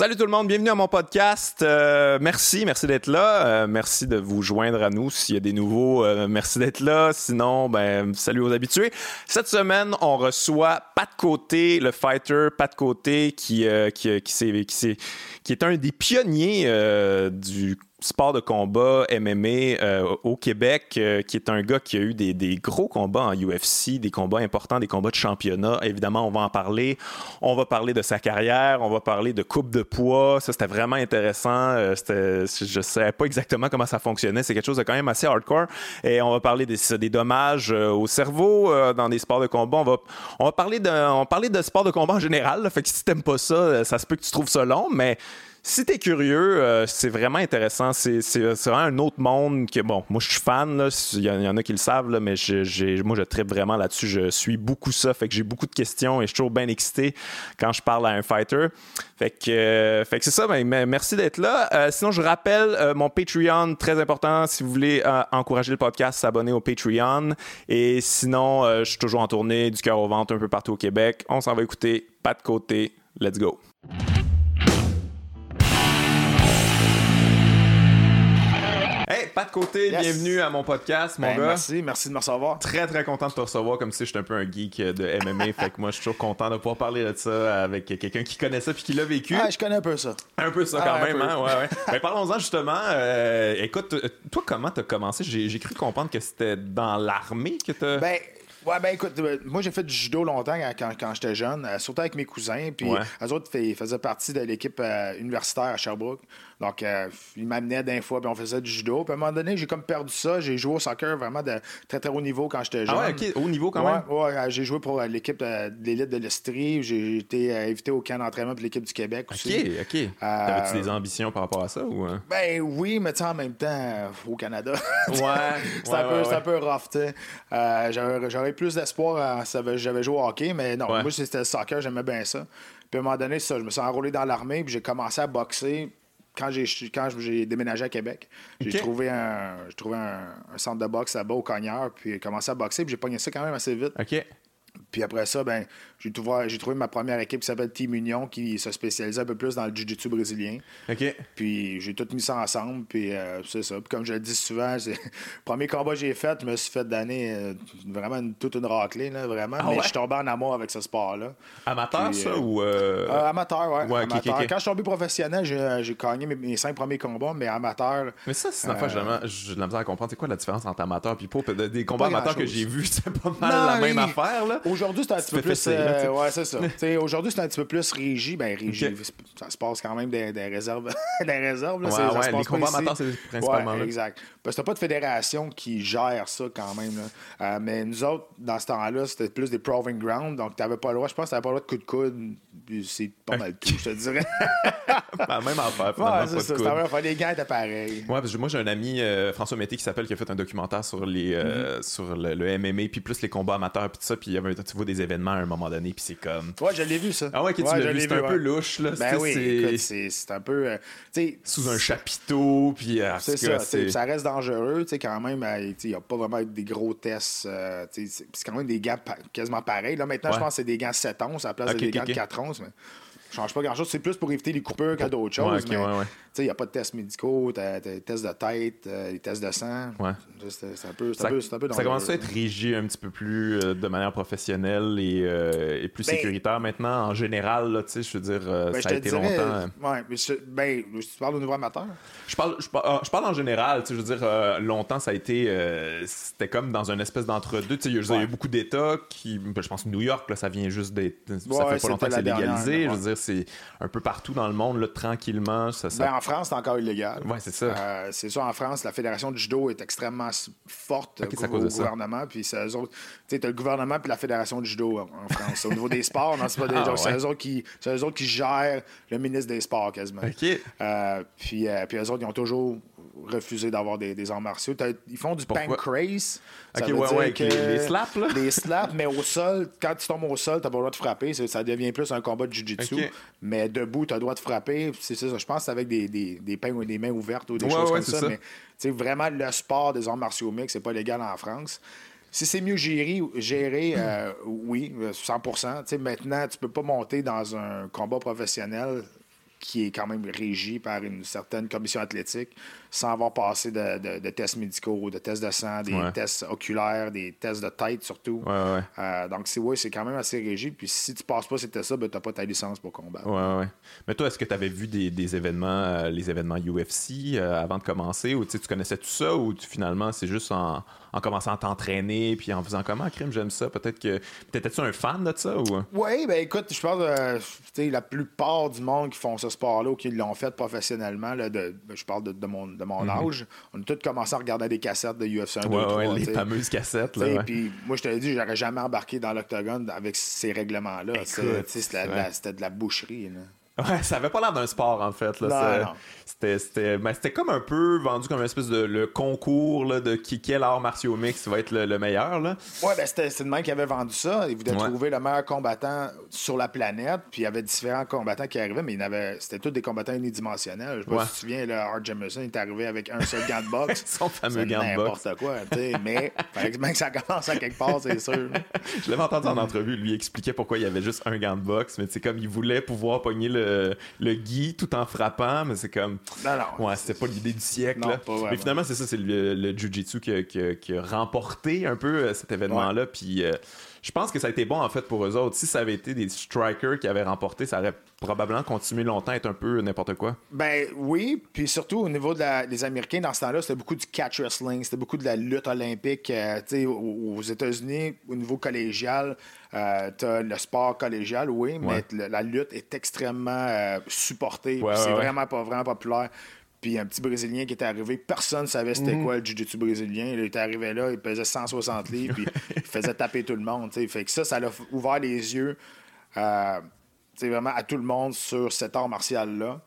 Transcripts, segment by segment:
Salut tout le monde, bienvenue à mon podcast. Euh, merci, merci d'être là. Euh, merci de vous joindre à nous. S'il y a des nouveaux, euh, merci d'être là. Sinon, ben, salut aux habitués. Cette semaine, on reçoit Pat Côté, le fighter Pat Côté, qui, qui, qui, qui, qui est un des pionniers du sport de combat MMA euh, au Québec, euh, qui est un gars qui a eu des, gros combats en UFC, des combats importants, des combats de championnat. Évidemment, on va en parler. On va parler de sa carrière, on va parler de coupe de poids. Ça, c'était vraiment intéressant. Euh, je ne savais pas exactement comment ça fonctionnait. C'est quelque chose de quand même assez hardcore. Et on va parler des, dommages au cerveau dans des sports de combat. On va, parler de, on de sport de combat en général. Fait que si t'aimes pas ça, ça se peut que tu trouves ça long, mais si t'es curieux, euh, c'est vraiment intéressant. C'est, vraiment un autre monde que, bon, moi je suis fan, il y, en a qui le savent, mais moi je tripe vraiment là-dessus. Je suis beaucoup ça, fait que j'ai beaucoup de questions et je suis toujours bien excité quand je parle à un fighter. Fait que, euh, c'est ça, ben, merci d'être là. Euh, sinon, je rappelle mon Patreon, très important. Si vous voulez encourager le podcast, s'abonner au Patreon. Et sinon, je suis toujours en tournée du cœur au ventre un peu partout au Québec. On s'en va écouter. Pas de côté. Let's go. Hey, pas de côté, bienvenue à mon podcast, mon ben, gars. Merci, merci de me recevoir. Très, très content de te recevoir, comme si j'étais un peu un geek de MMA. fait que moi, je suis toujours content de pouvoir parler de ça avec quelqu'un qui connaît ça puis qui l'a vécu. Ah, je connais un peu ça. Un peu ça, quand ah, même, hein? Ouais, ouais. ben, parlons-en justement. Euh, écoute, toi, comment t'as commencé? J'ai cru comprendre que c'était dans l'armée que t'as. Ben, Ouais, ben écoute, euh, moi j'ai fait du judo longtemps quand, quand, j'étais jeune, euh, surtout avec mes cousins. Puis eux autres ils faisaient partie de l'équipe universitaire à Sherbrooke. Donc, euh, il m'amenait d'un fois, puis on faisait du judo. Puis à un moment donné, j'ai comme perdu ça. J'ai joué au soccer vraiment de très, très haut niveau quand j'étais jeune. Ah ouais, OK. Haut niveau quand même? Ouais, euh, j'ai joué pour euh, l'équipe de, l'élite de l'Estrie. J'ai été invité au camp d'entraînement pour l'équipe du Québec aussi. OK, OK. T'avais-tu des ambitions par rapport à ça? Ou... Ben oui, mais tu en même temps, au Canada. ouais. c'est un, peu, un peu rough, tu sais. J'aurais plus d'espoir j'avais joué au hockey, mais non, moi, c'était le soccer, j'aimais bien ça. Puis à un moment donné, ça, je me suis enrôlé dans l'armée, puis j'ai commencé à boxer quand j'ai quand j'ai déménagé à Québec, j'ai trouvé un trouvé un, centre de boxe là-bas au Cogneur, puis j'ai commencé à boxer, puis j'ai pogné ça quand même assez vite. OK. Puis après ça, ben, j'ai trouvé, trouvé ma première équipe qui s'appelle Team Union, qui se spécialisait un peu plus dans le jiu-jitsu brésilien. OK. Puis j'ai tout mis ça ensemble, puis euh, c'est ça. Puis comme je le dis souvent, le premier combat que j'ai fait, je me suis fait donner euh, vraiment toute une raclée, là, vraiment. Ah mais je suis tombé en amour avec ce sport-là. Amateur, ça, euh, ou... amateur, ouais. ouais amateur. Quand je suis tombé professionnel, j'ai gagné mes, cinq premiers combats, mais amateur... Mais ça, c'est une affaire, j'ai de la misère à comprendre. C'est quoi la différence entre amateur et pro? Des combats amateurs que j'ai vus, c'est pas mal la même affaire, là. Aujourd'hui, c'est un petit peu plus. Euh, ouais, c'est ça. Aujourd'hui, c'est un petit peu plus régi. Ben, régi, ça se passe quand même des, des réserves. des réserves là, ouais, ouais, les combats amateurs, c'est principalement ouais, Exact. Parce que t'as pas de fédération qui gère ça quand même. Là. Euh, mais nous autres, dans ce temps-là, c'était plus des proving ground. Donc, t'avais pas le droit, je pense que t'avais pas le droit de coup de coude. C'est pas mal tout, je te dirais. ben, même affaire, finalement. Ouais, c'est ça. C'était les gars étaient pareils. Ouais, parce que moi, j'ai un ami, euh, François Mété, qui s'appelle, qui a fait un documentaire sur, les, mm-hmm. sur le, MMA, puis plus les combats amateurs, puis tout ça. Puis il y avait, tu vois des événements à un moment donné, puis c'est comme. Ouais, je l'ai vu, ça. Ah ouais, que tu l'as vu, c'est un peu louche, là. Ben oui, c'est un peu. Euh, Sous un chapiteau, puis. Euh, c'est ça, ça reste dangereux, tu sais, quand même. Euh, il n'y a pas vraiment des gros tests. c'est quand même des gants quasiment pareils. Là, maintenant, je pense que c'est des gants 7 onces à la place des gants de 4 onces. Mais change pas grand-chose. C'est plus pour éviter les coupures qu'à d'autres choses. mais il n'y a pas de tests médicaux, t'as des tests de tête, des tests de sang. Ouais. C'est un peu, ça, un peu, un peu Ça commence à être régi un petit peu plus euh, de manière professionnelle et, euh, et plus ben, sécuritaire maintenant. En général, là, je veux dire, euh, ben, ça a été dirais, longtemps. Ouais, mais ben, tu parles au niveau amateur? Je parle, je, parle, je parle en général. Je veux dire, longtemps, ça a été. C'était comme dans une espèce d'entre-deux. Il y a eu beaucoup d'États qui. Ben, je pense que New York, là, ça vient juste d'être. ça fait pas longtemps que c'est légalisé. Je veux dire, c'est un peu partout dans le monde, là, tranquillement. Ça, Ben, en France, c'est encore illégal. Ouais, c'est ça. c'est ça, en France, la Fédération du judo est extrêmement forte au, gouvernement. Puis c'est eux autres. Tu sais, le gouvernement puis la Fédération du judo en France. au niveau des sports, non, c'est pas des ah, C'est eux, autres qui, eux autres qui gèrent le ministre des Sports quasiment. Euh, puis, euh, puis eux autres, ils ont toujours refusé d'avoir des, des, arts martiaux. Ils font du. Ça veut dire que les slaps, là. Les slaps, mais au sol, quand tu tombes au sol, tu n'as pas le droit de frapper. Ça devient plus un combat de jiu-jitsu. Mais debout, tu as le droit de frapper. C'est ça, je pense que c'est avec des, des, des, ou des mains ouvertes ou des choses comme ça. Mais vraiment, le sport des arts martiaux mix, c'est pas légal en France. Si c'est mieux géré, géré euh, oui, 100% Maintenant, tu peux pas monter dans un combat professionnel qui est quand même régi par une certaine commission athlétique sans avoir passé de, tests médicaux, de tests de sang, des tests oculaires, des tests de tête surtout. Euh, donc, c'est ouais, quand même assez régi. Puis si tu passes pas ces tests-là, ben, tu n'as pas ta licence pour combattre. Ouais, Mais toi, est-ce que tu avais vu des, événements, euh, les événements UFC euh, avant de commencer? Ou tu connaissais tout ça ou finalement c'est juste en, commençant à t'entraîner puis en faisant comment, crime, j'aime ça? Peut-être que. Peut-être es-tu un fan de ça ou? Oui, ben écoute, je pense que la plupart du monde qui font ce sport-là ou qui l'ont fait professionnellement, là, de, ben, je parle de, mon, de mon mhm. âge, on a tous commencé à regarder des cassettes de UFC 1, 2, 3. les fameuses cassettes. Là, Puis moi, je te l'ai dit, j'aurais jamais embarqué dans l'octogone avec ces règlements-là. C'était de la boucherie. Là. Ouais, ça avait pas l'air d'un sport en fait. Là. C'était, ben, c'était, comme un peu vendu comme une espèce de le concours là, de qui, quel art martiaux mix va être le, meilleur. Là. Ouais, ben c'était, c'est le mec qui avait vendu ça. Il voulait trouver le meilleur combattant sur la planète. Puis il y avait différents combattants qui arrivaient, mais c'était tous des combattants unidimensionnels. Je sais pas si tu te souviens, là, Art Jamerson est arrivé avec un seul gant de boxe. Son fameux gant de boxe. N'importe quoi. mais fallait que ça commence à quelque part, c'est sûr. Je l'avais entendu en entrevue. Lui expliquait pourquoi il y avait juste un gant de boxe. Mais c'est comme il voulait pouvoir pogner le, le gui tout en frappant. Mais c'est comme. Non, non. Ouais, c'était pas l'idée du siècle. mais finalement, c'est ça, c'est le, le Jiu-Jitsu qui, a remporté un peu euh, cet événement-là. Puis euh, je pense que ça a été bon en fait pour eux autres. Si ça avait été des strikers qui avaient remporté, ça aurait probablement continué longtemps à être un peu n'importe quoi. Ben oui, puis surtout au niveau des Américains, dans ce temps-là, c'était beaucoup du catch wrestling, c'était beaucoup de la lutte olympique. Euh, aux États-Unis, au niveau collégial, euh, t'as le sport collégial, oui, mais la lutte est extrêmement supportée. c'est vraiment pas vraiment populaire. Puis un petit Brésilien qui était arrivé, personne ne savait c'était mhm. quoi le Jiu-Jitsu brésilien. Il était arrivé là, il pesait 160 livres, puis il faisait taper tout le monde. Fait que ça, ça l'a ouvert les yeux euh, vraiment à tout le monde sur cet art martial-là.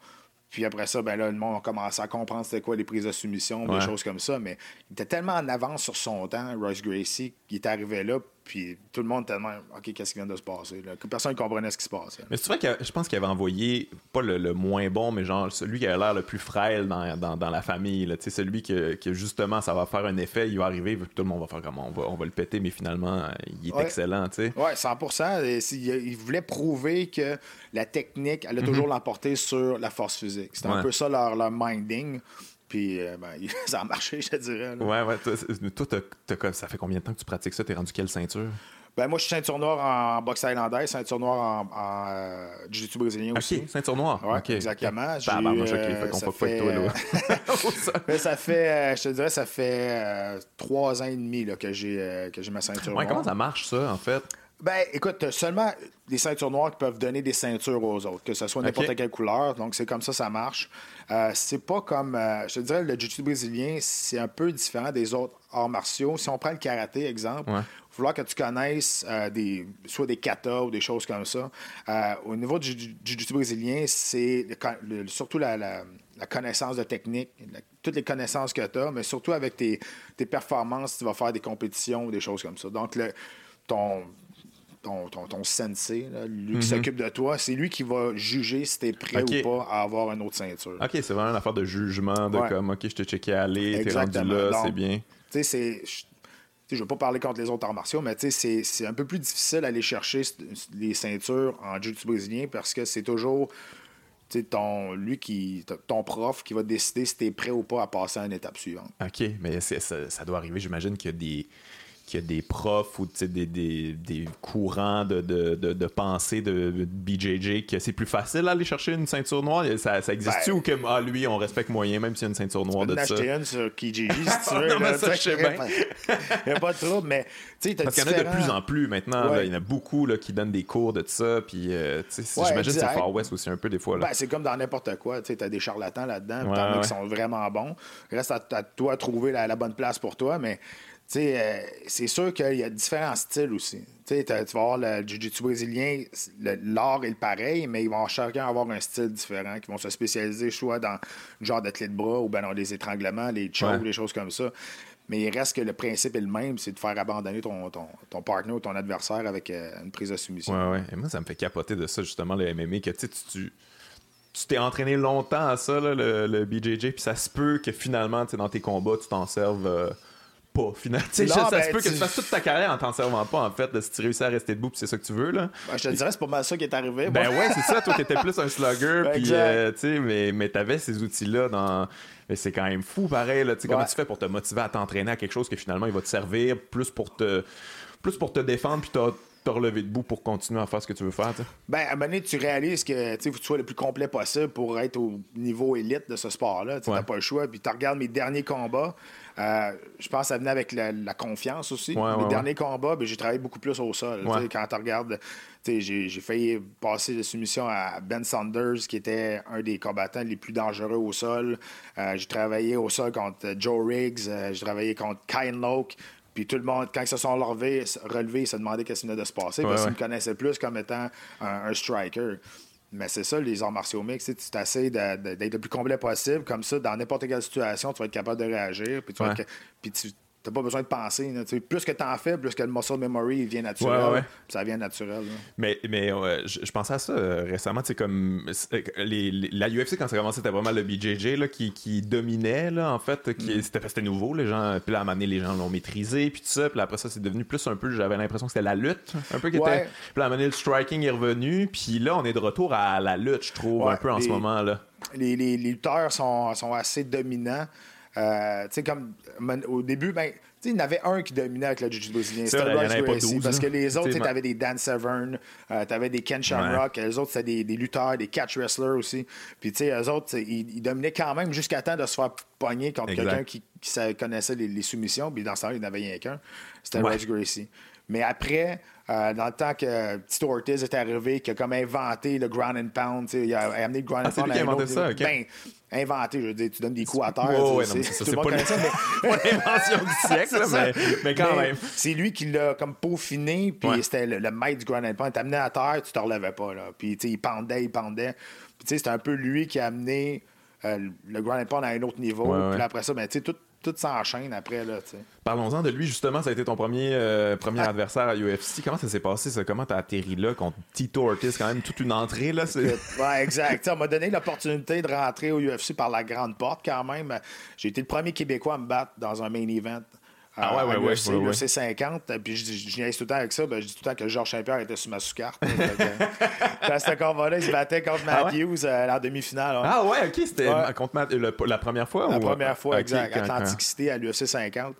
Puis après ça, ben là, le monde a commencé à comprendre c'était quoi les prises de soumission, des choses comme ça. Mais il était tellement en avance sur son temps, Royce Gracie, qui est arrivé là, puis tout le monde tellement, OK, qu'est-ce qui vient de se passer? Là? Que personne ne comprenait ce qui se passait. Mais c'est vrai que je pense qu'il avait envoyé, pas le, moins bon, mais genre celui qui a l'air le plus frêle dans, dans, la famille. Là. Celui que, justement, ça va faire un effet, il va arriver, tout le monde va faire comme on va, on va le péter, mais finalement, il est excellent. Oui, 100% Il voulait prouver que la technique allait toujours mhm. l'emporter sur la force physique. C'était un peu ça leur, leur minding. Puis euh, ben, ça a marché, je te dirais. Ouais, ouais. Toi, ça fait combien de temps que tu pratiques ça? T'es rendu quelle ceinture? Ben, moi, je suis ceinture noire en boxe thaïlandaise, ceinture noire en, en euh, jiu-jitsu brésilien aussi. OK, ceinture noire. Exactement. Bah, bah, moi, fait qu'on peut pas être toi, là. ça? Fait, euh, je te dirais, ça fait trois ans et demi là, que j'ai ma ceinture ouais, Comment ça marche, ça, en fait? Ben, écoute, seulement des ceintures noires qui peuvent donner des ceintures aux autres, que ce soit n'importe quelle couleur. Donc, c'est comme ça, ça marche. Euh, c'est pas comme, euh, je te dirais, le jiu-jitsu brésilien, c'est un peu différent des autres arts martiaux. Si on prend le karaté, exemple, il va falloir que tu connaisses euh, des, soit des katas ou des choses comme ça. au niveau du jiu-jitsu brésilien, c'est surtout la, connaissance de technique, toutes les connaissances que tu as, mais surtout avec tes, tes performances, tu vas faire des compétitions ou des choses comme ça. Donc, le, ton, ton, ton, sensei, lui qui mhm. s'occupe de toi, c'est lui qui va juger si tu es prêt ou pas à avoir une autre ceinture. OK, c'est vraiment une affaire de jugement, de comme, OK, je te checké aller, t'es rendu là, c'est bien. Tu sais, c'est. Je ne veux pas parler contre les autres arts martiaux, mais c'est un peu plus difficile d'aller chercher les ceintures en jiu-jitsu brésilien parce que c'est toujours ton, lui qui, ton prof qui va décider si tu es prêt ou pas à passer à une étape suivante. OK, mais ça, ça, doit arriver, j'imagine qu'il y a des qu'il y a des profs ou des, des, des, courants de, de, de, pensée de, BJJ que c'est plus facile d'aller chercher une ceinture noire? Ça, ça existe-tu ben, ou que ah, lui, on respecte moyen même s'il y a une ceinture noire de ça? une sur KJJ si tu veux. non, mais ça, je sais bien. Il n'y a pas de trouble, mais tu sais, Parce qu'il y en a de plus en plus maintenant. il y en a beaucoup là, qui donnent des cours de ça. Puis, euh, j'imagine que c'est Far West aussi un peu des fois. Ben, c'est comme dans n'importe quoi. Tu as des charlatans là-dedans. Ouais, ouais. qui sont vraiment bons. Reste à, à toi de trouver la, la bonne place pour toi, mais euh, c'est sûr qu'il y a différents styles aussi. tu vas voir le jiu-jitsu brésilien, l'art est le pareil, mais ils vont chacun avoir un style différent, qui vont se spécialiser soit dans le genre clé de bras ou ben dans les étranglements, les chokes, les choses comme ça. Mais il reste que le principe est le même, c'est de faire abandonner ton, ton, ton partner ou ton adversaire avec euh, une prise de soumission. Ouais, ouais. Et moi, ça me fait capoter de ça, justement, le MMA, que tu tu tu t'es entraîné longtemps à ça, le, le, BJJ, puis ça se peut que finalement, dans tes combats, tu t'en serves. Euh, pas, finalement. ça, ça ben, se peut que tu fasses toute ta carrière en t'en servant pas, en fait, de si tu réussis à rester debout, puis c'est ça que tu veux, là. Ben, je te dirais, c'est pas mal ça qui est arrivé. Ben ouais, c'est ça, toi qui étais plus un slugger, puis, euh, tu sais, mais, mais t'avais ces outils-là dans. Mais c'est quand même fou, pareil, là. Tu sais, comment tu fais pour te motiver à t'entraîner à quelque chose que finalement, il va te servir plus pour te, plus pour te défendre, puis te relever debout pour continuer à faire ce que tu veux faire. Ben, à un moment donné, tu réalises que tu sois le plus complet possible pour être au niveau élite de ce sport-là. Tu n'as pas le choix. Puis tu regardes mes derniers combats. Euh, je pense que ça venait avec la, confiance aussi. mes derniers combats, ben, j'ai travaillé beaucoup plus au sol. Quand tu regardes, j'ai failli passer de soumission à Ben Saunders, qui était un des combattants les plus dangereux au sol. Euh, j'ai travaillé au sol contre Joe Riggs. Euh, j'ai travaillé contre Kyle Loke. Puis tout le monde, quand ils se sont relevés, relevés ils se demandaient qu'est-ce qui venait de se passer parce qu'ils me connaissaient plus comme étant un striker. Mais c'est ça, les arts martiaux mix. Tu essaies d'être le plus complet possible. Comme ça, dans n'importe quelle situation, tu vas être capable de réagir. Puis tu, puis tu T'as pas besoin de penser. plus que t'en fais, plus que le muscle memory vient naturel. Ça vient naturel. Mais, mais je, pensais à ça euh, récemment. comme euh, les, la UFC, quand ça commençait, c'était vraiment le BJJ là, qui, qui dominait, là, en fait. Qui, mm. C'était nouveau. Les gens, puis là, à un moment donné, les gens l'ont maîtrisé. Puis tout ça. Puis après ça, c'est devenu plus un peu. J'avais l'impression que c'était la lutte. Un peu qui était. Puis là, à un moment donné, le striking est revenu. Puis là, on est de retour à la lutte, je trouve, un peu en ce moment. là Les, les, les lutteurs sont, sont assez dominants. Euh, tu sais, comme au début, ben, il y en avait un qui dominait avec le Jiu-Jitsu brésilien. C'était Royce Gracie. Parce que les autres, tu avais des Dan Severn, euh, tu avais des Ken Shamrock, les autres, c'était des, lutteurs, des catch wrestlers aussi. Puis, tu sais, eux autres, ils, dominaient quand même jusqu'à temps de se faire pogner contre quelqu'un qui, connaissait les, soumissions. Puis, dans ce temps-là, il n'y en avait rien qu'un. C'était Royce Gracie. Mais après, euh, dans le temps que Tito Ortiz est arrivé, qui a comme inventé le ground and pound, il a amené le ground and ah, pound. C'est lui qui a inventé ça, OK. Ben, inventé, je veux dire, tu donnes des coups à terre. Oh, ouais, c'est pas l'invention du siècle, mais, mais, quand même. C'est lui qui l'a comme peaufiné, puis c'était le, maître du ground and pound. amené à terre, tu te relevais pas. Là. Puis il pendait, il pendait. Puis c'était un peu lui qui a amené euh, le ground and pound à un autre niveau. puis après ça, ben, tu sais, tout tout s'enchaîne après. Là, Parlons-en de lui, justement. Ça a été ton premier, euh, premier ah. adversaire à UFC. Comment ça s'est passé? Ça? Comment t'as atterri là contre Tito Ortiz? quand même toute une entrée. Là, ouais, exact. on m'a donné l'opportunité de rentrer au UFC par la grande porte quand même. J'ai été le premier Québécois à me battre dans un main event. Ah ouais, ouais, ouais, ouais, C'est 50. Puis je, je, tout le temps avec ça. Ben, je dis tout le temps que Georges Saint-Pierre était sur ma sous-carte. Dans ce combat-là, il se battait contre ah Matthews euh, en demi-finale. Ah ouais, ok. C'était contre la première fois? La première fois, exact. Atlantic City à l'UFC 50.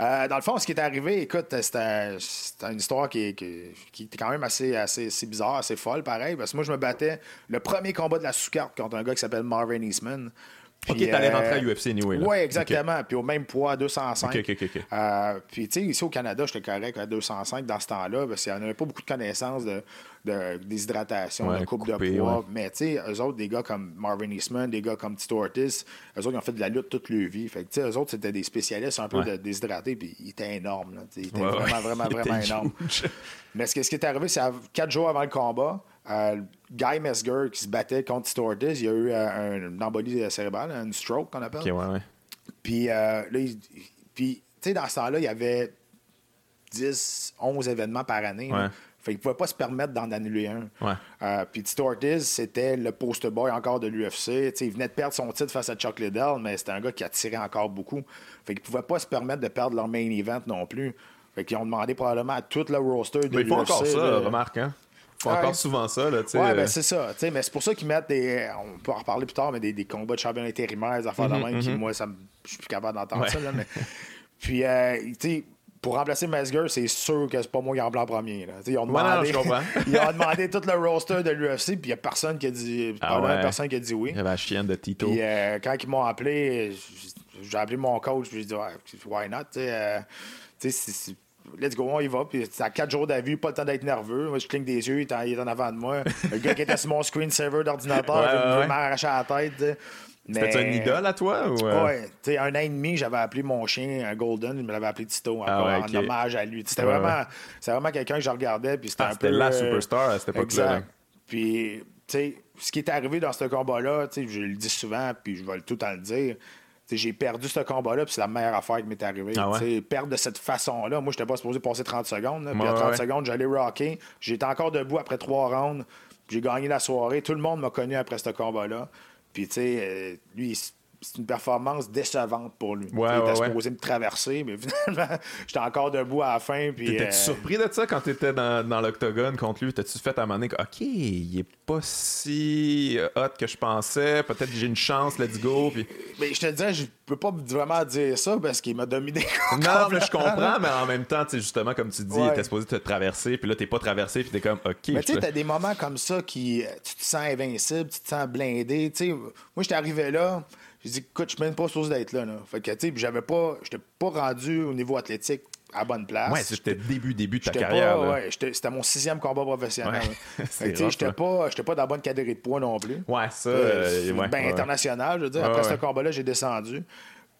Euh, dans le fond, ce qui est arrivé, écoute, c'était une histoire qui, qui, qui, était quand même assez, assez, assez, bizarre, assez folle, pareil. Parce que moi, je me battais le premier combat de la sous-carte contre un gars qui s'appelle Marvin Eastman. Puis, ok, t'allais rentrer à UFC anyway. Oui, exactement. Puis au même poids, 205. OK, OK, OK. Euh, puis, tu sais, ici au Canada, j'étais correct à 205 dans ce temps-là, parce qu'il n'y avait pas beaucoup de connaissances de, de déshydratation, de coupe de poids. Mais, tu sais, eux autres, des gars comme Marvin Eastman, des gars comme Tito Ortiz, eux autres, ils ont fait de la lutte toute leur vie. Fait que, tu sais, eux autres, c'était des spécialistes un peu de déshydrater, puis ils étaient énormes. Là, ils étaient vraiment, vraiment, vraiment énormes. Mais ce, ce qui est arrivé, c'est quatre jours avant le combat, euh, Guy Mesger qui se battait contre Stortis, il y a eu euh, une embolie cérébrale, une stroke qu'on appelle. Puis euh, là, puis, tu sais, dans ce temps-là, il y avait 10, 11 événements par année. Fait qu'il ne pouvait pas se permettre d'en annuler un. Ouais. puis Tito c'était le poster boy encore de l'UFC. Il venait de perdre son titre face à Chuck Liddell, mais c'était un gars qui attirait encore beaucoup. Fait qu'il ne pouvait pas se permettre de perdre leur main event non plus. Fait qu'ils ont demandé probablement à tout le roster de l'UFC. Il faut encore ça, remarque, hein? Faut encore souvent ça. Là, ouais, ben, c'est ça. mais c'est pour ça qu'ils mettent des. On peut en reparler plus tard, mais des, des combats de champions intérimaires, des affaires de mhm, même, qui, mhm. moi, ça, je suis plus capable d'entendre ça. Là, mais... Puis, euh, tu sais, pour remplacer Mesger, c'est sûr que c'est pas moi qui en blanc premier. Là. Ils ont demandé, ils ont demandé tout le roster de l'UFC, puis il n'y a personne qui a dit. Ah ouais. personne qui a dit oui. Il y avait la chienne de Tito. Puis euh, quand ils m'ont appelé, j'ai appelé mon coach, puis j'ai dit, why not? Tu sais, euh, let's go, on y va. Puis c'est à 4 jours d'avis, pas le temps d'être nerveux. Moi, je cligne des yeux, il est en, avant de moi. le gars qui était sur mon screensaver d'ordinateur, il m'a arraché la tête. Mais... C'était un idole à toi? Ou euh? Ouais. Tu sais, un an et demi, j'avais appelé mon chien un Golden, il me l'avait appelé Tito ah en hommage à lui. C'était vraiment, vraiment quelqu'un que je regardais. Puis c'était ah, un peu. la superstar à cette époque-là. Puis, tu sais, ce qui est arrivé dans ce combat-là, je le dis souvent, puis je vais tout le temps le dire j'ai perdu ce combat-là, puis c'est la meilleure affaire qui m'est arrivée. Ah Perdre de cette façon-là. Moi, je n'étais pas supposé passer 30 secondes. puis à 30 secondes, j'allais rocker. J'étais encore debout après trois rounds. J'ai gagné la soirée. Tout le monde m'a connu après ce combat-là. Puis, tu sais, euh, lui, c'est une performance décevante pour lui. Ouais, il était ouais. supposé me traverser, mais finalement, j'étais encore debout à la fin. Puis, T'étais-tu euh, surpris de ça quand t'étais dans, dans l'octogone contre lui? T'as-tu fait à un moment donné que, OK, il est pas si euh, hot que je pensais, peut-être que j'ai une chance, let's go. Puis... mais je te disais, je peux pas vraiment dire ça parce qu'il m'a dominé. Non, mais je comprends, mais en même temps, justement, comme tu dis, il était supposé te traverser, puis là, t'es pas traversé, puis t'es comme, OK. Mais tu sais, t'as des moments comme ça qui. euh, Tu te sens invincible, tu te sens blindé. Tu sais, moi, j'étais arrivé là, j'ai dit, écoute, je suis même pas supposé d'être là, là. Fait que, tu sais, puis j'avais pas. J'étais pas rendu au niveau athlétique à bonne place. Ouais, c'était début, début de ta carrière. ouais, c'était mon sixième combat professionnel. Ouais. J'étais pas, j'étais pas dans la bonne catégorie de poids non plus. Ouais, ça. Euh, euh, ouais, ben international, je veux dire. Après ce combat-là, j'ai descendu.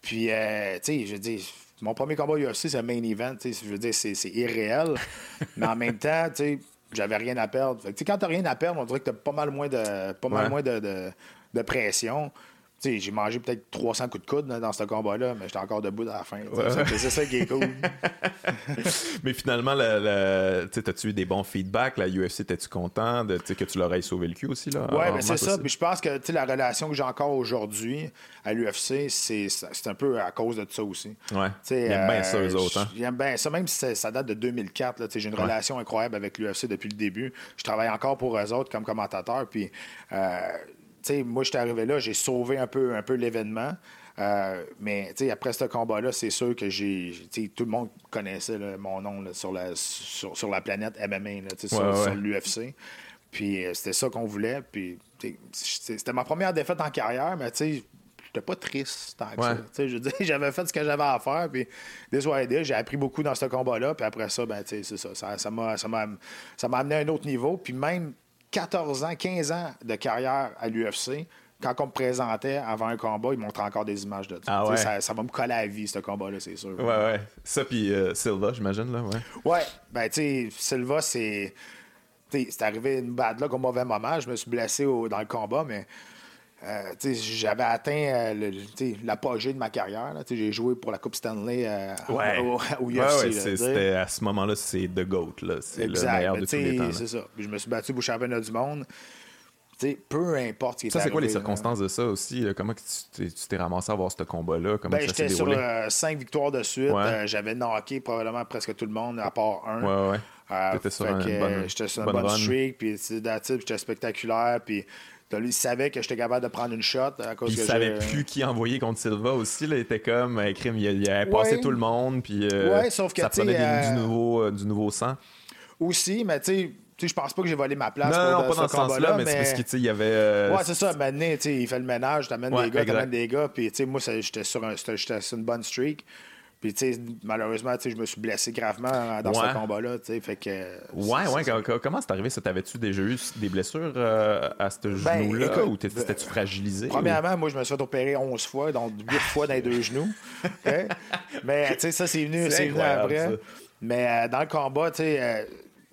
Puis, euh, tu sais, je dire, mon premier combat UFC, c'est un main event. Je veux dire, c'est irréel. mais en même temps, tu sais, j'avais rien à perdre. Fait que, quand t'as rien à perdre, on dirait que t'as pas mal moins de, pas mal moins de, de- de pression. J'ai mangé peut-être 300 coups de coude là, dans ce combat-là, mais j'étais encore debout à la fin. Ouais. C'est- ça qui est cool. Mais finalement, la, la- tu sais, t'as-tu eu des bons feedbacks? La UFC, t'es-tu content de, que tu leur aies sauvé le cul aussi? Là, Oui, en mais c'est ça. Puis je pense que la relation que j'ai encore aujourd'hui à l'UFC, c'est un peu à cause de ça aussi. Ouais. Ils aiment bien euh, ça, eux autres. Hein? J'aime bien ça, même si ça, date de 2004. là, tu sais, J'ai une relation incroyable avec l'UFC depuis le début. Je travaille encore pour eux autres comme commentateur. Puis, euh, sais, moi, je suis arrivé là, j'ai sauvé un peu, un peu l'événement. Euh, mais après ce combat-là, c'est sûr que j'ai. Tout le monde connaissait là, mon nom là, sur, la, sur, sur la planète MMA, là, sur, Ouais, ouais. sur l'UFC. Puis euh, c'était ça qu'on voulait. Puis c'était ma première défaite en carrière, mais tu j'étais pas triste tant que Ouais. ça. Tu sais, je veux dire, j'avais fait ce que j'avais à faire. Puis des soirs aidés, j'ai appris beaucoup dans ce combat-là. Puis après ça, ben, c'est ça. Ça m'a ça m'a- ça m'a amené à un autre niveau. Puis même 14 ans, 15 ans de carrière à l'UFC, quand on me présentait avant un combat, ils montraient encore des images de ça. Ah ouais. ça. Ça va me coller à la vie, ce combat-là, c'est sûr. Ouais, ouais. Ça, puis euh, Silva, j'imagine, là, ouais. Ouais, ben tu sais, Silva, c'est. tu sais, C'est arrivé une bad luck au mauvais moment. Je me suis blessé au- dans le combat, mais euh, j'avais atteint euh, le- l'apogée de ma carrière. là. J'ai joué pour la Coupe Stanley euh, Ouais. au, au Ouais, UFC. ouais, c'est- sais. c'était à ce moment-là, c'est The GOAT, là. C'est le Exact. meilleur mais de tous les temps. C'est ça. Puis je me suis battu pour le championnat du monde. Tu sais, peu importe ce qui est Ça, c'est quoi les là. circonstances de ça aussi? Comment tu t'es- tu t'es ramassé à voir ce combat-là? Comment Ben, ça s'est j'étais sur déroulé? euh, cinq victoires de suite. Ouais. Euh, J'avais knocké probablement presque tout le monde, à part un. Ouais, ouais. Euh, T'étais sur une que, bonne- J'étais sur une bonne bonne run. streak, puis j'étais spectaculaire, puis il savait que j'étais capable de prendre une shot à cause Puis il savait plus qui envoyer contre Silva aussi. Là, il était comme, euh, crime, il, il avait passé tout le monde. Puis euh, Ouais, sauf que, ça prenait des- euh, du, nouveau, euh, du nouveau sang. Aussi, mais tu sais, je pense pas que j'ai volé ma place Non, pour non, de- pas dans ce sens-là, mais, c'est parce que, tu sais, il y avait. euh, Ouais, c'est ça. Maintenant, il fait le ménage, t'amènes Ouais, des gars, t'amènes des gars. Puis, tu sais, moi, j'étais sur, un- sur une bonne streak. Puis, tu sais, malheureusement, tu sais, je me suis blessé gravement dans Ouais. ce combat-là, tu sais. Fait que. Ouais, c'est- ouais. co- co- Comment c'est arrivé ça? T'avais-tu déjà eu des blessures euh, à ce Ben, genou-là? ou t'étais- t'étais-tu fragilisé? ou- Premièrement, moi, je me suis fait opérer 11 fois, donc 8 fois dans les deux genoux. Mais, tu sais, ça, c'est venu, venu après. ça. Mais euh, dans le combat, tu sais, euh,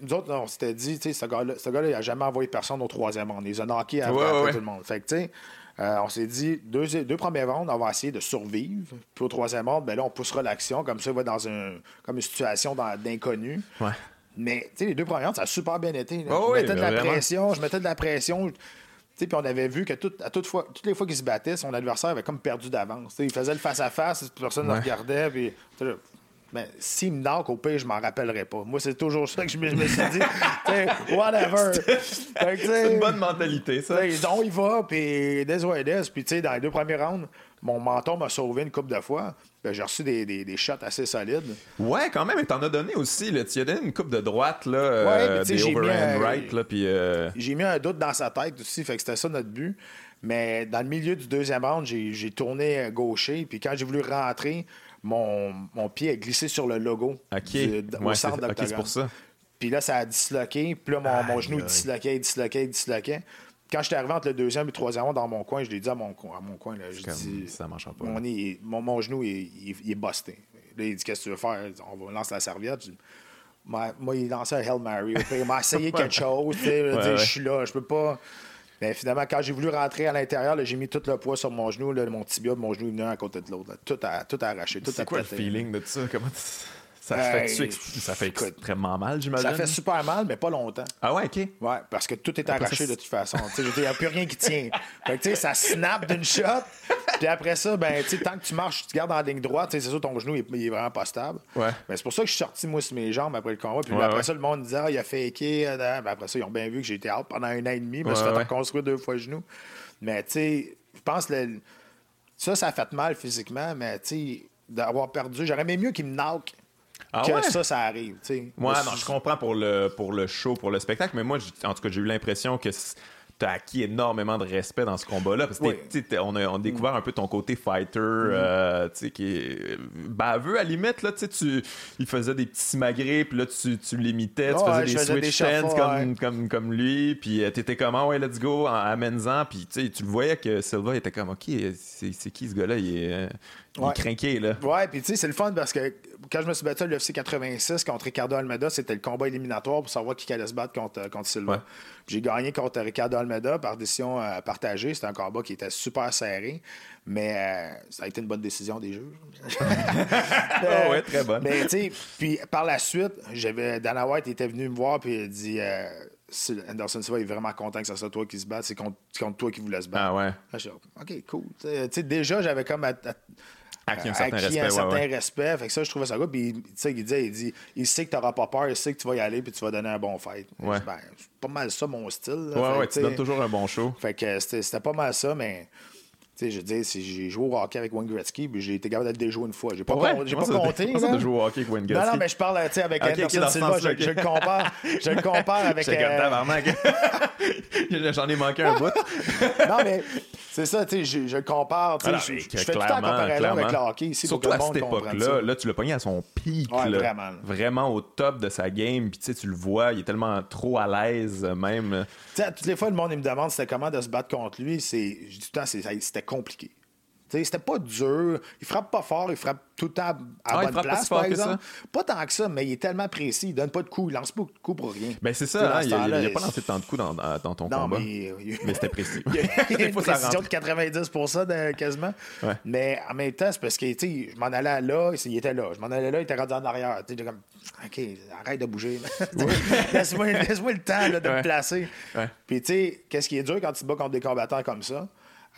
nous autres, on s'était dit, tu sais, ce gars-là, ce gars-là, il n'a jamais envoyé personne au troisième round. Il les a knockés après, Ouais, après ouais. tout le monde. Fait que, tu sais, euh, on s'est dit, deux, deux premiers rounds, on va essayer de survivre. Puis au troisième round, ben là, on poussera l'action. Comme ça, il va dans un, comme une situation d'inconnu. Ouais. Mais, tu sais, les deux premières rounds, ça a super bien été. Oh je oui, mettais de la vraiment. pression, je mettais de la pression. Puis on avait vu que tout- à toute fois, toutes les fois qu'il se battait, son adversaire avait comme perdu d'avance. Il faisait le face-à-face, personne ne Ouais. regardait. Puis, ben, s'il me knock, au pire, je m'en rappellerai pas. Moi, c'est toujours ça que je me, je me suis dit. Whatever. C'est une bonne mentalité, ça. on y va, puis des ouais, des. Puis, tu sais, dans les deux premiers rounds, mon menton m'a sauvé une couple de fois. Ben, J'ai reçu des, des, des shots assez solides. Ouais, quand même, et t'en as donné aussi. Là. Tu as donné une coupe de droite, là, Ouais, euh, mais sais, des j'ai mis overhand un- right, là, puis... euh, J'ai mis un doute dans sa tête aussi, fait que c'était ça notre but. Mais dans le milieu du deuxième round, j'ai tourné gaucher, puis quand j'ai voulu rentrer, mon, mon pied a glissé sur le logo du- au centre c'est ok, d'octogone. c'est pour ça. Puis là, ça a disloqué, puis là, mon, mon genou aïe. disloquait, disloquait, disloquait. Quand j'étais arrivé entre le deuxième et le troisième dans mon coin, je l'ai dit à mon, à mon coin, là, je dis, ça marchera pas. mon, mon, mon genou, il, il- il est busté. Là, il dit, qu'est-ce que tu veux faire? On va lancer la serviette. Je dis, moi, moi, il lançait un Hail Mary. Il m'a essayé quelque chose. Ouais, ouais. Je suis là, je peux pas. Mais finalement, quand j'ai voulu rentrer à l'intérieur, j'ai mis tout le poids sur mon genou, là, mon tibia, mon genou venu un à côté de l'autre. Tout a, tout arraché, tout a C'est quoi le feeling de ça? Comment tu- ça, fait, ça fait extrêmement mal, j'imagine? Ça fait super mal, mais pas longtemps. Ah ouais, OK. Ouais, parce que tout est arraché de toute façon. Il n'y a plus rien qui tient. Fait que, tu sais, ça snap d'une shot. Puis après ça, ben, tant que tu marches, tu gardes en ligne droite, c'est sûr, ton genou, il, est vraiment pas stable. Ouais. Ben, c'est pour ça que je suis sorti, moi, sur mes jambes après le combat. Puis après ça, le monde disait, ah, il a faké. Euh, ben, après ça, ils ont bien vu que été out pendant un an et demi. Je me suis fait reconstruire deux fois le genou. Mais, tu sais, je pense que ça, ça a fait mal physiquement, mais, tu sais, d'avoir perdu, j'aurais aimé mieux qu'il me knock. Ah que ça, ça arrive. sais. Ouais, non, je comprends pour le, pour le show, pour le spectacle, mais moi, en tout cas, j'ai eu l'impression que t'as acquis énormément de respect dans ce combat-là. Parce que on, a, découvert un peu ton côté fighter, mm-hmm. euh, qui est baveux à la limite. Là, tu, il faisait des petits simagrées, puis là, tu, tu l'imitais, tu faisais des switch stands comme, comme, comme, lui, puis euh, t'étais comme, ah ouais, let's go, amène-en. Puis tu le voyais que Silva était comme, ok, c'est qui ce gars-là? Il est, euh, il est craqué, là. Ouais, puis tu sais, c'est le fun parce que quand je me suis battu à l'UFC 86 contre Ricardo Almeida, c'était le combat éliminatoire pour savoir qui allait se battre contre, contre Silva. J'ai gagné contre Ricardo Almeida par décision euh, partagée. C'était un combat qui était super serré, mais euh, ça a été une bonne décision des juges. oh, ouais, très bonne. Mais tu sais, puis par la suite, j'avais Dana White était venu me voir puis il a dit euh, Anderson Silva est vraiment content que ce soit toi qui se batte, c'est contre, toi qui voulais se battre. Ah ouais. OK, cool. Tu sais, déjà, j'avais comme Acquis un certain respect. Un certain respect. Fait que ça, je trouvais ça good. Puis, tu sais, il dit, il dit, il sait que tu n'auras pas peur, il sait que tu vas y aller, puis tu vas donner un bon fight. Ouais. Ben, c'est pas mal ça, mon style. Ouais, ouais, tu donnes toujours un bon show. Fait que c'était pas mal ça, mais. Sais, je dis, j'ai joué au hockey avec Wayne Gretzky, puis j'ai été capable de déjouer une fois. J'ai pas, j'ai pas compté. De jouer au hockey avec Wayne Gretzky. Non, non, mais je parle, tu sais, avec okay, Anderson Silva, je, je, le compare. Je le compare avec. Euh... J'en ai manqué un bout. non, mais c'est ça, tu sais, je, je, compare. Tu sais, je, je, fais tout le temps comparaison avec le hockey ici Surtout pour que à cette époque-là, là, tu l'as pogné à son pic. Ouais, là, vraiment. Vraiment au top de sa game. Puis tu sais, tu le vois, il est tellement trop à l'aise même. Tu sais, toutes les fois, le monde il me demande c'était comment de se battre contre lui. C'est, je dis tout le temps, c'était compliqué. C'était pas dur. Il frappe pas fort, il frappe tout le temps à ah, bonne place, par exemple. Pas tant que ça, mais il est tellement précis. Il donne pas de coups. Il lance pas de coups pour rien. Ben c'est ça. Hein, il, n'a a pas lancé tant de coups dans, dans ton non, combat. Mais, mais c'était précis. il y a une précision de 90 de, quasiment. Ouais. Mais en même temps, c'est parce que je m'en allais là, il était là. Je m'en allais là, il était rendu en arrière. Tu comme, OK, arrête de bouger. Laisse-moi laisse le temps là, de me placer. Puis tu sais, qu'est-ce qui est dur quand tu te bats contre des combattants comme ça?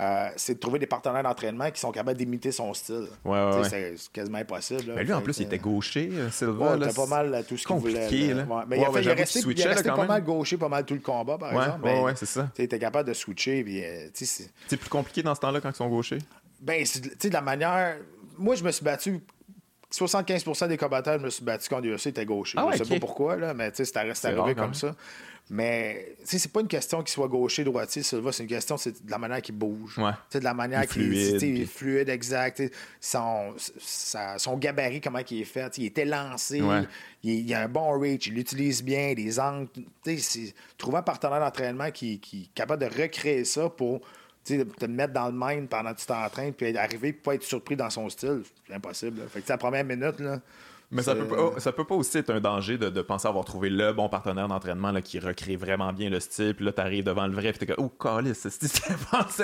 Euh, c'est de trouver des partenaires d'entraînement qui sont capables d'imiter son style. Ouais, ouais, c'est quasiment impossible. Mais lui, en plus, il était gaucher, euh, Silva. Ouais, pas mal tout ce qu'il voulait. Là. Mais il, a fait, il, resté, il est resté pas mal gaucher, pas mal tout le combat, par exemple. Ouais, ouais, c'est ça. Il était capable de switcher. Euh, c'est plus compliqué dans ce temps-là quand ils sont gauchers? Ben, tu sais, de la manière. Moi, je me suis battu 75% des combattants, je me suis battu contre UFC étaient gauchers. Ah je sais pas pourquoi, là, mais c'est arrivé comme ça. Mais c'est pas une question qu'il soit gaucher, droitier, Silva, c'est une question de la manière qu'il bouge. Ouais. De la manière qu'il est fluide, exact. Son, son gabarit, comment il est fait. Il élancé, il, il, a un bon reach, il l'utilise bien, les angles. Trouver un partenaire d'entraînement qui, qui est capable de recréer ça pour te mettre dans le mind pendant que tu t'entraînes, puis arriver et pas être surpris dans son style, c'est impossible. Fait que la première minute, là, mais ça peut, pas, ça peut pas aussi être un danger de, de penser avoir trouvé le bon partenaire d'entraînement qui recrée vraiment bien le style. Puis là, t'arrives devant le vrai, puis t'es comme, oh, calice,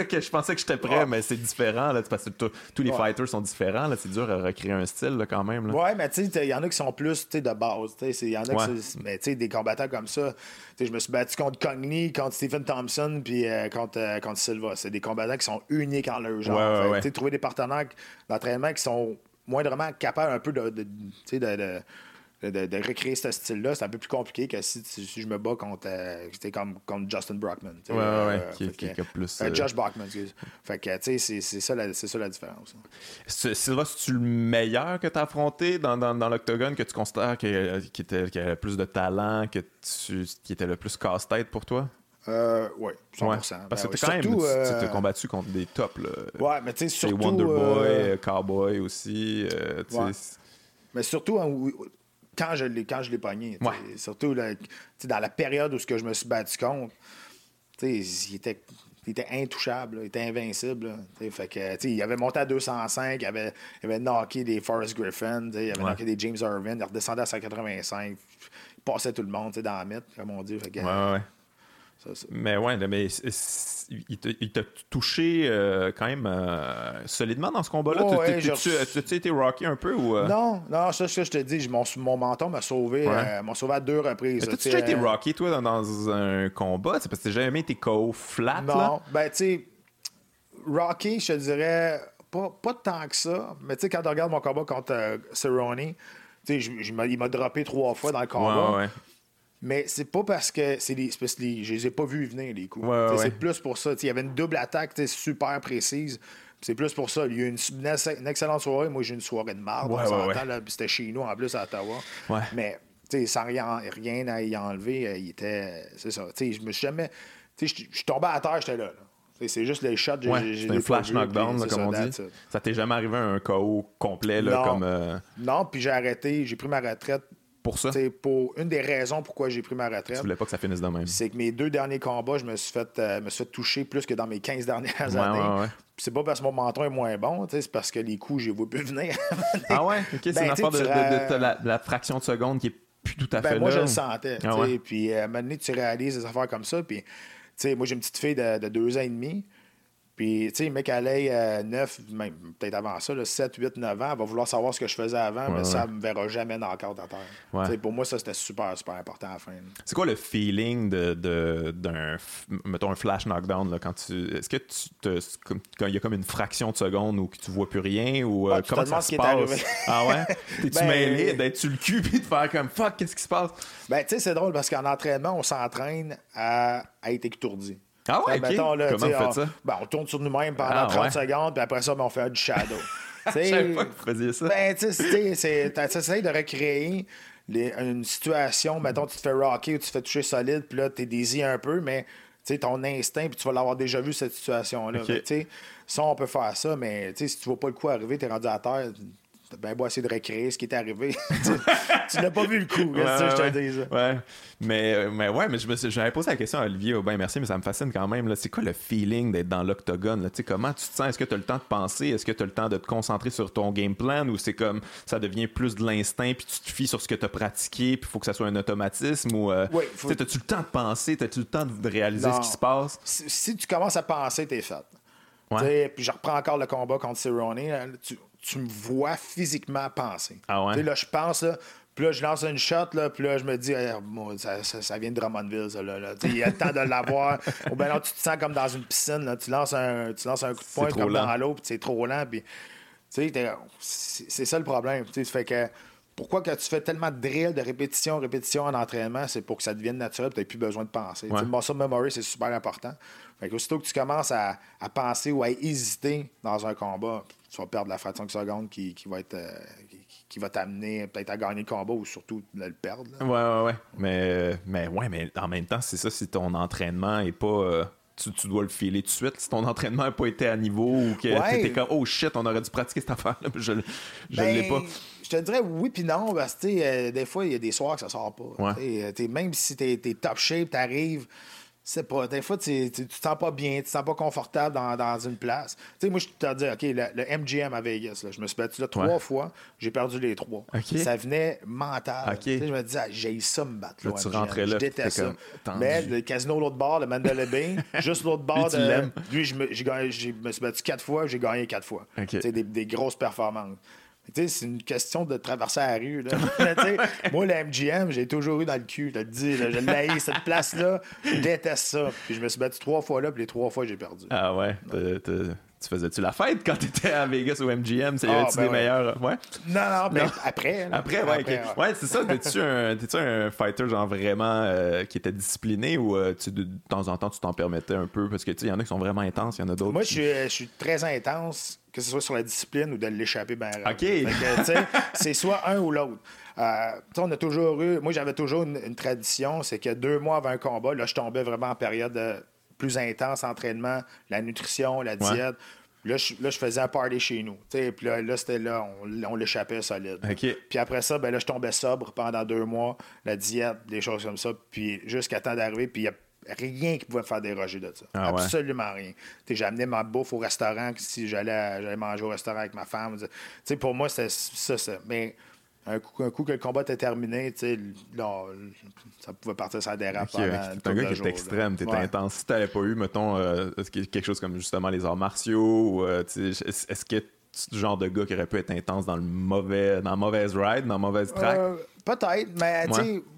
que je pensais que j'étais prêt, mais c'est différent, là, parce que tous les fighters sont différents. C'est dur à recréer un style là, quand même. Là. Ouais, mais tu sais, il y en a qui sont plus de base. Il y en a qui mais tu sais, des combattants comme ça. Je me suis battu contre Cogny, contre Stephen Thompson, puis euh, contre, euh, contre Silva. C'est des combattants qui sont uniques en leur genre. Ouais, trouver des partenaires d'entraînement qui sont moindrement capable un peu de, de, de, de recréer ce style-là, c'est un peu plus compliqué que si, si je me bats contre, euh, comme, contre Justin Brockman. Ouais, ouais, euh, qui, qui, qui, a plus. Euh, Josh Brockman, excuse. Fait que, tu sais, c'est ça, la, ça la différence. Sylvain, c'est-tu le meilleur que tu as affronté dans, dans, dans l'octogone que tu considères qui, était, qui avait le plus de talent, que tu, qui était le plus casse-tête pour toi? Euh, oui, 100%. Ouais, parce que ben, quand même, as combattu contre des tops. Là. Ouais, mais tu sais, surtout... Wonder Boy, euh... Cowboy aussi. Euh, ouais. Mais surtout, hein, quand je l'ai, quand je l'ai pogné. Surtout là, dans la période où ce que je me suis battu contre, il était, il était intouchable, il était invincible. fait que, il avait monté à 205, il avait, il avait knocké des Forrest Griffin, il avait knocké des James Irvin, il redescendait à 185, il passait tout le monde dans la mythe, comme on dit. Fait que, ouais, ouais. Mais ouais, mais il t'a touché euh, quand même euh, solidement dans ce combat-là? tu as été rocky un peu ou. Euh? Non, non, ça, ça, je te dis, mon, mon menton m'a sauvé, m'a sauvé à deux reprises. T'as-tu déjà été rocky, toi, dans, un combat? C'est parce que t'as jamais été KO flat? Non, ben tu sais Rocky, je te dirais, pas, pas tant que ça. Mais tu sais, quand tu regardes mon combat contre Cerrone, il m'a droppé trois fois dans le combat. Ouais, mais c'est pas parce que c'est les, parce que je les ai pas vus venir, les coups. c'est plus pour ça. Il y avait une double attaque super précise. C'est plus pour ça. Il y a eu une, excellente soirée. Moi, j'ai une soirée de marde. C'était chez nous, en plus, à Ottawa. Mais sans rien, rien à y enlever, euh, il était. C'est ça. je me suis jamais. Je suis tombé à terre, j'étais là. C'est juste les shots. c'est un flash knockdown, comme on dit. Ça t'est jamais arrivé un KO complet, là, comme. Euh, non, puis j'ai arrêté, j'ai pris ma retraite pour ça? pour une des raisons pourquoi j'ai pris ma retraite. Tu voulais pas que ça finisse de même. C'est que mes deux derniers combats, je me suis fait, euh, me suis toucher plus que dans mes 15 dernières années. c'est pas parce que mon menton est moins bon, c'est parce que les coups, j'ai vu plus venir. ah ouais? Ok, c'est ben, une affaire de, la, fraction de seconde qui est plus tout à ben, fait moi, là. Moi, je le sentais. Ah puis à un moment donné, tu réalises des affaires comme ça. Puis, moi, j'ai une petite fille de deux ans et demi. Puis, tu sais, mec, elle est 9, même peut-être avant ça, 7, 8, 9 ans, va vouloir savoir ce que je faisais avant, mais ça, ne me verra jamais dans le cadre à terre. Pour moi, ça, c'était super, super important à la fin. C'est quoi le feeling d'un, de, mettons, un flash knockdown, là, quand tu. Est-ce que tu te, quand il y a comme une fraction de seconde où tu vois plus rien, ou euh, comment ça se passe? ah ouais? T'es-tu ben, mêlé d'être sur le cul puis de faire comme fuck, qu'est-ce qui se passe? Ben, tu sais, c'est drôle parce qu'en entraînement, on s'entraîne à, à être étourdi. Ah ouais, ben, Comment on fait ça? Ben, on tourne sur nous-mêmes pendant 30 ah, secondes, puis après ça, ben, on fait du shadow. Je savais pas que vous faisiez ça. Ben, tu sais, essaies de recréer une situation, mettons, tu te fais rocker ou tu te fais toucher solide, puis là, tu es désy un peu, mais ton instinct, puis tu vas l'avoir déjà vu, cette situation-là. Okay. Ça, on peut faire ça, mais si tu vois pas le coup arriver, tu es rendu à terre, ben beau essayer de recréer ce qui est arrivé. tu n'as pas vu le coup, ouais, je te dis. Ouais. Mais, euh, mais ouais, mais je j'avais posé la question à Olivier, ben merci, mais ça me fascine quand même. C'est quoi le feeling d'être dans l'octogone? Comment tu te sens? Est-ce que tu as le temps de penser? Est-ce que tu as le temps de te concentrer sur ton game plan? Ou c'est comme ça devient plus de l'instinct puis tu te fies sur ce que tu as pratiqué puis il faut que ça soit un automatisme ou euh, as-tu le temps de penser? As-tu le temps de réaliser ce qui se passe? Si, tu commences à penser, t'es fait. Puis je reprends encore le combat contre Cerrone. Tu, tu me vois physiquement penser. Ah ouais? là, je pense, là, puis là, je lance une shot, là, puis là, je me dis, ça, ça, vient de Drummondville, ça, là. Il y a le temps de l'avoir. Ou bien là, tu te sens comme dans une piscine, là. Tu lances un, tu lances un coup de poing comme dans l'eau, puis c'est trop lent, puis... Tu sais, c'est ça le problème. Tu sais, fait que pourquoi que tu fais tellement de drills, de répétition, répétition en entraînement, c'est pour que ça devienne naturel, tu n'as plus besoin de penser. Ouais. Le muscle memory, c'est super important. Fait que aussitôt que tu commences à, à, penser ou à hésiter dans un combat, tu vas perdre la fraction de seconde qui, qui va être euh, qui, va t'amener peut-être à gagner le combat ou surtout le perdre. Ouais, ouais, ouais. Mais, mais ouais, mais en même temps, c'est ça, si ton entraînement est pas. Euh, tu, tu, dois le filer tout de suite. Si ton entraînement n'a pas été à niveau ou que tu étais comme Oh shit, on aurait dû pratiquer cette affaire-là, je ne l'ai ben, pas. Je te dirais oui puis non, parce que euh, des fois, il y a des soirs que ça sort pas. même si tu es, top shape, tu arrives c'est pas. Des fois, tu, tu, te sens pas bien, tu te sens pas confortable dans, dans une place. Tu sais, moi, je te dis, OK, le, MGM à Vegas, là, je me suis battu là trois fois, j'ai perdu les trois. Ça venait mental. Je me disais, ah, j'ai ça me battre. Là, tu rentrais là. Je déteste ça. Mais le casino l'autre bord, le Mandela Bay, juste l'autre bord de. Lui, je me, gagné, je me suis battu quatre fois, j'ai gagné quatre fois. Okay. Des, des grosses performances c'est une question de traverser la rue. Là. moi, le MGM, j'ai toujours eu dans le cul. Je te dis, je l'ai cette place-là. Je déteste ça. Puis je me suis battu trois fois là, puis les trois fois, j'ai perdu. Ah ouais? Tu faisais-tu la fête quand tu étais à Vegas au MGM? C'est ah, ben des meilleurs? Ouais? Non, non, mais après. Après, ouais, ouais, c'est ça. T'es-tu un, un fighter genre vraiment euh, qui était discipliné ou euh, tu, de temps en temps tu t'en permettais un peu? Parce que il y en a qui sont vraiment intenses, il y en a d'autres. Moi, je suis très intense que ce soit sur la discipline ou de l'échapper bien OK. c'est soit un ou l'autre. Euh, on a toujours eu, moi j'avais toujours une, tradition, c'est que deux mois avant un combat, là je tombais vraiment en période plus intense, entraînement, la nutrition, la diète. Là je, là, je faisais un party chez nous. Puis là, là c'était là, on, l'échappait solide. Puis après ça, ben là, je tombais sobre pendant deux mois, la diète, des choses comme ça. Puis jusqu'à temps d'arriver, puis il y a rien qui pouvait me faire déroger de ça. Ah Absolument rien. J'ai amené ma bouffe au restaurant si j'allais manger au restaurant avec ma femme. pour moi, c'était ça, ça. Mais un coup, un coup que le combat était terminé, là, ça pouvait partir ça dérape. Okay, T'es un gars qui est extrême, t'es intense. Si t'avais pas eu, mettons, euh, quelque chose comme justement les arts martiaux, euh, est-ce que tu genre de gars qui aurait pu être intense dans le mauvais, dans la mauvaise ride, dans la mauvaise track? Euh, peut-être, mais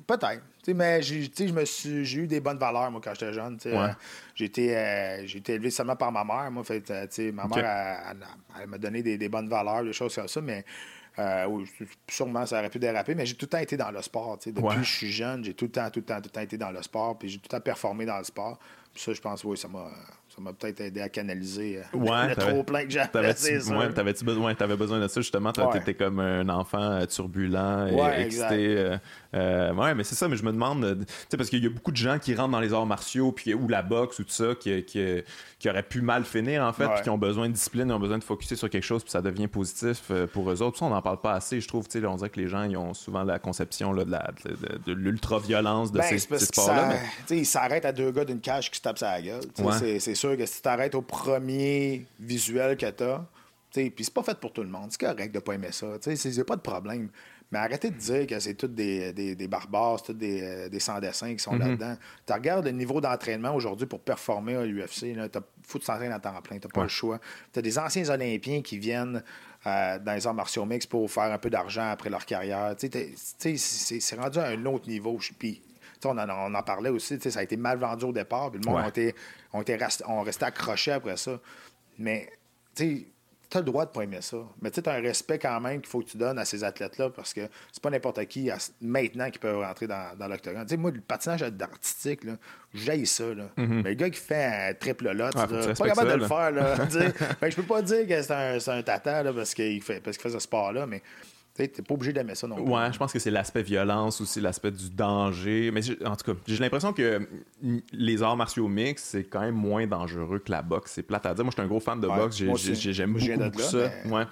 peut-être mais j'ai, eu des bonnes valeurs, moi, quand j'étais jeune. Euh, j'ai, été, euh, j'ai été élevé seulement par ma mère. Moi, fait, euh, ma mère, elle, m'a donné des, bonnes valeurs, des choses comme ça, mais sûrement, ça aurait pu déraper, mais j'ai tout le temps été dans le sport. Depuis que je suis jeune, j'ai tout le temps, tout le temps, tout le temps été dans le sport, puis j'ai tout le temps performé dans le sport. Puis ça, je pense, oui, ça m'a ça m'a peut-être aidé à canaliser euh, ouais, le trop plein que j'avais. T'avais-tu ouais, besoin, de ça justement? T'étais comme un enfant euh, turbulent et excité. Euh, euh, ouais, mais c'est ça, mais je me demande, tu sais, parce qu'il y a beaucoup de gens qui rentrent dans les arts martiaux puis, ou la boxe ou tout ça qui, qui, qui auraient pu mal finir en fait, puis qui ont besoin de discipline, ils ont besoin de focuser sur quelque chose puis ça devient positif pour eux autres. Ça, on n'en parle pas assez, je trouve. Tu sais, on dirait que les gens ils ont souvent la conception là, de, la, de, l'ultra-violence de ben, ces, sports-là. Mais... Ils s'arrêtent à deux gars d'une cage qui se tapent sa gueule. C'est sûr que si tu t'arrêtes au premier visuel que t'as. Puis c'est pas fait pour tout le monde. C'est correct de pas aimer ça. Il pas de problème. Mais arrêtez de dire que c'est tous des, des, barbares, c'est tous des, euh, des sans-dessins qui sont mm-hmm. là-dedans. Tu regardes le niveau d'entraînement aujourd'hui pour performer à l'UFC. Il faut s'entraîner à temps plein. Tu pas le choix. Tu as des anciens Olympiens qui viennent euh, dans les arts martiaux mix pour faire un peu d'argent après leur carrière. C'est rendu à un autre niveau. Puis on en, on en, parlait aussi, ça a été mal vendu au départ, puis le monde a été, on, était on resté accrochés après ça. Mais tu as le droit de pas aimer ça. Mais tu as un respect quand même qu'il faut que tu donnes à ces athlètes-là parce que c'est pas n'importe qui maintenant qui peut rentrer dans, dans l'octogone. Moi, le patinage artistique, j'aille ça. Là. Mm-hmm. Mais le gars qui fait un triple lot, ouais, pas capable de le faire. Là, je peux pas dire que c'est un, un, tata parce qu'il fait, parce fait ce sport-là, mais tu n'es pas obligé d'aimer ça non plus. Ouais, je pense que c'est l'aspect violence aussi, l'aspect du danger. Mais en tout cas, j'ai l'impression que les arts martiaux mix, c'est quand même moins dangereux que la boxe. C'est plate à dire. Moi, je suis un gros fan de boxe. J'aime beaucoup, ça. Mais... Ouais.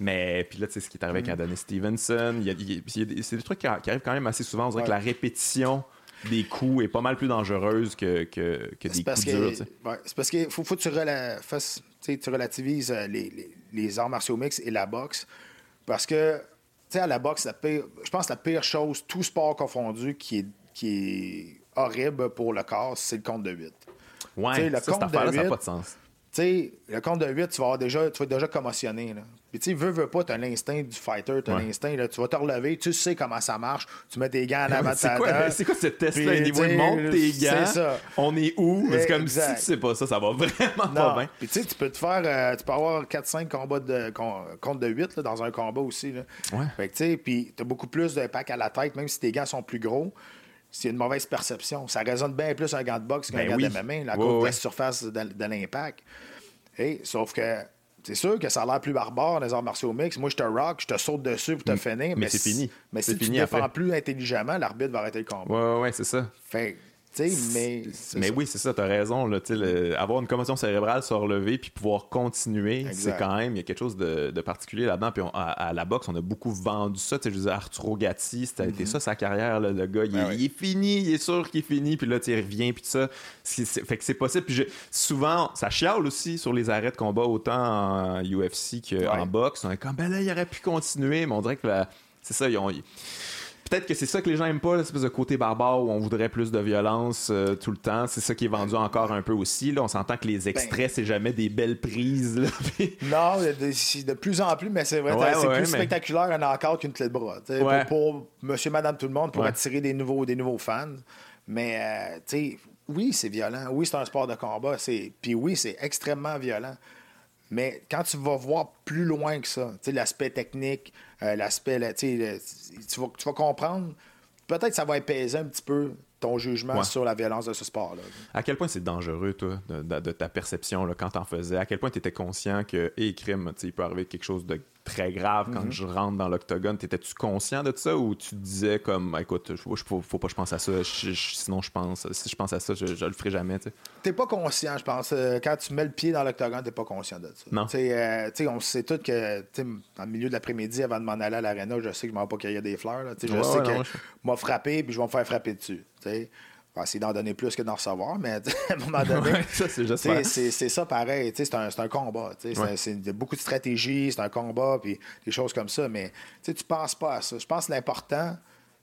mais puis là, tu sais, ce qui est arrivé avec mm. Adonis Stevenson, c'est des trucs qui, arrivent quand même assez souvent. On dirait que la répétition des coups est pas mal plus dangereuse que, que, que des coups durs. c'est parce qu'il faut, faut, que tu, tu relativises euh, les, les, les arts martiaux mix et la boxe. Parce que sais, à la boxe, je pense que la pire chose, tout sport confondu, qui est, qui est horrible pour le corps, c'est le compte de 8. Ouais, le ça, compte de 8, ça n'a pas de sens. sais, le compte de 8, tu vas, déjà, tu vas être déjà commotionné. Là. Puis, tu sais, veux, veux pas, tu as l'instinct du fighter, tu as l'instinct, tu vas te relever, tu sais comment ça marche, tu mets tes gants en avant de ta tête. C'est quoi ce test-là? Niveau de monte tes gants, ça. on est où? C'est comme si tu sais pas ça, ça va vraiment pas bien. Puis, tu sais, tu peux te faire, euh, tu peux avoir 4-5 combats de compte de 8 là, dans un combat aussi. Là. Ouais. Fait que, tu sais, puis tu as beaucoup plus d'impact à la tête, même si tes gants sont plus gros c'est une mauvaise perception. Ça résonne bien plus un gant de boxe qu'un ben gant de MMA, la ouais, la surface de, de l'impact. sauf que c'est sûr que ça a l'air plus barbare dans les arts martiaux mix. Moi, je te rock, je te saute dessus pour te mm. finir. Mais, c'est fini. Mais si tu ne défends plus intelligemment, l'arbitre va arrêter le combat. Ouais, ouais, c'est ça. Fait mais, mais oui, c'est ça, tu as raison. Là, avoir une commotion cérébrale, se relever puis pouvoir continuer, c'est quand même, il y a quelque chose de, particulier là-dedans. Puis à, la boxe, on a beaucoup vendu ça. Je veux Arturo Gatti, c'était mm-hmm. ça sa carrière. Là, le gars, ben il, est fini, il est sûr qu'il est fini. Puis là, il revient, puis ça. fait que c'est possible. Puis souvent, ça chiale aussi sur les arrêts de combat, autant en UFC qu'en boxe. On est comme, ben là, il aurait pu continuer, mais on dirait que c'est ça, ils ont peut-être que c'est ça que les gens aiment pas, l'espèce de côté barbare où on voudrait plus de violence euh, tout le temps. C'est ça qui est vendu encore un peu aussi. Là. On s'entend que les extraits, ben. c'est jamais des belles prises. non, de, de, plus en plus, mais c'est vrai, c'est plus spectaculaire un encore qu'une clé de bras. Pour, monsieur, madame, tout le monde, pour attirer des nouveaux, des nouveaux fans. Mais, euh, tu sais, oui, c'est violent. Oui, c'est un sport de combat. Puis oui, c'est extrêmement violent. Mais quand tu vas voir plus loin que ça, l'aspect technique, euh, l'aspect, tu, vas, tu vas comprendre, peut-être que ça va épaiser un petit peu ton jugement sur la violence de ce sport-là. À quel point c'est dangereux, toi, de, ta perception là, quand t'en faisais? À quel point tu étais conscient que, hé, crime, il peut arriver quelque chose de très grave quand mhm. je rentre dans l'octogone. T'étais-tu conscient de ça ou tu disais comme, écoute, faut, faut pas que je pense à ça, sinon je pense, si je pense à ça, je, le ferai jamais, tu T'es pas conscient, je pense. Euh, quand tu mets le pied dans l'octogone, t'es pas conscient de ça. Non. Euh, on sait tout que, dans le milieu de l'après-midi, avant de m'en aller à l'aréna, je sais que je m'en vais pas cueillir des fleurs, Je sais que je vais frapper puis je vais me faire frapper dessus, on va essayer d'en donner plus que d'en recevoir, mais à un moment donné, c'est ça pareil. C'est un, un, combat. C'est beaucoup de stratégie, c'est un combat, puis des choses comme ça. Mais tu penses pas à ça. Je pense que l'important,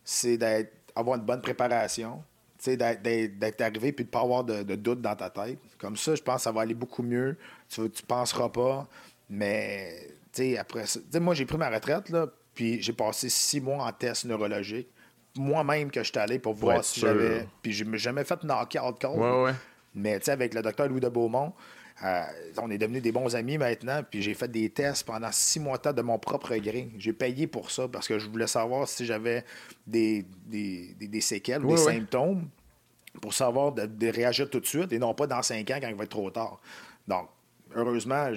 c'est d'avoir une bonne préparation, d'être arrivé puis de ne pas avoir de, doute dans ta tête. Comme ça, je pense que ça va aller beaucoup mieux. Tu ne penseras pas. Mais après ça, moi, j'ai pris ma retraite, là, puis j'ai passé six mois en test neurologique moi-même que je suis allé pour, voir si j'avais. Puis je m'ai jamais fait knock-out. Ouais, ouais. Mais tu sais, avec le docteur Louis de Beaumont, euh, on est devenus des bons amis maintenant, puis j'ai fait des tests pendant six mois de de mon propre gré. J'ai payé pour ça parce que je voulais savoir si j'avais des, des, des, séquelles ou des symptômes pour savoir de, réagir tout de suite et non pas dans cinq ans quand il va être trop tard. Donc, heureusement,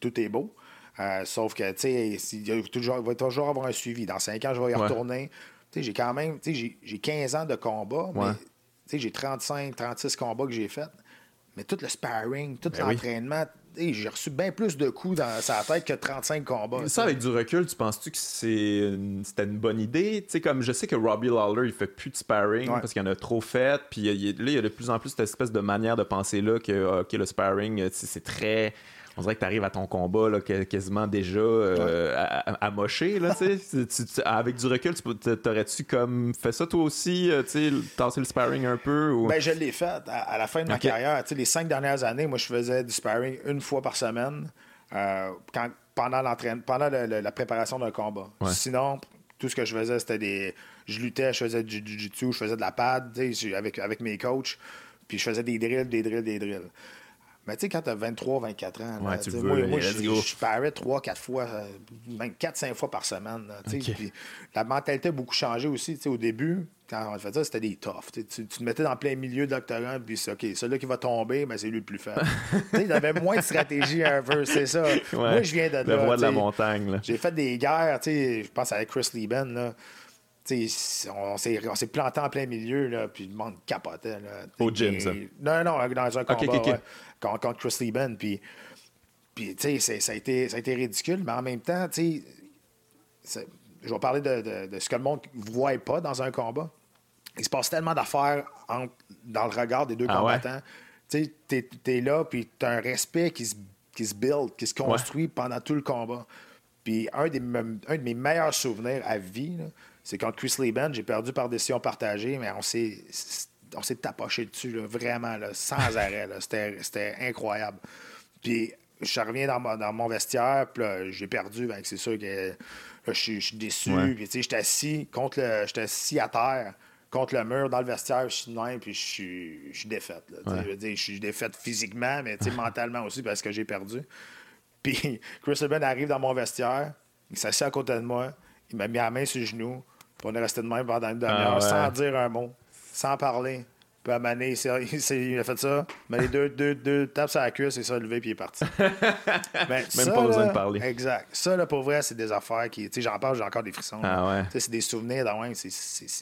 tout est beau. Euh, sauf que, tu sais, il, va toujours avoir un suivi. Dans cinq ans, je vais y retourner. J'ai quand même, j'ai 15 ans de combat, mais, tu sais, j'ai 35, 36 combats que j'ai faits. Mais tout le sparring, tout ben l'entraînement, j'ai reçu bien plus de coups dans sa tête que 35 combats. Ça, avec du recul, tu penses-tu que c'était une, bonne idée? Tu sais, comme je sais que Robbie Lawler, il fait plus de sparring parce qu'il en a trop fait. Puis là, il y a de plus en plus cette espèce de manière de penser là que OK, le sparring, c'est très on dirait que tu arrives à ton combat là, quasiment déjà euh, à, mocher. Là, avec du recul, t'aurais-tu comme fait ça toi aussi, euh, tasser le sparring un peu? Ou... Ben, je l'ai fait à, la fin de ma carrière. Les cinq dernières années, moi, je faisais du sparring une fois par semaine euh, quand, pendant, pendant la préparation d'un combat. Sinon, tout ce que je faisais, c'était des. Je luttais, je faisais du jiu-jitsu, je faisais de la pad avec, avec mes coachs, puis je faisais des drills, des drills, des drills. Mais tu sais, quand tu as 23, 24 ans, moi, moi je parais 3, 4 fois, 4, 5 fois par semaine. la mentalité a beaucoup changé aussi. Au début, quand on fait ça, c'était des toughs. Tu, te mettais dans plein milieu de doctorant, puis c'est OK, celui qui va tomber, ben, c'est lui le plus faible. il avait moins de stratégie un peu, c'est ça. Moi, je viens de là. Le de la montagne. J'ai fait des guerres, je pense à Chris Lieben. Là on s'est planté en plein milieu, là, puis le monde capotait. Là, Au gym, ça? Non, non, dans un combat contre, Chris Lieben. Puis, puis tu sais, ça, a été, ça a été ridicule, mais en même temps, tu sais, je vais parler de, de, ce que le monde ne voit pas dans un combat. Il se passe tellement d'affaires dans le regard des deux ah combattants. Tu sais, es, là, puis tu as un respect qui se, qui se build, qui se construit pendant tout le combat. Puis un, des, un de mes meilleurs souvenirs à vie, c'est quand Chris Lieben, j'ai perdu par décision partagée, mais on s'est on s'est tapoché dessus, vraiment, sans arrêt. C'était incroyable. Puis je reviens dans, dans mon vestiaire, puis j'ai perdu. c'est sûr que je suis déçu. Puis j'étais assis contre le. J'étais assis à terre contre le mur dans le vestiaire, je suis puis je suis, défaite. Je suis défaite physiquement, mais mentalement aussi parce que j'ai perdu. Puis Chris Lieben arrive dans mon vestiaire, il s'assied à côté de moi, il m'a mis la main sur le genou, on est resté de même pendant une demi-heure ah sans dire un mot, sans parler. Puis à Mané, il, a fait ça. Mais deux, deux, deux tapes sur la cuisse, et ça, levé, puis il est parti. Ben, Même pas besoin de parler. Exact. Ça, là, pour vrai, c'est des affaires qui. Tu sais, j'en parle, j'ai encore des frissons. Ah ouais. C'est des souvenirs, c'est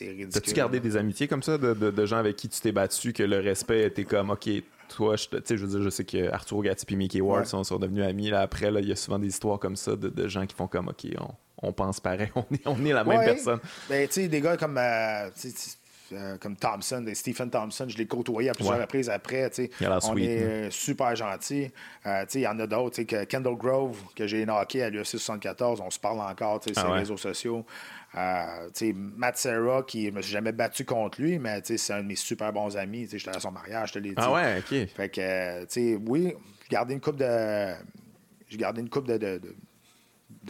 ridicule. T'as-tu gardé des amitiés comme ça de, de, gens avec qui tu t'es battu, que le respect était comme, OK, toi, je, je veux dire, je sais que Arthur Gatti et Mickey Ward sont, sont, devenus amis. Là, après, il y a souvent des histoires comme ça de, de gens qui font comme, OK, on, on pense pareil, on est, on est la même personne. Ben, tu sais, des gars comme, euh, euh, comme Thompson, Stephen Thompson, je l'ai côtoyé à plusieurs reprises après. Il a on est euh, super gentil. il y en a d'autres. Que Kendall Grove, que j'ai knocké à l'UFC 74, on se parle encore sur ah les réseaux sociaux. Matt Serra, qui ne me suis jamais battu contre lui, mais c'est un de mes super bons amis. J'étais à son mariage, je te l'ai dit. Ah ouais, OK. Fait que, tu sais, oui, j'ai gardé une coupe de. J'ai gardé une coupe de de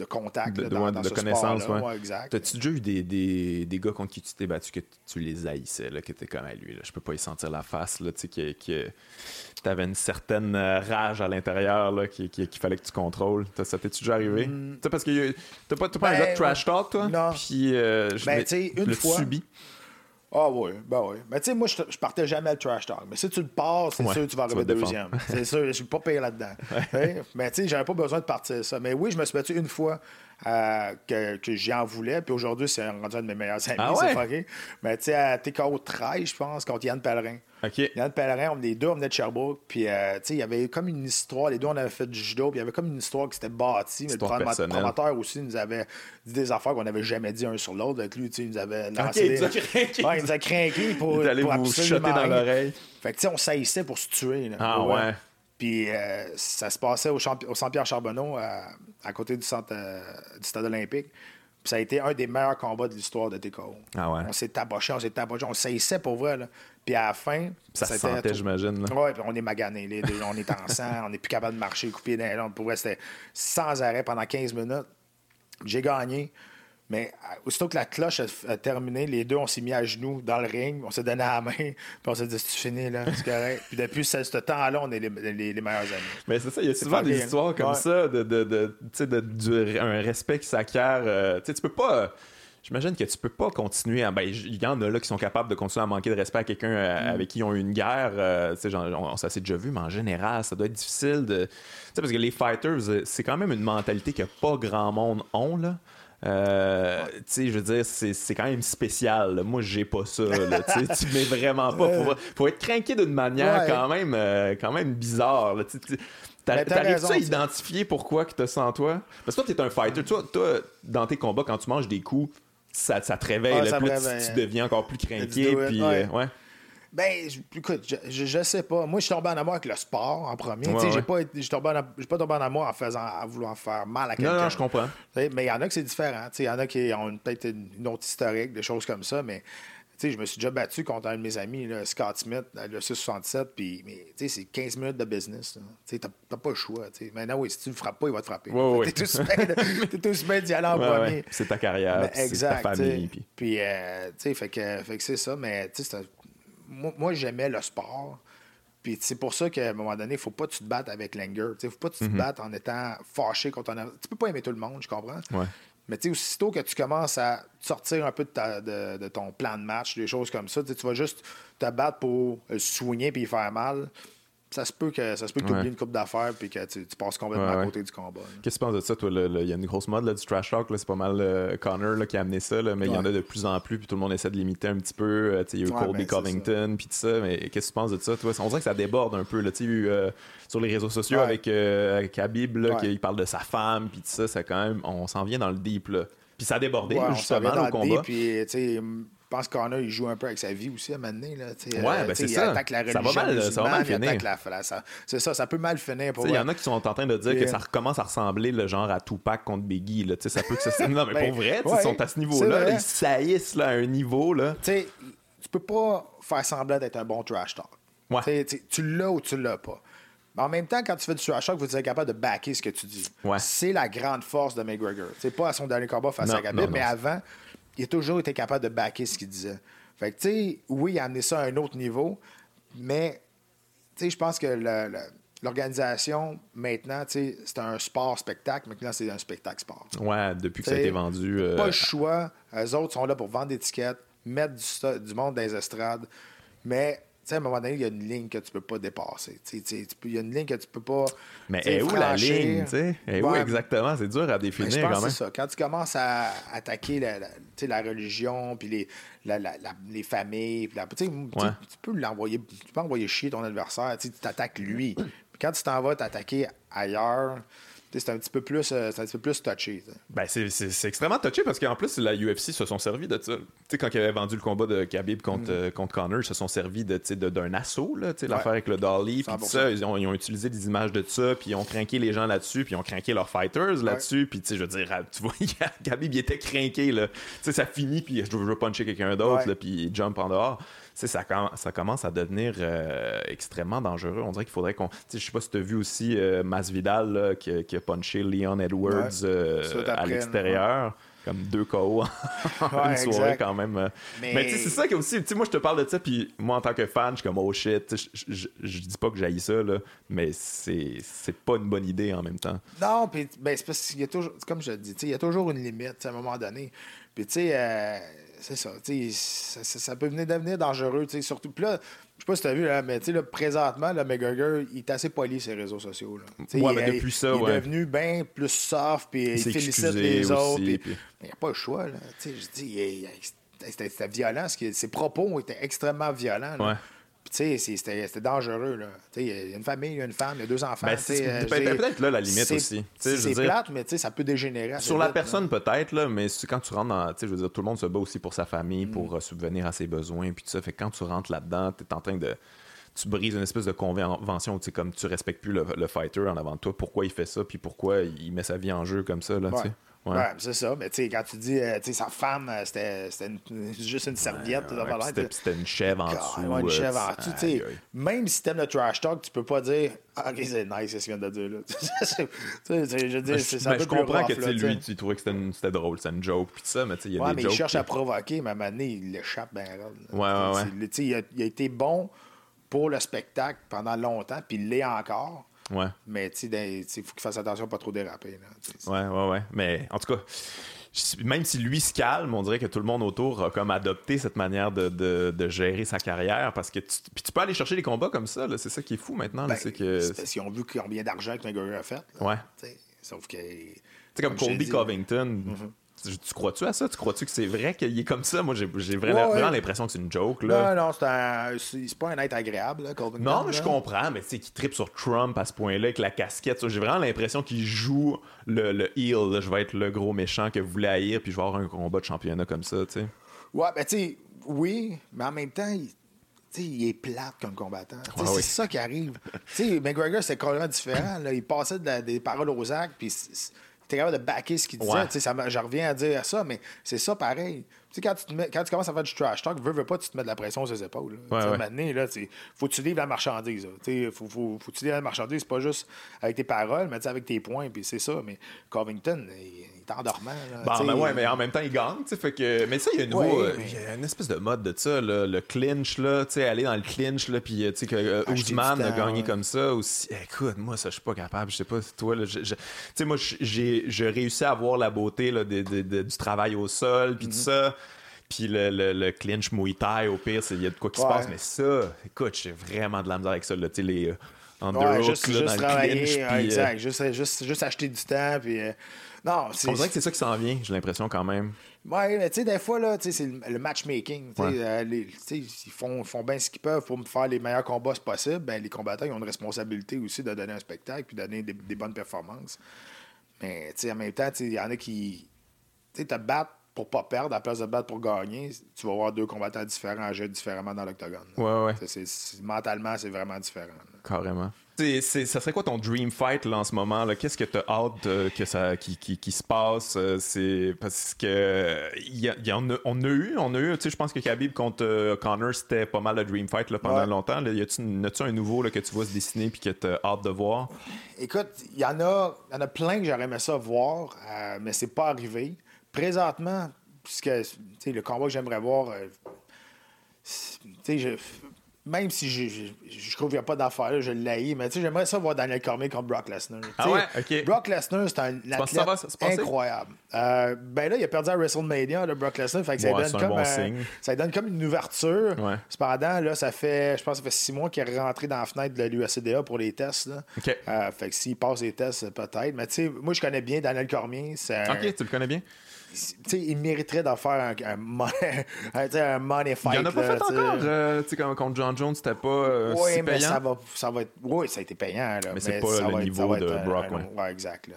contact de, dans, de connaissances. Ouais. exact. T'as-tu déjà eu des, des, des, gars contre qui tu t'es battu que tu les haïssais, là, que t'es comme à lui, là, je peux pas y sentir la face, là, tu sais, que, t'avais une certaine euh, rage à l'intérieur là, qu'il fallait que tu contrôles. Ça t'est-tu déjà arrivé? Mm. Parce que t'as pas, pas un gars de ben, trash talk, toi? Non. Puis, euh, je ben, une fois. Ah oui, ben oui. Mais tu sais, moi, je, je, partais jamais le trash talk. Mais si tu le pars, c'est sûr que tu vas arriver deuxième. c'est sûr, je suis pas payé là-dedans. Mais tu sais, j'avais pas besoin de partir ça. Mais oui, je me suis battu une fois euh, que, que j'en voulais. Puis aujourd'hui, c'est rendu un de mes meilleurs amis. Ah c'est Mais tu sais, à TKO 13, je pense, contre Yann Pellerin. Yann Pellerin, on, les deux, on venait de Sherbrooke. Puis, euh, tu sais, il y avait comme une histoire. Les deux, on avait fait du judo. Puis, il y avait comme une histoire qui s'était bâtie. Mais le promoteur aussi nous avait dit des affaires qu'on n'avait jamais dit un sur l'autre. Avec lui, tu sais, il nous avait lancé. il, nous a craqué. Ouais, il nous a craqué pour. Il vous chuter dans l'oreille. Fait que, tu sais, on saillissait pour se tuer. Là, ah ouais. Puis euh, ça se passait au, au Saint-Pierre Charbonneau, à, côté du, centre, euh, du stade olympique. Puis ça a été un des meilleurs combats de l'histoire de TKO. Ah ouais. On s'est taboché, on s'est taboché, on saillissait pour vrai. Là. Puis à la fin. Ça se sentait, j'imagine. Oui, puis on est magané. Les deux, on est en sang, on n'est plus capable de marcher, couper dans Pour vrai, c'était sans arrêt pendant 15 minutes. J'ai gagné. Mais euh, aussitôt que la cloche a, terminé, les deux, on s'est mis à genoux dans le ring, on s'est donné à la main, puis on s'est dit, c'est fini, là, c'est correct. puis depuis ce, temps-là, on est les, les, meilleurs amis. Mais c'est ça, il y a souvent des histoires comme ça, de, de, de, de, un respect qui s'acquiert. Euh, tu sais, tu peux pas. J'imagine que tu peux pas continuer à. Ben, il y en a là qui sont capables de continuer à manquer de respect à quelqu'un euh, mm. avec qui ils ont eu une guerre. Euh, genre, ça s'est déjà vu, mais en général, ça doit être difficile de. Tu sais, parce que les fighters, c'est quand même une mentalité que pas grand monde ont, là. Euh, tu sais, je veux dire, c'est quand même spécial. Moi, j'ai pas ça. Là, tu mets vraiment pas. Faut, faut être craqué d'une manière quand même euh, quand même bizarre. T'arrives-tu à identifier pourquoi que tu sens toi? Parce que toi, t'es un fighter. Toi, toi, dans tes combats, quand tu manges des coups, ça, ça te réveille. là, tu, deviens encore plus craqué. Puis, ouais. Euh, ben, écoute, je, je, sais pas. Moi, je suis tombé en amour avec le sport en premier. Ouais, j'ai pas, pas tombé en amour en faisant, en vouloir faire mal à quelqu'un. Non, non, je comprends. mais il y en a que c'est différent. Il y en a qui ont peut-être une autre historique, des choses comme ça, mais je me suis déjà battu contre un de mes amis, Scott Smith, le 667, puis c'est 15 minutes de business. Tu n'as pas le choix. T'sais. Maintenant, oui, si tu ne le frappes pas, il va te frapper. Ouais, T'es tout super d'y aller en premier. C'est ta carrière, c'est ta famille. Puis, euh, fait que, fait que c'est ça, mais moi, moi j'aimais le sport. Puis c'est pour ça qu'à un moment donné, il ne faut pas que tu te battes avec Langer. Il ne faut pas que tu te mm-hmm. battes en étant fâché contre un. Tu peux pas aimer tout le monde, je comprends. Ouais. Mais tu sais, aussitôt que tu commences à sortir un peu de, ton plan de match, des choses comme ça, tu vas juste te battre pour le soigner puis faire mal. Ça se peut que ça se peut que tu oublies une coupe d'affaires puis que tu, passes complètement à côté du combat. Qu'est-ce que tu penses de ça, toi? Il y a une grosse mode là, du trash talk, c'est pas mal euh, Connor qui a amené ça, mais il y en a de plus en plus, puis tout le monde essaie de limiter un petit peu. Euh, il y a eu Colby ben, Covington, puis tout ça, mais qu'est-ce que tu penses de ça, toi? On dirait que ça déborde un peu. Là, eu, euh, sur les réseaux sociaux avec, avec Habib, là, qui parle de sa femme, puis tout ça, ça quand même, on s'en vient dans le deep. Là. Puis ça a débordé, justement, au combat. Puis, je pense qu'Anna, il joue un peu avec sa vie aussi à un moment donné. Là, ouais, ben c'est ça. Il attaque la religion. Ça va mal, ça va mal finir. c'est ça, ça peut mal finir. Il y en a qui sont en train de dire que ça recommence à ressembler le genre à Tupac contre Biggie. Là, ça peut que ça... non, mais ben, pour vrai, ils sont à ce niveau-là. Ils saillissent là, à un niveau. Là. tu peux pas faire semblant d'être un bon trash talk. Ouais. Tu l'as ou tu l'as pas. Mais en même temps, quand tu fais du trash talk, faut être capable de backer ce que tu dis. C'est la grande force de McGregor. C'est pas à son dernier combat face à Gabby, mais avant, il a toujours été capable de backer ce qu'il disait. Fait que, tu sais, oui, il a amené ça à un autre niveau, mais, tu sais, je pense que l'organisation, maintenant, c'est un sport-spectacle. Maintenant, c'est un spectacle-sport. Ouais, depuis que ça a été vendu. Euh, pas le choix. Les autres sont là pour vendre des tickets, mettre du, du monde dans les estrades. Mais sais, à un moment donné, il y a une ligne que tu peux pas dépasser. Il y a une ligne que tu peux pas. Mais est où la ligne? sais? Est où exactement? C'est dur à définir je pense quand même. Ça. Quand tu commences à attaquer la, la religion, puis les, la, les familles, tu peux l'envoyer, tu peux envoyer chier ton adversaire, tu t'attaques lui. quand tu t'en vas t'attaquer ailleurs, c'est un petit peu plus euh, un petit peu plus touché. Ben, c'est extrêmement touché parce qu'en plus, la UFC se sont servis de ça. sais, quand ils avaient vendu le combat de Khabib contre, mm. euh, contre Connor, ils se sont servis d'un de, d'un assaut, l'affaire avec le Dolly, puis ça, ils ont, ils ont, utilisé des images de ça, puis ils ont craqué les gens là-dessus, puis ils ont craqué leurs fighters là-dessus, puis je veux dire, tu vois, Khabib, il était craqué, là. sais, ça finit, puis je veux puncher quelqu'un d'autre, puis il jump en dehors ça, ça commence à devenir euh, extrêmement dangereux. On dirait qu'il faudrait qu'on. Je sais pas si tu as vu aussi euh, Masvidal qui, a punché Leon Edwards euh, à l'extérieur. Comme deux KO en une soirée quand même. Mais, c'est ça qui aussi. Moi, je te parle de ça, puis moi, en tant que fan, je suis comme oh shit. Je, dis pas que j'aille ça, là, mais c'est pas une bonne idée en même temps. Non, puis ben, c'est parce qu'il y a toujours. Comme je dis, il y a toujours une limite à un moment donné. Puis tu sais c'est ça, ça, ça, peut venir devenir dangereux, surtout. Puis là, je sais pas si tu as vu, là, mais là, présentement, le McGregor, il est assez poli sur les réseaux sociaux. Là. Ouais, mais depuis ça, il est devenu bien plus soft, puis il félicite les autres. Puis... Il n'y a pas le choix. Là. Je dis, c'était violent. Ses propos étaient extrêmement violents. Là. Sais, c'était dangereux. Là. Il y a une famille, il y a une femme, il y a deux enfants. Ben, c'est peut-être là la limite aussi. C'est plate, mais ça peut dégénérer. Sur la personne, peut-être, là, mais quand tu rentres dans. Je veux dire, tout le monde se bat aussi pour sa famille, pour mm. euh, subvenir à ses besoins. Puis tout ça. Fait quand tu rentres là-dedans, tu es en train de. Tu brises une espèce de convention, tu comme tu respectes plus le, fighter en avant de toi, pourquoi il fait ça, puis pourquoi il met sa vie en jeu comme ça. Là, Ouais, c'est ça. Mais tu sais, quand tu dis, euh, tu sais, sa femme, euh, c'était juste une serviette. c'était une chèvre en dessous. une chèvre en dessous. sais même si t'aimes le trash talk, tu peux pas dire, ah, ok, c'est nice ce qu'il vient de dire là. je dis, c'est ben, Je comprends que lui, tu trouvais que c'était drôle, c'est une joke, puis ça, mais tu sais, il y a ouais, des mais il cherche à provoquer, mais à un moment donné, il l'échappe bien Ouais, ouais, ouais. Il a, il a été bon pour le spectacle pendant longtemps, puis il l'est encore. Ouais. Mais tu sais, il faut qu'il fasse attention à pas trop déraper. Là, ouais, ouais, ouais. Mais en tout cas, même si lui se calme, on dirait que tout le monde autour a comme adopté cette manière de, de, gérer sa carrière parce que tu, puis tu peux aller chercher les combats comme ça, c'est ça qui est fou maintenant. Ben, c'est que... qu'ils ont vu combien d'argent que McGregor a fait. ouais. Sauf que. C'est comme, Colby Covington. Mm-hmm. Tu crois-tu à ça? Tu crois-tu que c'est vrai qu'il est comme ça? Moi, j'ai vraiment, l'impression que c'est une joke. Là. Non, non, c'est pas un être agréable, là, Non, mais je comprends, mais tu sais, qu'il tripe sur Trump à ce point-là, avec la casquette. J'ai vraiment l'impression qu'il joue le, le heel. Je vais être le gros méchant que vous voulez haïr, puis je vais avoir un combat de championnat comme ça, tu sais. Ouais, ben tu sais, oui, mais en même temps, il il est plate comme combattant. c'est ça qui arrive. sais McGregor, c'est complètement différent. Là. Il passait des paroles aux actes, puis t'es capable de backer ce qu'il disait. Ça, je reviens à dire ça, mais c'est ça pareil. Tu quand tu, quand tu commences à faire du trash talk, veux, veux pas, tu te mets de la pression sur les épaules. Là. Ouais, Maintenant, là, faut que tu livres la marchandise. Il faut, faut, faut, que tu livres la marchandise, pas juste avec tes paroles, mais avec tes points, puis c'est ça. Mais Covington, est endormant. Là, ben ouais, mais en même temps, il gagne. Fait que... Mais ça, il y a, une euh, y a une espèce de mode de ça, le clinch, là, aller dans le clinch, là, puis que euh, Ousmane a gagné comme ça aussi. Écoute, moi, ça, je suis pas capable. Je sais pas, toi, là, sais moi, j'ai réussi à voir la beauté là, de, de, du travail au sol, puis tout mhm. ça. Puis le, le, le, clinch Muay Thai, au pire, il y a de quoi qui se passe. Mais ça, écoute, j'ai vraiment de la misère avec ça. Là, les, euh, ouais, juste, juste dans travailler, le clinch, exact. Juste, juste, juste, acheter du temps. Puis, non, On dirait que c'est ça qui s'en vient, j'ai l'impression quand même. Oui, mais tu sais, des fois, là, c'est le matchmaking. Euh, ils font, font bien ce qu'ils peuvent pour faire les meilleurs combats possibles. Ben, les combattants ils ont une responsabilité aussi de donner un spectacle puis de donner des, bonnes performances. Mais en même temps, il y en a qui te battent pour pas perdre, à la place de battre pour gagner, tu vas avoir deux combattants différents à jouer différemment dans l'octogone. Ouais, ouais. mentalement, c'est vraiment différent. Carrément. C'est, ça serait quoi ton dream fight là, en ce moment? Qu'est-ce que tu as hâte que ça, qui, qui, qui, se passe? Euh, c'est parce que y y on, a, on a eu, on a eu, je pense que Khabib contre euh, Connor, c'était pas mal le dream fight là, pendant longtemps. Là, y a-tu, un nouveau là, que tu vois se dessiner puis que tu as hâte de voir? Écoute, il y en a, y en a plein que j'aurais aimé ça voir, euh, mais c'est pas arrivé. Présentement, puisque le combat que j'aimerais voir, je, même si je, je, trouve qu'il n'y a pas d'affaire, je l'ai, mais j'aimerais ça voir Daniel Cormier contre Brock Lesnar. Ah ouais? Brock Lesnar, c'est un athlète incroyable. Euh, ben là, il a perdu à WrestleMania, le Brock Lesnar, fait que ça, donne comme, ça donne comme une ouverture. Cependant, là, ça fait, je pense, ça fait six mois qu'il est rentré dans la fenêtre de l'USCDA pour les tests. Là. Euh, fait que s'il passe les tests, peut-être. Mais tu sais, moi, je connais bien Daniel Cormier. Ok, tu le connais bien? Il mériterait d'en faire un, un, money, un, money fight. Il en a pas fait encore. Euh, comme contre John Jones, c'était pas euh, oui, si mais payant. Ça va, ça va être, oui, ça a été payant. Là, mais, c'est pas le niveau de Brock. ouais. exact. Là,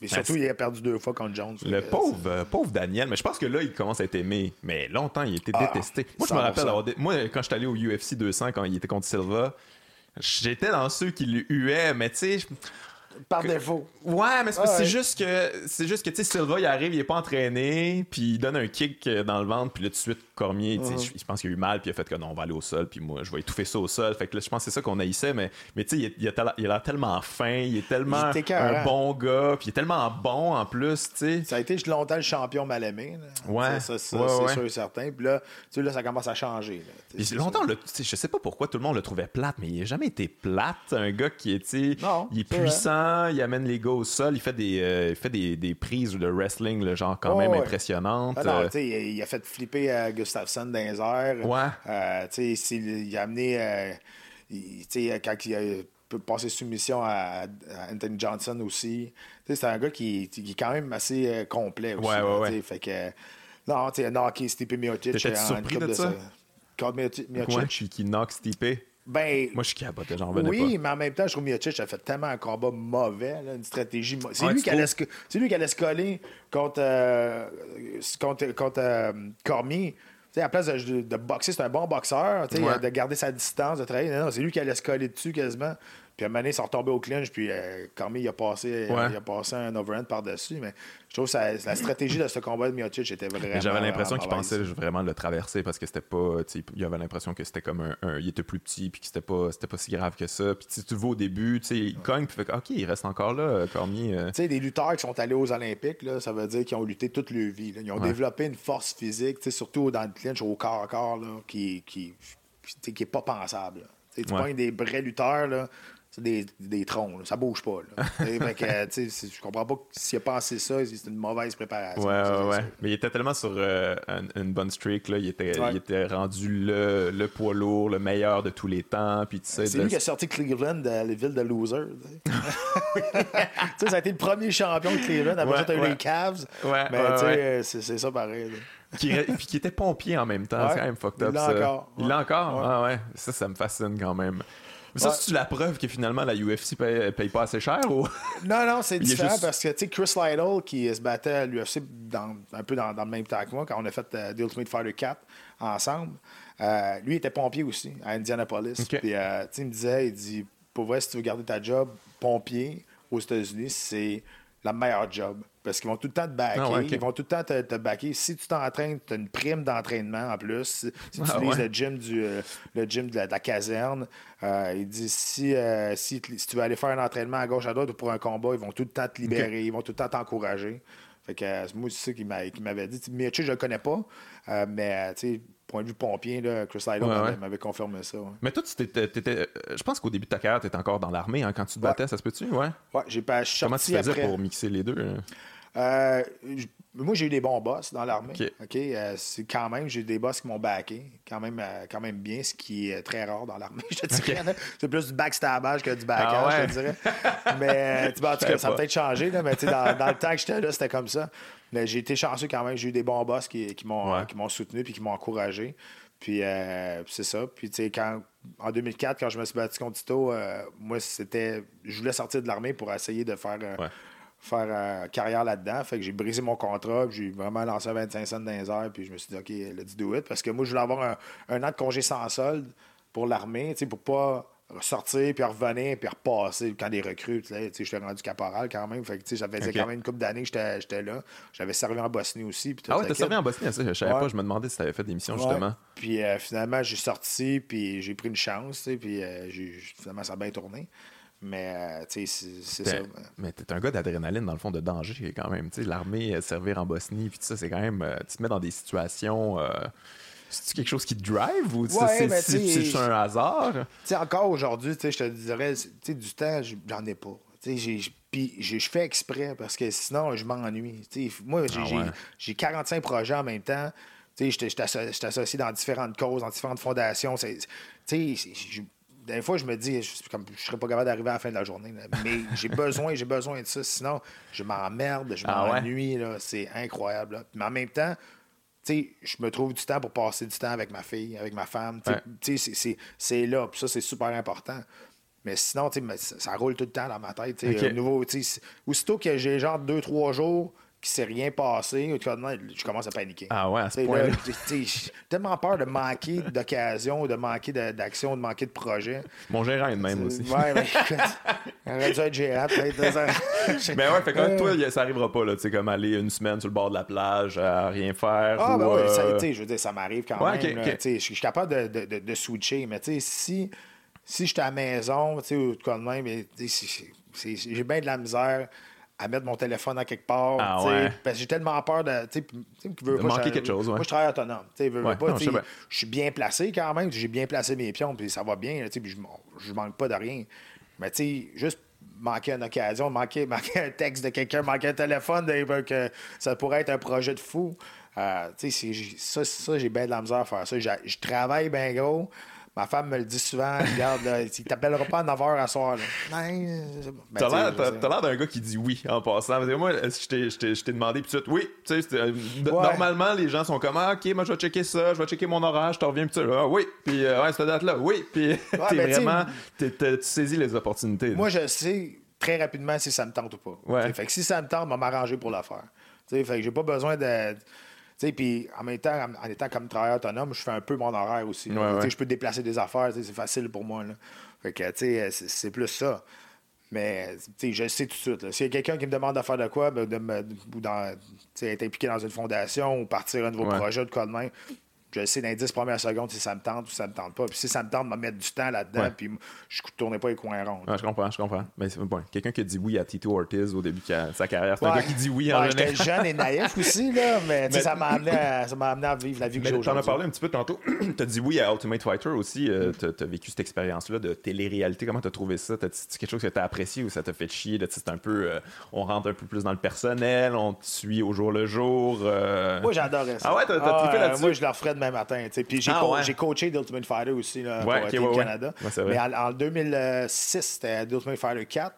et ben, surtout, il a perdu deux fois contre Jones. Le pauvre, euh, pauvre Daniel, mais je pense que là, il commence à être aimé. Mais longtemps, il était ah, détesté. Moi, je me rappelle, moi, quand je suis allé au UFC 200, quand il était contre Silva, j'étais dans ceux qui le huaient, mais tu sais par défaut. Ouais, mais c'est juste que c'est juste que tu sais Silva il arrive, il est pas entraîné, puis il donne un kick dans le ventre, puis là tout de suite Cormier, je pense qu'il a eu mal, puis il a fait que non, on va aller au sol, puis moi je vais étouffer ça au sol. Fait que là je pense que c'est ça qu'on haïssait, mais mais tu sais il, a l'air tellement fin, il est tellement un bon gars, puis il est tellement bon en plus, tu sais. Ça a été longtemps le champion mal aimé. Ouais. Ça, c'est sûr et certain. Puis là, tu là ça commence à changer. Là, longtemps, le, je sais pas pourquoi tout le monde le trouvait plate, mais il a jamais été plate. Un gars qui est, il est puissant il amène les gars au sol, il fait des, euh, fait des, des, prises de wrestling, le genre quand même impressionnantes. Ah euh. il, a fait flipper à Gustafsson dans les airs. Ouais. Euh, il, a amené, quand il a passer soumission à, Anthony Johnson aussi. C'est un gars qui, qui, est quand même assez complet aussi. Ouais, ouais, ouais. Fait que, non, tu sais, knocké Stipe Miocic. T'étais surpris de, de ça? Miocic. Ouais, qui, qui knock Stipe? Ben, Moi, je suis capoté, j'en Oui, mais en même temps, je trouve Miocic a fait tellement un combat mauvais, une stratégie. C'est lui, qui allait se... lui qui allait se coller contre, euh, contre, contre euh, Cormier. À la place de, boxer, c'est un bon boxeur, de garder sa distance, de travailler. Non, c'est lui qui allait se coller dessus quasiment. Puis à un moment donné, ils sont retombés au clinch, puis euh, Cormier, il a passé, il a passé un overhand par-dessus. Mais je trouve que la stratégie de ce combat de Miocic était vraiment. J'avais l'impression qu'il pensait vraiment le traverser parce que c'était pas. Il avait l'impression que c'était comme un, Il était plus petit, puis que c'était pas, pas si grave que ça. Puis tu le vois au début, il cogne, puis fait OK, il reste encore là, Cormier. Euh. Tu sais, des lutteurs qui sont allés aux Olympiques, là, ça veut dire qu'ils ont lutté toute leur vie. Ils ont développé une force physique, surtout dans le clinch au corps à corps, là, qui, qui, qui, est pas pensable. Tu ouais. des vrais lutteurs, là, c'est des, des troncs, là. ça bouge pas. Là. fait que, je comprends pas s'il a pensé ça, c'est une mauvaise préparation. Ouais, ouais, ouais. Mais il était tellement sur euh, une, bonne streak, là. Il, était, il était rendu le, le, poids lourd, le meilleur de tous les temps. Puis, c'est lui qui a sorti Cleveland de la ville de loser. ça a été le premier champion de Cleveland. Après ça, tu eu les Cavs. Ouais, mais c'est ça pareil. qui, puis qui était pompier en même temps. C'est quand même fucked up. Il l'a encore. Il l'a encore? Ah ouais. Ça, ça me fascine quand même. Mais ça, c'est-tu la preuve que finalement la UFC paye, paye pas assez cher ou? Non, non, c'est différent parce que tu sais, Chris Lytle qui se battait à l'UFC un peu dans, dans, le même temps que moi quand on a fait euh, The Ultimate Fighter 4 ensemble, euh, lui était pompier aussi à Indianapolis. Puis euh, il me disait, il dit, pour vrai, si tu veux garder ta job, pompier aux États-Unis, c'est la meilleure job. Parce qu'ils vont tout le temps te backer. Ah Ils vont tout le temps te, backer. Si tu t'entraînes, tu as une prime d'entraînement en plus. Si, tu ah utilises le gym, du, euh, le gym de la, caserne, euh, il dit si, euh, si, tu veux aller faire un entraînement à gauche, à droite ou pour un combat, ils vont tout le temps te libérer. Ils vont tout le temps t'encourager. Fait que moi, c'est ça qu'il m'avait dit. Mais tu je le connais pas, mais tu sais point de vue pompier, là, Chris Lytle m'avait confirmé ça. Mais toi, tu t'étais, je pense qu'au début de ta carrière, tu étais encore dans l'armée hein, quand tu te battais, ça se peut-tu? Ouais. Ouais, j'ai pas Comment tu faisais pour mixer les deux? Hein? Euh, moi, j'ai eu des bons boss dans l'armée. OK. Euh, c'est quand même, j'ai eu des boss qui m'ont backé, quand même, euh, quand même bien, ce qui est très rare dans l'armée, je te dirais. C'est plus du backstabage que du backage, ah je te dirais. mais en tout cas, ça a peut-être changé, là, mais dans, dans, le temps que j'étais là, c'était comme ça. Mais j'ai été chanceux quand même. J'ai eu des bons boss qui, qui m'ont soutenu puis qui m'ont encouragé. Puis c'est ça. Puis tu sais, quand en 2004, quand je me suis battu contre Tito, moi, c'était. Je voulais sortir de l'armée pour essayer de faire faire euh, carrière là-dedans. Fait que j'ai brisé mon contrat, j'ai vraiment lancé 25 cents dans les airs, puis je me suis dit, OK, let's do it. Parce que moi, je voulais avoir un, an de congé sans solde pour l'armée, tu sais, pour pas sortir, puis revenir, puis repasser quand des recrues. Tu sais, j'étais rendu caporal quand même. Fait que, tu sais, ça faisait quand même une couple d'années que j'étais là. J'avais servi en Bosnie aussi. ah ouais, t'as servi en Bosnie, ça? Je savais pas. Je me demandais si t'avais fait des missions, justement. Puis euh, finalement, j'ai sorti, puis j'ai pris une chance, puis euh, finalement, ça a bien tourné. Mais, euh, tu sais, c'est ça. Mais t'es un gars d'adrénaline, dans le fond, de danger, quand même. Tu sais, l'armée, servir en Bosnie, puis tout ça, c'est quand même. Tu te mets dans des situations. C'est-tu quelque chose qui te drive ou c'est juste un hasard? Encore aujourd'hui, je te dirais, du temps, j'en ai pas. Puis je fais exprès parce que sinon, je m'ennuie. Moi, j'ai 45 ah projets en même temps. Je suis associé dans différentes causes, dans différentes fondations. Des fois, je me dis, je, je serais pas capable d'arriver à la fin de la journée. Mais j'ai besoin, j'ai besoin de ça. Sinon, je m'emmerde, je ah m'ennuie. C'est incroyable. Mais en même temps, je me trouve du temps pour passer du temps avec ma fille, avec ma femme. C'est là. ça, c'est super important. Mais sinon, ça, roule tout le temps dans ma tête. Nouveau, aussitôt que j'ai genre deux, trois jours qui s'est rien passé, je commence à paniquer. Ah ouais, à ce J'ai tellement peur de manquer d'occasion, de manquer d'action, de manquer de projet. Mon gérant est de même aussi. Ouais, mais aurait dû être gérant peut-être. mais ouais, fait que toi, ça arrivera pas, là, tu sais, comme aller une semaine sur le bord de la plage à rien faire. Ah, ben ouais, ça, euh, je veux dire, ça m'arrive quand même. Je suis capable de, de, de, switcher, mais tu sais, si, si je suis à la maison, tu sais, ou de même, j'ai bien de la misère à mettre mon téléphone à quelque part. Ah, parce que j'ai tellement peur de. Veut manquer quelque chose. Moi, je travaille autonome. je suis bien placé quand même. J'ai bien placé mes pions, puis ça va bien. Puis je, je manque pas de rien. Mais tu sais, juste manquer une occasion, manquer, manquer un texte de quelqu'un, manquer un téléphone, que ça pourrait être un projet de fou. Euh, ça, ça j'ai bien de la misère à faire ça. Je travaille bien gros. Ma femme me le dit souvent, regarde, il t'appellera pas à 9h à soir. Ben, t'as l'air d'un gars qui dit oui en passant. Moi, je t'ai demandé, puis tu oui. Euh, normalement, les gens sont comme, ah, ok, moi je vais checker ça, je vais checker mon orage, je te reviens, puis tu ah, oui. Puis, euh, ouais, cette date-là, oui. Puis, t'es ben, vraiment, tu saisis les opportunités. Moi, je sais très rapidement si ça me tente ou pas. Fait que si ça me tente, je vais m'arranger pour la faire. fait que j'ai pas besoin de puis en même temps, en, étant comme travailleur autonome, je fais un peu mon horaire aussi. Je peux déplacer des affaires, c'est facile pour moi. Là. Fait que, c'est plus ça. Mais je sais tout de suite. S'il y a quelqu'un qui me demande de faire de quoi, ben, de me, ou dans, être impliqué dans une fondation ou partir un nouveau projet de quoi de main, je sais dans les 10 premières secondes si ça me tente ou si ça me tente pas. Puis si ça me tente de me mettre du temps là-dedans, puis je ne tournais pas les coins ronds. je comprends, je comprends. Mais c'est bon, quelqu'un qui a dit oui à Tito Ortiz au début de sa carrière, c'est un gars qui dit oui en J'étais jeune et naïf aussi, là, mais, ça m'a amené, amené, à vivre la vie que j'ai aujourd'hui. en as parlé un petit peu tantôt. tu as dit oui à Ultimate Fighter aussi. Euh, tu as, vécu cette expérience-là de télé-réalité. Comment tu as trouvé ça? C'est quelque chose que tu as apprécié ou ça t'a fait chier? C'est un peu, euh, on rentre un peu plus dans le personnel, on te suit au jour le jour. Euh? Moi, j'adorais ça. Ah ouais, t'as ah, là-dessus? Moi, je le referais demain matin. Puis j'ai ah, coaché d'Ultimate Fighter aussi là, pour Team Canada. Mais en, 2006, c'était Ultimate Fighter 4.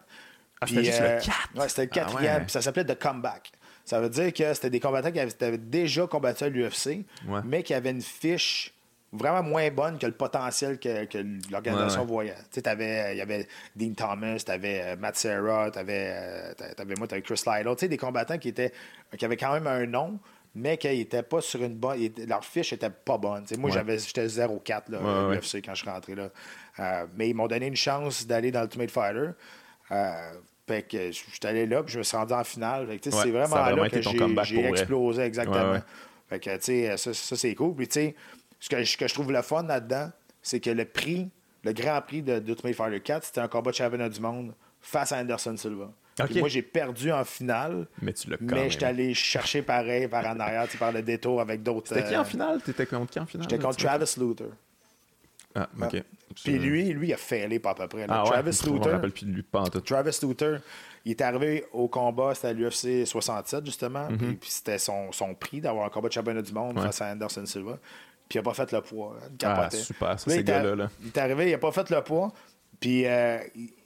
Ah, c'était juste le 4? Euh, ouais, c'était le quatrième. Ça s'appelait The Comeback. Ça veut dire que c'était des combattants qui avaient, déjà combattu à l'UFC, mais qui avaient une fiche vraiment moins bonne que le potentiel que, que l'organisation voyait. Tu sais, il y avait Dean Thomas, tu avais euh, Matt Serra, tu avais, euh, moi, tu avais Chris Lytle. Tu sais, des combattants qui, étaient, qui avaient quand même un nom, mais qu'ils n'étaient pas sur une bonne. Leur fiche n'était pas bonne. moi, j'avais, j'étais 0-4 là, ouais, UFC quand je suis rentré là. Euh, mais ils m'ont donné une chance d'aller dans Ultimate Fighter. Euh, fait que je suis allé là, puis je me suis rendu en finale. c'est vraiment là que j'ai, explosé exactement. Fait que, ça, ça c'est cool. Puis, ce que, ce que je trouve le fun là-dedans, c'est que le prix, le grand prix de, d'Ultimate Fighter 4, c'était un combat de championnat du monde face à Anderson Silva. Moi, j'ai perdu en finale. Mais tu l'as Mais j'étais allé chercher pareil par en arrière, par le détour avec d'autres. C'était qui en euh, finale? T'étais contre qui en finale J'étais contre Travis Luther. Ah, ok. Puis lui, lui, il a failli pas à peu près. Ah, Travis ouais, Luther. rappelle plus de lui, pas en tout. Travis Luther, il est arrivé au combat, c'était à l'UFC 67, justement. Mhm. Puis c'était son, son prix d'avoir un combat de championnat du monde face à Anderson Silva. Puis il n'a pas fait le poids. Ah, super, ça, ces gars-là. Il est arrivé, il n'a pas fait le poids. Puis euh,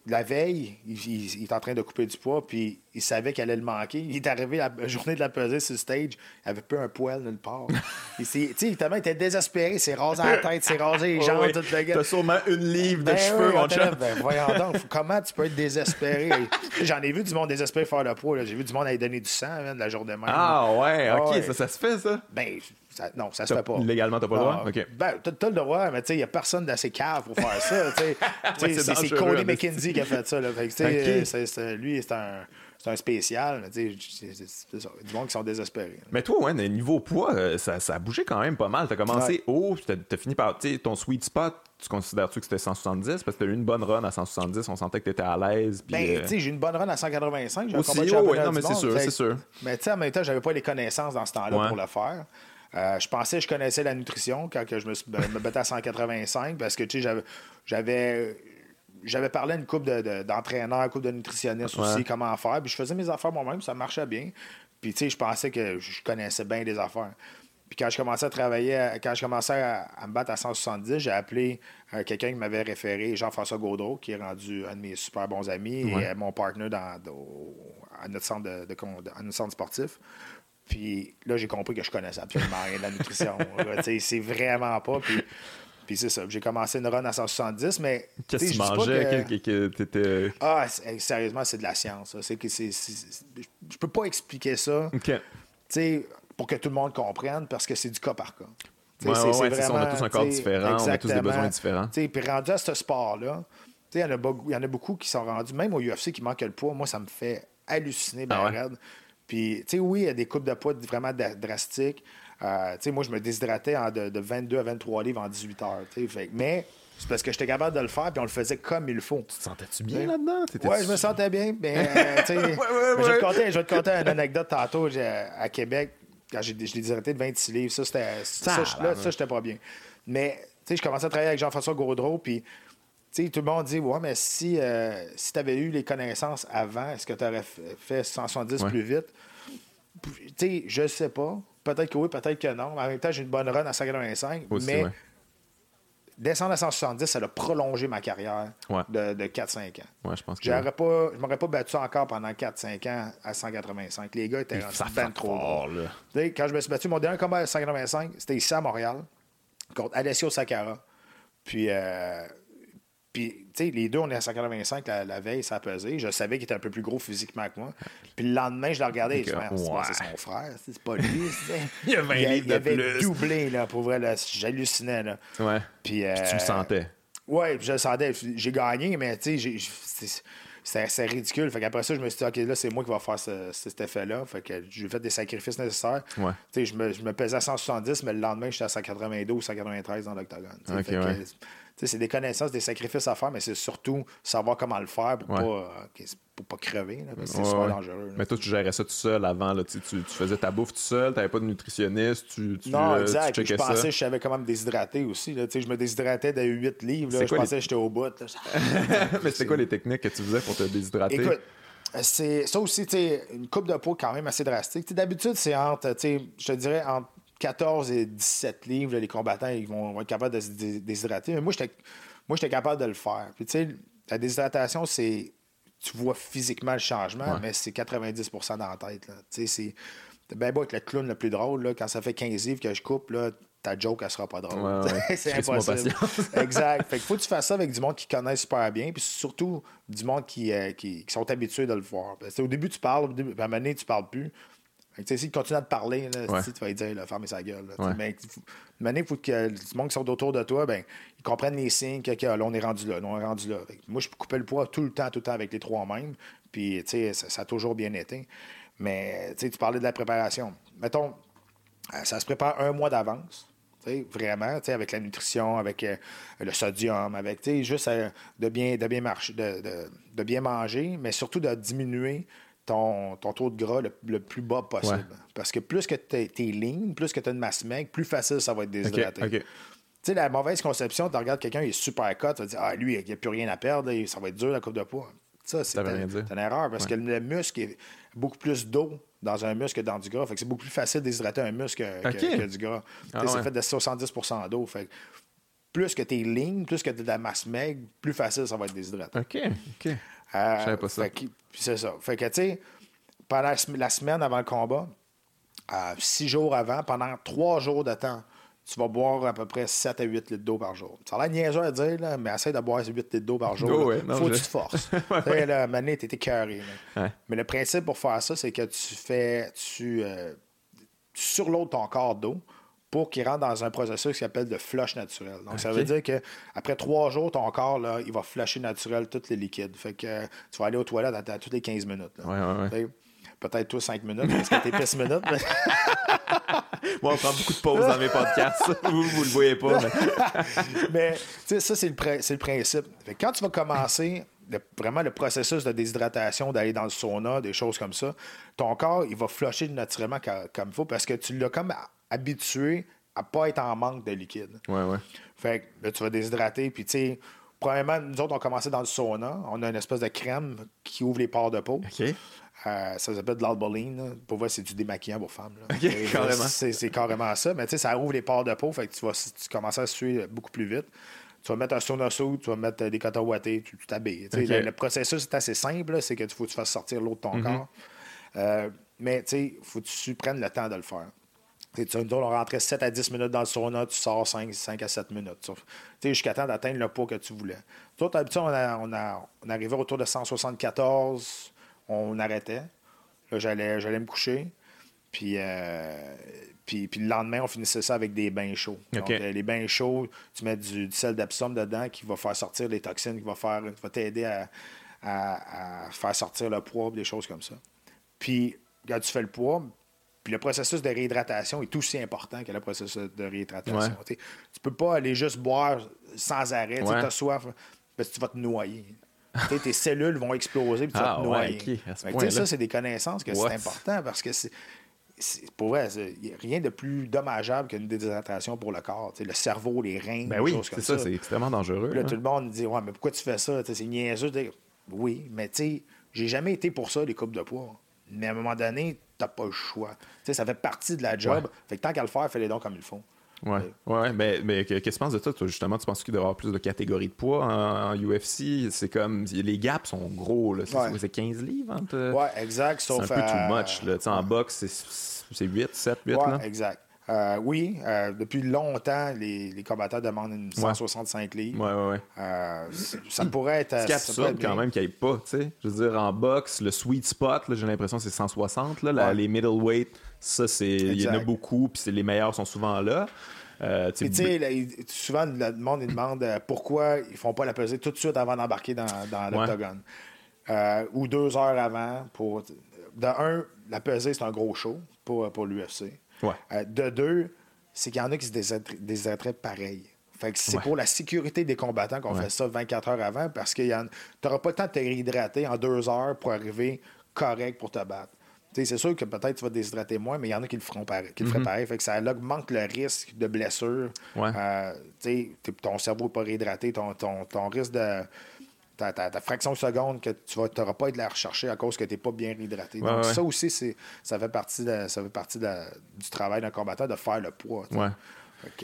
la veille, il, est en train de couper du poids, puis il savait qu'elle allait le manquer. Il est arrivé la journée de la pesée sur le stage, il avait peu un poil nulle part. il, il était désespéré, il s'est rasé la tête, il s'est rasé les jambes, tout le gars. T'as sûrement une livre de ben cheveux, mon chat. Ben, voyons donc, comment tu peux être désespéré? J'en ai vu du monde désespéré faire le poids. J'ai vu du monde aller donner du sang de la journée même. Ah ouais, ok, Ça, ça se fait, ça? Ben, non, ça se fait pas. Légalement, t'as pas le droit? Ah, OK. Ben, t'as, le droit, mais tu sais, il n'y a personne d'assez cave pour faire ça. c'est, Cody McKenzie qui a fait ça. Là. Fait lui, c'est un c'est un spécial. C'est ça. Du monde qui sont désespérés. Mais toi, ouais, niveau poids, euh, ça, ça, a bougé quand même pas mal. Tu as commencé haut, tu as, fini par. Ton sweet spot, tu considères-tu que c'était 170 Parce que tu as eu une bonne run à 170, on sentait que tu étais à l'aise. Ben, euh, tu sais, j'ai eu une bonne run à 185. J'ai ouais, non, mais c'est sûr, c'est sûr. Mais tu sais, en même temps, j'avais pas les connaissances dans ce temps-là pour le faire. Euh, je pensais que je connaissais la nutrition quand je me, suis, me battais à 185 parce que tu sais, j'avais j'avais parlé à une couple d'entraîneurs, de, une couple de nutritionnistes aussi, comment faire. Puis je faisais mes affaires moi-même, ça marchait bien. Puis tu sais, je pensais que je connaissais bien les affaires. Puis quand je commençais à travailler, quand je commençais à, me battre à 170, j'ai appelé euh, quelqu'un qui m'avait référé, Jean-François Gaudreau, qui est rendu un de mes super bons amis et mon partenaire dans, à, notre centre de, à notre centre sportif. Puis là, j'ai compris que je connaissais absolument rien de la nutrition. c'est vraiment pas. Puis, puis c'est ça. J'ai commencé une run à 170, mais. Qu'est-ce que tu mangeais? Que... Ah, sérieusement, c'est de la science. C'est que c'est, Je peux pas expliquer ça. Pour que tout le monde comprenne, parce que c'est du cas par cas. Ouais, ouais, c'est vraiment, on a tous un corps différent, on a tous des besoins différents. Puis rendu à ce sport-là, il y, en a beaucoup, y en a beaucoup qui sont rendus, même au UFC, qui manquent le poids. Moi, ça me fait halluciner, ben ah puis, tu sais, oui, il y a des coupes de poids vraiment drastiques. Euh, tu sais, moi, je me déshydratais de, 22 à 23 livres en 18 heures. Fait, mais c'est parce que j'étais capable de le faire, puis on le faisait comme il faut. Tu te sentais-tu bien là-dedans? Oui, je me sentais bien. Mais, euh, je, vais te conter, je vais te conter une anecdote tantôt à Québec, quand j'ai déshydraté de 26 livres. Ça, c'était. Ça, là, ça, j'étais pas bien. Mais, tu sais, je commençais à travailler avec Jean-François Gaudreau, puis tout le monde dit Ouais, mais si, euh, si tu avais eu les connaissances avant, est-ce que tu aurais fait 170 plus vite? Tu sais, je sais pas. Peut-être que oui, peut-être que non. En même temps, j'ai une bonne run à 185. mais descendre à 170, ça a prolongé ma carrière de, de 4-5 ans. Ouais, je pense que J'aurais pas, je m'aurais pas battu encore pendant 4-5 ans à 185. Les gars étaient bien trop fort, Quand je me suis battu, mon dernier combat à 185, c'était ici à Montréal, contre Alessio Sakara. Puis. Euh, puis, tu sais, les deux, on est à 185 la, veille, ça a pesé. Je savais qu'il était un peu plus gros physiquement que moi. Puis le lendemain, je le regardais et je me disais, c'est son frère, c'est pas lui. il y a 20 il, il avait doublé, là, pour vrai, j'hallucinais. Là. Ouais. Puis, tu le euh, sentais. Ouais, je savais, j'ai gagné, mais tu sais, c'est ridicule. Fait qu'après ça, je me suis dit, OK, là, c'est moi qui va faire cet effet-là. Fait que j'ai fait des sacrifices nécessaires. Ouais. Tu sais, je me, je me pesais à 170, mais le lendemain, j'étais à 192 193 dans l'octogone. Okay, c'est des connaissances, des sacrifices à faire, mais c'est surtout savoir comment le faire pour, pas, euh, pour pas crever. c'est super dangereux. Mais toi, tu gérais ça tout seul avant. Là, tu, tu, faisais ta bouffe tout seul, tu n'avais pas de nutritionniste. Tu, non, euh, exact. je pensais que je savais comment me déshydrater aussi. Là. Je me déshydratais de 8 livres. Là. Je pensais que j'étais au bout. mais c'était quoi les techniques que tu faisais pour te déshydrater? Écoute, c'est ça aussi, une coupe de peau quand même assez drastique. D'habitude, c'est entre, je te dirais, entre 14 et 17 livres, les combattants ils vont, être capables de se déshydrater. Mais moi, j'étais capable de le faire. Puis, tu sais, la déshydratation, c'est. Tu vois physiquement le changement, mais c'est 90% dans la tête. Tu sais, c'est. bien beau être le clown le plus drôle, là, quand ça fait 15 livres que je coupe, là, ta joke, elle sera pas drôle. c'est impossible. exact. Fait qu'il faut que tu fasses ça avec du monde qui connaît super bien, puis surtout du monde qui, euh, qui, sont habitués de le voir. au début, tu parles, à un moment donné, tu parles plus. Si tu continues à te parler, là, tu vas dire, là, fermez sa gueule. Mais maintenant, il faut que les gens qui sont autour de toi, ben, ils comprennent les signes que là, on est rendu là, on est rendu là. Moi, je coupais le poids tout le temps, tout le temps avec les trois mêmes. Puis, ça, ça a toujours bien été. Mais, tu parlais de la préparation. Mettons, euh, ça se prépare un mois d'avance. Vraiment, avec la nutrition, avec euh, le sodium, avec juste euh, de, bien, de, bien marcher, de, de, bien manger, mais surtout de diminuer ton, taux de gras le, plus bas possible. Parce que plus que tu es, ligne, plus que tu as une masse maigre, plus facile ça va être déshydraté. Tu sais, la mauvaise conception, tu regardes quelqu'un, il est super cut, tu vas dire, ah, lui, il n'y a plus rien à perdre, ça va être dur la coupe de poids. Ça, c'est une erreur parce que le muscle est beaucoup plus d'eau dans un muscle que dans du gras. Fait que c'est beaucoup plus facile de déshydrater un muscle que, du gras. Ah c'est fait de 70% d'eau. Fait plus que tu es ligne, plus que tu as de la masse maigre, plus facile ça va être déshydraté. OK, OK. Euh, Je savais pas ça. C'est ça. Fait que, tu sais, pendant la semaine avant le combat, euh, six jours avant, pendant trois jours de temps, tu vas boire à peu près 7 à 8 litres d'eau par jour. Ça a l'air niaiseux à dire, là, mais essaie de boire 8 litres d'eau par jour. Il faut que tu te forces. ouais, là, maintenant, tu carré. Mais le principe pour faire ça, c'est que tu fais. Tu, euh, tu ton corps d'eau pour qu'il rentre dans un processus qui s'appelle de flush naturel. Donc, ça veut dire qu'après trois jours, ton corps, là, il va flusher naturel tous les liquides. Fait que tu vas aller aux toilettes à, toutes les 15 minutes. Peut-être toi 5 minutes parce que t'es pisse minutes. Moi, on prend beaucoup de pauses dans mes podcasts. vous, vous le voyez pas. Mais, mais ça, c'est le, le, principe. quand tu vas commencer vraiment le processus de déshydratation, d'aller dans le sauna, des choses comme ça, ton corps, il va flusher naturellement comme il faut parce que tu l'as comme habitué à pas être en manque de liquide. Ouais, ouais. Fait que là, tu vas déshydrater, puis tu sais, premièrement, nous autres, on a commencé dans le sauna. On a une espèce de crème qui ouvre les pores de peau. OK. Euh, ça s'appelle de l'alboline. Pour voir, c'est du démaquillant pour femmes. carrément. C'est, carrément ça. Mais tu sais, ça ouvre les pores de peau. Fait que tu vas tu commences à suer beaucoup plus vite. Tu vas mettre un sauna tu vas mettre des cotons tu t'habilles. Le, processus est assez simple. C'est que faut que tu fasses sortir l'eau de ton mm-hmm. corps. Euh, mais tu sais, faut que tu prennes le temps de le faire. On rentrait 7 à 10 minutes dans le sauna, tu sors 5, 5 à 7 minutes. Jusqu'à temps d'atteindre le poids que tu voulais. Toi, on, a, on, a, on arrivait autour de 174, on arrêtait. Là, j'allais, j'allais me coucher. Puis, euh, puis, puis, le lendemain, on finissait ça avec des bains chauds. Donc, euh, les bains chauds, tu mets du, sel d'Epsom dedans qui va faire sortir les toxines, qui va, faire, va t'aider à, à, faire sortir le poids, des choses comme ça. Puis, quand tu fais le poids, puis le processus de réhydratation est aussi important que le processus de réhydratation. Tu Tu peux pas aller juste boire sans arrêt. Tu as soif parce que tu vas te noyer. tes cellules vont exploser et tu vas te ah, noyer. ça, c'est des connaissances que c'est important parce que c'est. Pour vrai, il n'y a rien de plus dommageable qu'une déshydratation pour le corps. le cerveau, les reins, ben oui, c'est ça. c'est extrêmement dangereux. là, tout le monde dit Ouais, mais pourquoi tu fais ça C'est niaiseux. Oui, mais tu sais, j'ai jamais été pour ça, les coupes de poids. Mais à un moment donné, t'as pas le choix. sais, ça fait partie de la job. Fait que tant qu'à le faire, fais-les donc comme ils font. Ouais, ouais, mais, mais qu'est-ce que tu penses de ça, toi, justement? Tu penses qu'il doit y avoir plus de catégories de poids en, UFC? C'est comme, les gaps sont gros, là. C'est 15 livres entre... Ouais, exact. C'est un peu too much, là. en boxe, c'est 8, 7, 8, ouais, exact. Euh, oui, euh, depuis longtemps, les, les, combattants demandent une 165 livres. Ouais, ouais, ouais. Euh, ça pourrait être. C'est absurde quand même qu'il n'y ait pas, tu sais. Je veux dire, en boxe, le sweet spot, j'ai l'impression que c'est 160. Là, Les middleweight, ça, c'est. Il y en a beaucoup, puis les meilleurs sont souvent là. Euh, tu sais, souvent, le monde il demande pourquoi ils font pas la pesée tout de suite avant d'embarquer dans, dans l'octogone. Ou deux heures avant. pour De un, la pesée, c'est un gros show pour, pour l'UFC. De deux, c'est qu'il y en a qui se déshydratent pareil. Fait que c'est pour la sécurité des combattants qu'on fait ça 24 heures avant parce que tu n'auras pas le temps de te réhydrater en deux heures pour arriver correct pour te battre. C'est sûr que peut-être tu vas te déshydrater moins, mais il y en a qui le feront pareil, qui le feraient mhm. pareil. Fait que ça augmente le risque de blessure. Euh, ton cerveau n'est pas réhydraté, ton, ton, ton risque de ta, ta, fraction de seconde que tu n'auras pas de la rechercher à cause que tu n'es pas bien hydraté. Donc, ça aussi, ça fait partie, ça fait partie du travail d'un combattant de faire le poids.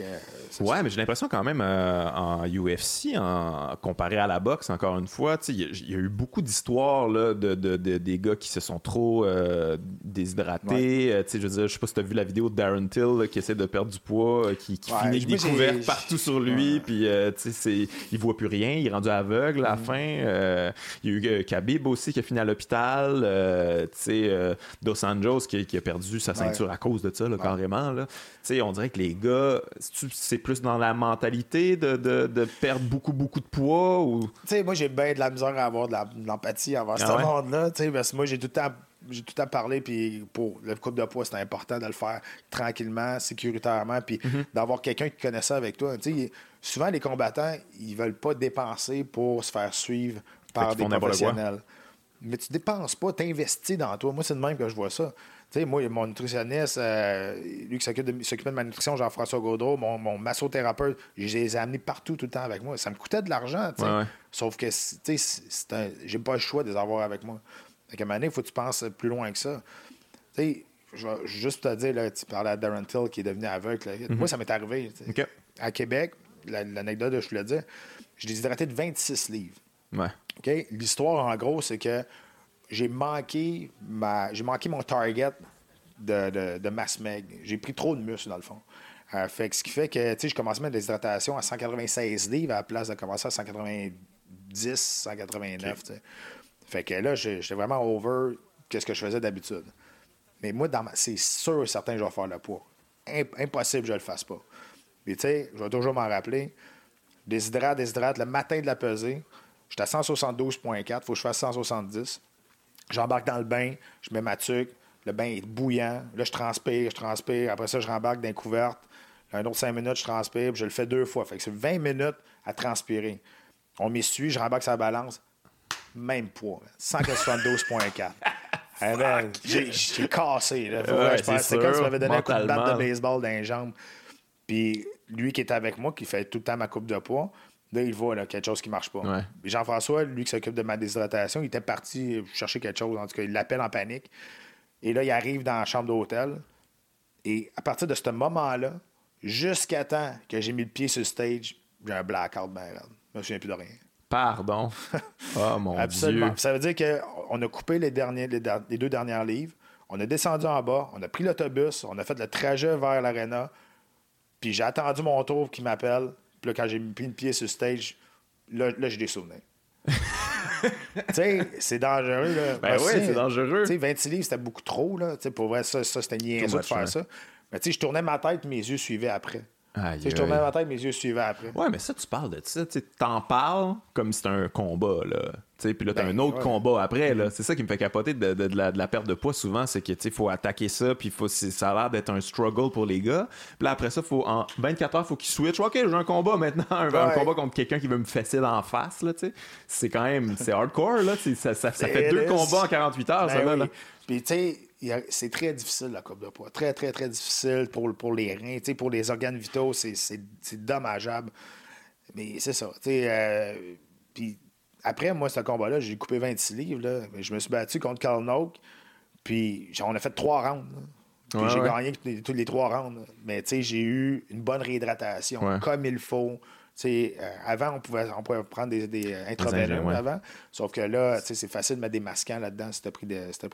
Euh, ouais, mais j'ai l'impression quand même euh, en UFC, en, comparé à la boxe, encore une fois, il y, a eu beaucoup d'histoires de, de, des gars qui se sont trop euh, déshydratés. je veux dire, je sais pas si tu as vu la vidéo de Darren Till qui essaie de perdre du poids, qui, qui finit avec des couverts partout sur lui, puis il voit plus rien, il est rendu aveugle à la mm. fin. Il y a eu Khabib aussi qui a fini à l'hôpital. Dos Anjos qui, qui, a perdu sa ceinture à cause de ça, carrément. Là. on dirait que les gars c'est plus dans la mentalité de, perdre beaucoup, beaucoup de poids ou? Tu sais, moi, j'ai bien de la misère à avoir de l'empathie envers ah ce monde-là. Tu sais, parce que moi, j'ai tout le temps. J'ai tout à parler, puis pour le coupe de poids, c'est important de le faire tranquillement, sécuritairement, puis mm-hmm. d'avoir quelqu'un qui connaît ça avec toi. Tu sais, souvent, les combattants, ils veulent pas dépenser pour se faire suivre par des professionnels. Mais tu dépenses pas, tu investis dans toi. Moi, c'est de même que je vois ça sais, moi, mon nutritionniste, euh, lui qui s'occupe de, de, ma nutrition, Jean-François Gaudreau, mon, mon, massothérapeute, je les ai amenés partout tout le temps avec moi. Ça me coûtait de l'argent. Sauf que, tu sais, j'ai pas le choix de les avoir avec moi. Fait qu'à un moment donné, il faut que tu penses plus loin que ça. Tu sais, je vais juste te dire, là, tu parlais à Darren Till qui est devenu aveugle. Mhm. Moi, ça m'est arrivé. À Québec, l'anecdote, je te le dis, je déshydraté de 26 livres. Ouais. L'histoire, en gros, c'est que j'ai manqué ma j'ai manqué mon target de, de, de masse meg. J'ai pris trop de muscle, dans le fond. Euh, fait ce qui fait que je commençais à mettre des hydratations à 196 livres à la place de commencer à 190, 189. Fait que là, j'étais vraiment over quest ce que je faisais d'habitude. Mais moi, c'est sûr et certain que je vais faire le poids. impossible que je le fasse pas. Mais tu sais, je vais toujours m'en rappeler. Déshydrate, déshydrate, le matin de la pesée, j'étais à 172,4, il faut que je fasse 170. J'embarque dans le bain, je mets ma tuque, le bain est bouillant. Là, je transpire, je transpire. Après ça, je rembarque dans couverte. Un autre 5 minutes, je transpire, puis je le fais deux fois. Fait que c'est 20 minutes à transpirer. On m'essuie, je rembarque sa balance. Même poids, 172,4. Eh ben, j'ai cassé. Là. c'est comme si tu m'avais donné un coup de batte de baseball dans les jambes. Puis lui qui est avec moi, qui fait tout le temps ma coupe de poids, Là, il voit là, quelque chose qui marche pas. Jean-François, lui qui s'occupe de ma déshydratation, il était parti chercher quelque chose. En tout cas, il l'appelle en panique. Et là, il arrive dans la chambre d'hôtel. Et à partir de ce moment-là, jusqu'à temps que j'ai mis le pied sur le stage, j'ai un blackout ben Je me souviens plus de rien. Pardon? oh mon Absolument. Ça veut dire qu'on a coupé les, derniers, les, deux dernières livres. On a descendu en bas, on a pris l'autobus, on a fait le trajet vers l'aréna. Puis j'ai attendu mon tour qui m'appelle. Puis là, quand j'ai mis le pied sur le stage, là, là j'ai des souvenirs. tu sais, c'est dangereux. Là. Ben oui, c'est dangereux. Tu sais, 26 livres, c'était beaucoup trop. Là. sais, pour vrai, ça, ça c'était niaiseux de faire ça. Mais tu sais, je tournais ma tête, mes yeux suivaient après. Je tournais ma tête, mes yeux suivaient après. Ouais, mais ça, tu parles de ça. Tu t'en parles comme si c'était un combat. Là. Puis là, t'as ben, un autre combat après. là. C'est ça qui me fait capoter de, de, la, de, la, perte de poids souvent. C'est que faut attaquer ça. Puis faut, ça a l'air d'être un struggle pour les gars. Puis là, après ça, faut, en 24 heures, faut qu'ils switchent. OK, j'ai un combat maintenant. Un, combat contre quelqu'un qui veut me fesser d'en face. C'est quand même c'est hardcore. Là. Ça, ça, ça fait deux combats en 48 heures. ça, ben là, Puis tu sais, c'est très difficile la coupe de poids. Très, très, très difficile pour, pour les reins. pour les organes vitaux, c'est dommageable. Mais c'est ça. Euh, puis après, moi, ce combat-là, j'ai coupé 26 livres. Là. Je me suis battu contre Carl Noak. Puis on a fait trois rounds. j'ai gagné tous les, trois rounds. Mais j'ai eu une bonne réhydratation, comme il faut. Euh, avant, on pouvait, on pouvait prendre des, des intraveineux avant. Sauf que là, c'est facile de mettre des masquants là-dedans si tu as, pris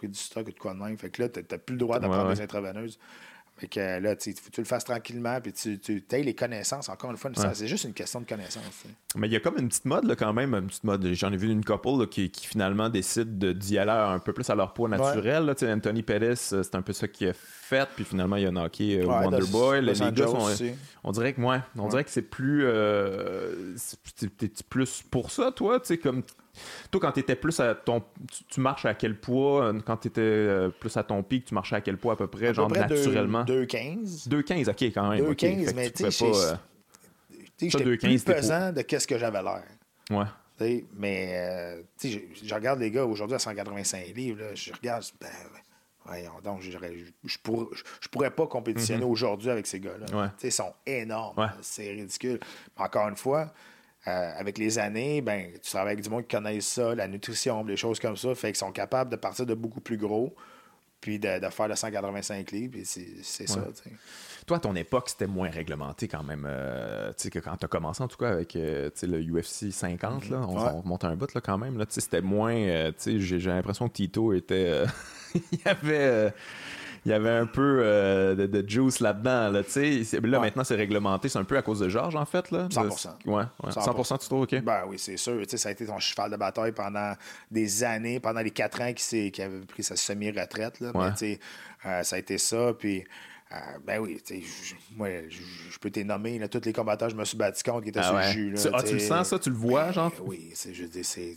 du stock ou de quoi de même. Fait que là, tu n'as plus le droit de prendre des intraveineuses. Fait que là, tu, tu le fasses tranquillement, puis tu, tu aies les connaissances. Encore une fois, c'est juste une question de connaissance. Mais il y a comme une petite mode, là, quand même, une petite mode. J'en ai vu une couple qui, finalement décide d'y aller un peu plus à leur poids naturel. Là, Anthony euh, c'est un peu ça qu'il a fait, puis finalement, il a knocké euh, Wonderboy. Les, gars on dirait que, moi, on dirait que c'est plus. Euh, T'es plus pour ça, toi, tu sais, comme toi, quand tu étais plus à ton. Tu, marches à quel poids euh, Quand tu étais euh, plus à ton pic, tu marchais à quel poids à peu près, genre naturellement? 2,15. 2,15, ok, quand même. 2,15, mais tu sais, euh, j'étais plus pesant de qu'est-ce que j'avais l'air. Ouais. mais tu sais, je regarde les gars aujourd'hui à 185 livres, je regarde, ben, donc, je, je, pourrais pas compétitionner mm-hmm. aujourd'hui avec ces gars-là. Ils sont énormes, c'est ridicule. Mais encore une fois, euh, avec les années, ben, tu travailles avec du monde qui connaît ça, la nutrition, les choses comme ça, fait qu'ils sont capables de partir de beaucoup plus gros, puis de, faire le 185 livres, puis c'est ça. Toi, à ton époque, c'était moins réglementé quand même. Euh, tu sais, que quand tu as commencé, en tout cas, avec euh, le UFC 50, là, on, remonte un bout là, quand même. C'était moins. j'ai l'impression que Tito était. il y avait il y avait un peu euh, de, juice là-dedans. Là, là maintenant, c'est réglementé. C'est un peu à cause de Georges, en fait. Là, 100%. Ouais, 100%, tu trouves, OK? Ben oui, c'est sûr. ça a été ton cheval de bataille pendant des années, pendant les quatre ans qu'il qui avait pris sa semi-retraite. Là, euh, ça a été ça. Puis. Euh, ben oui, moi, je peux t'énommer tous les combattants, je me suis battu contre qui étaient ah sur le jus. Là, ah, tu le sens, ça? Tu le vois, ben genre? Oui, je dis, c'est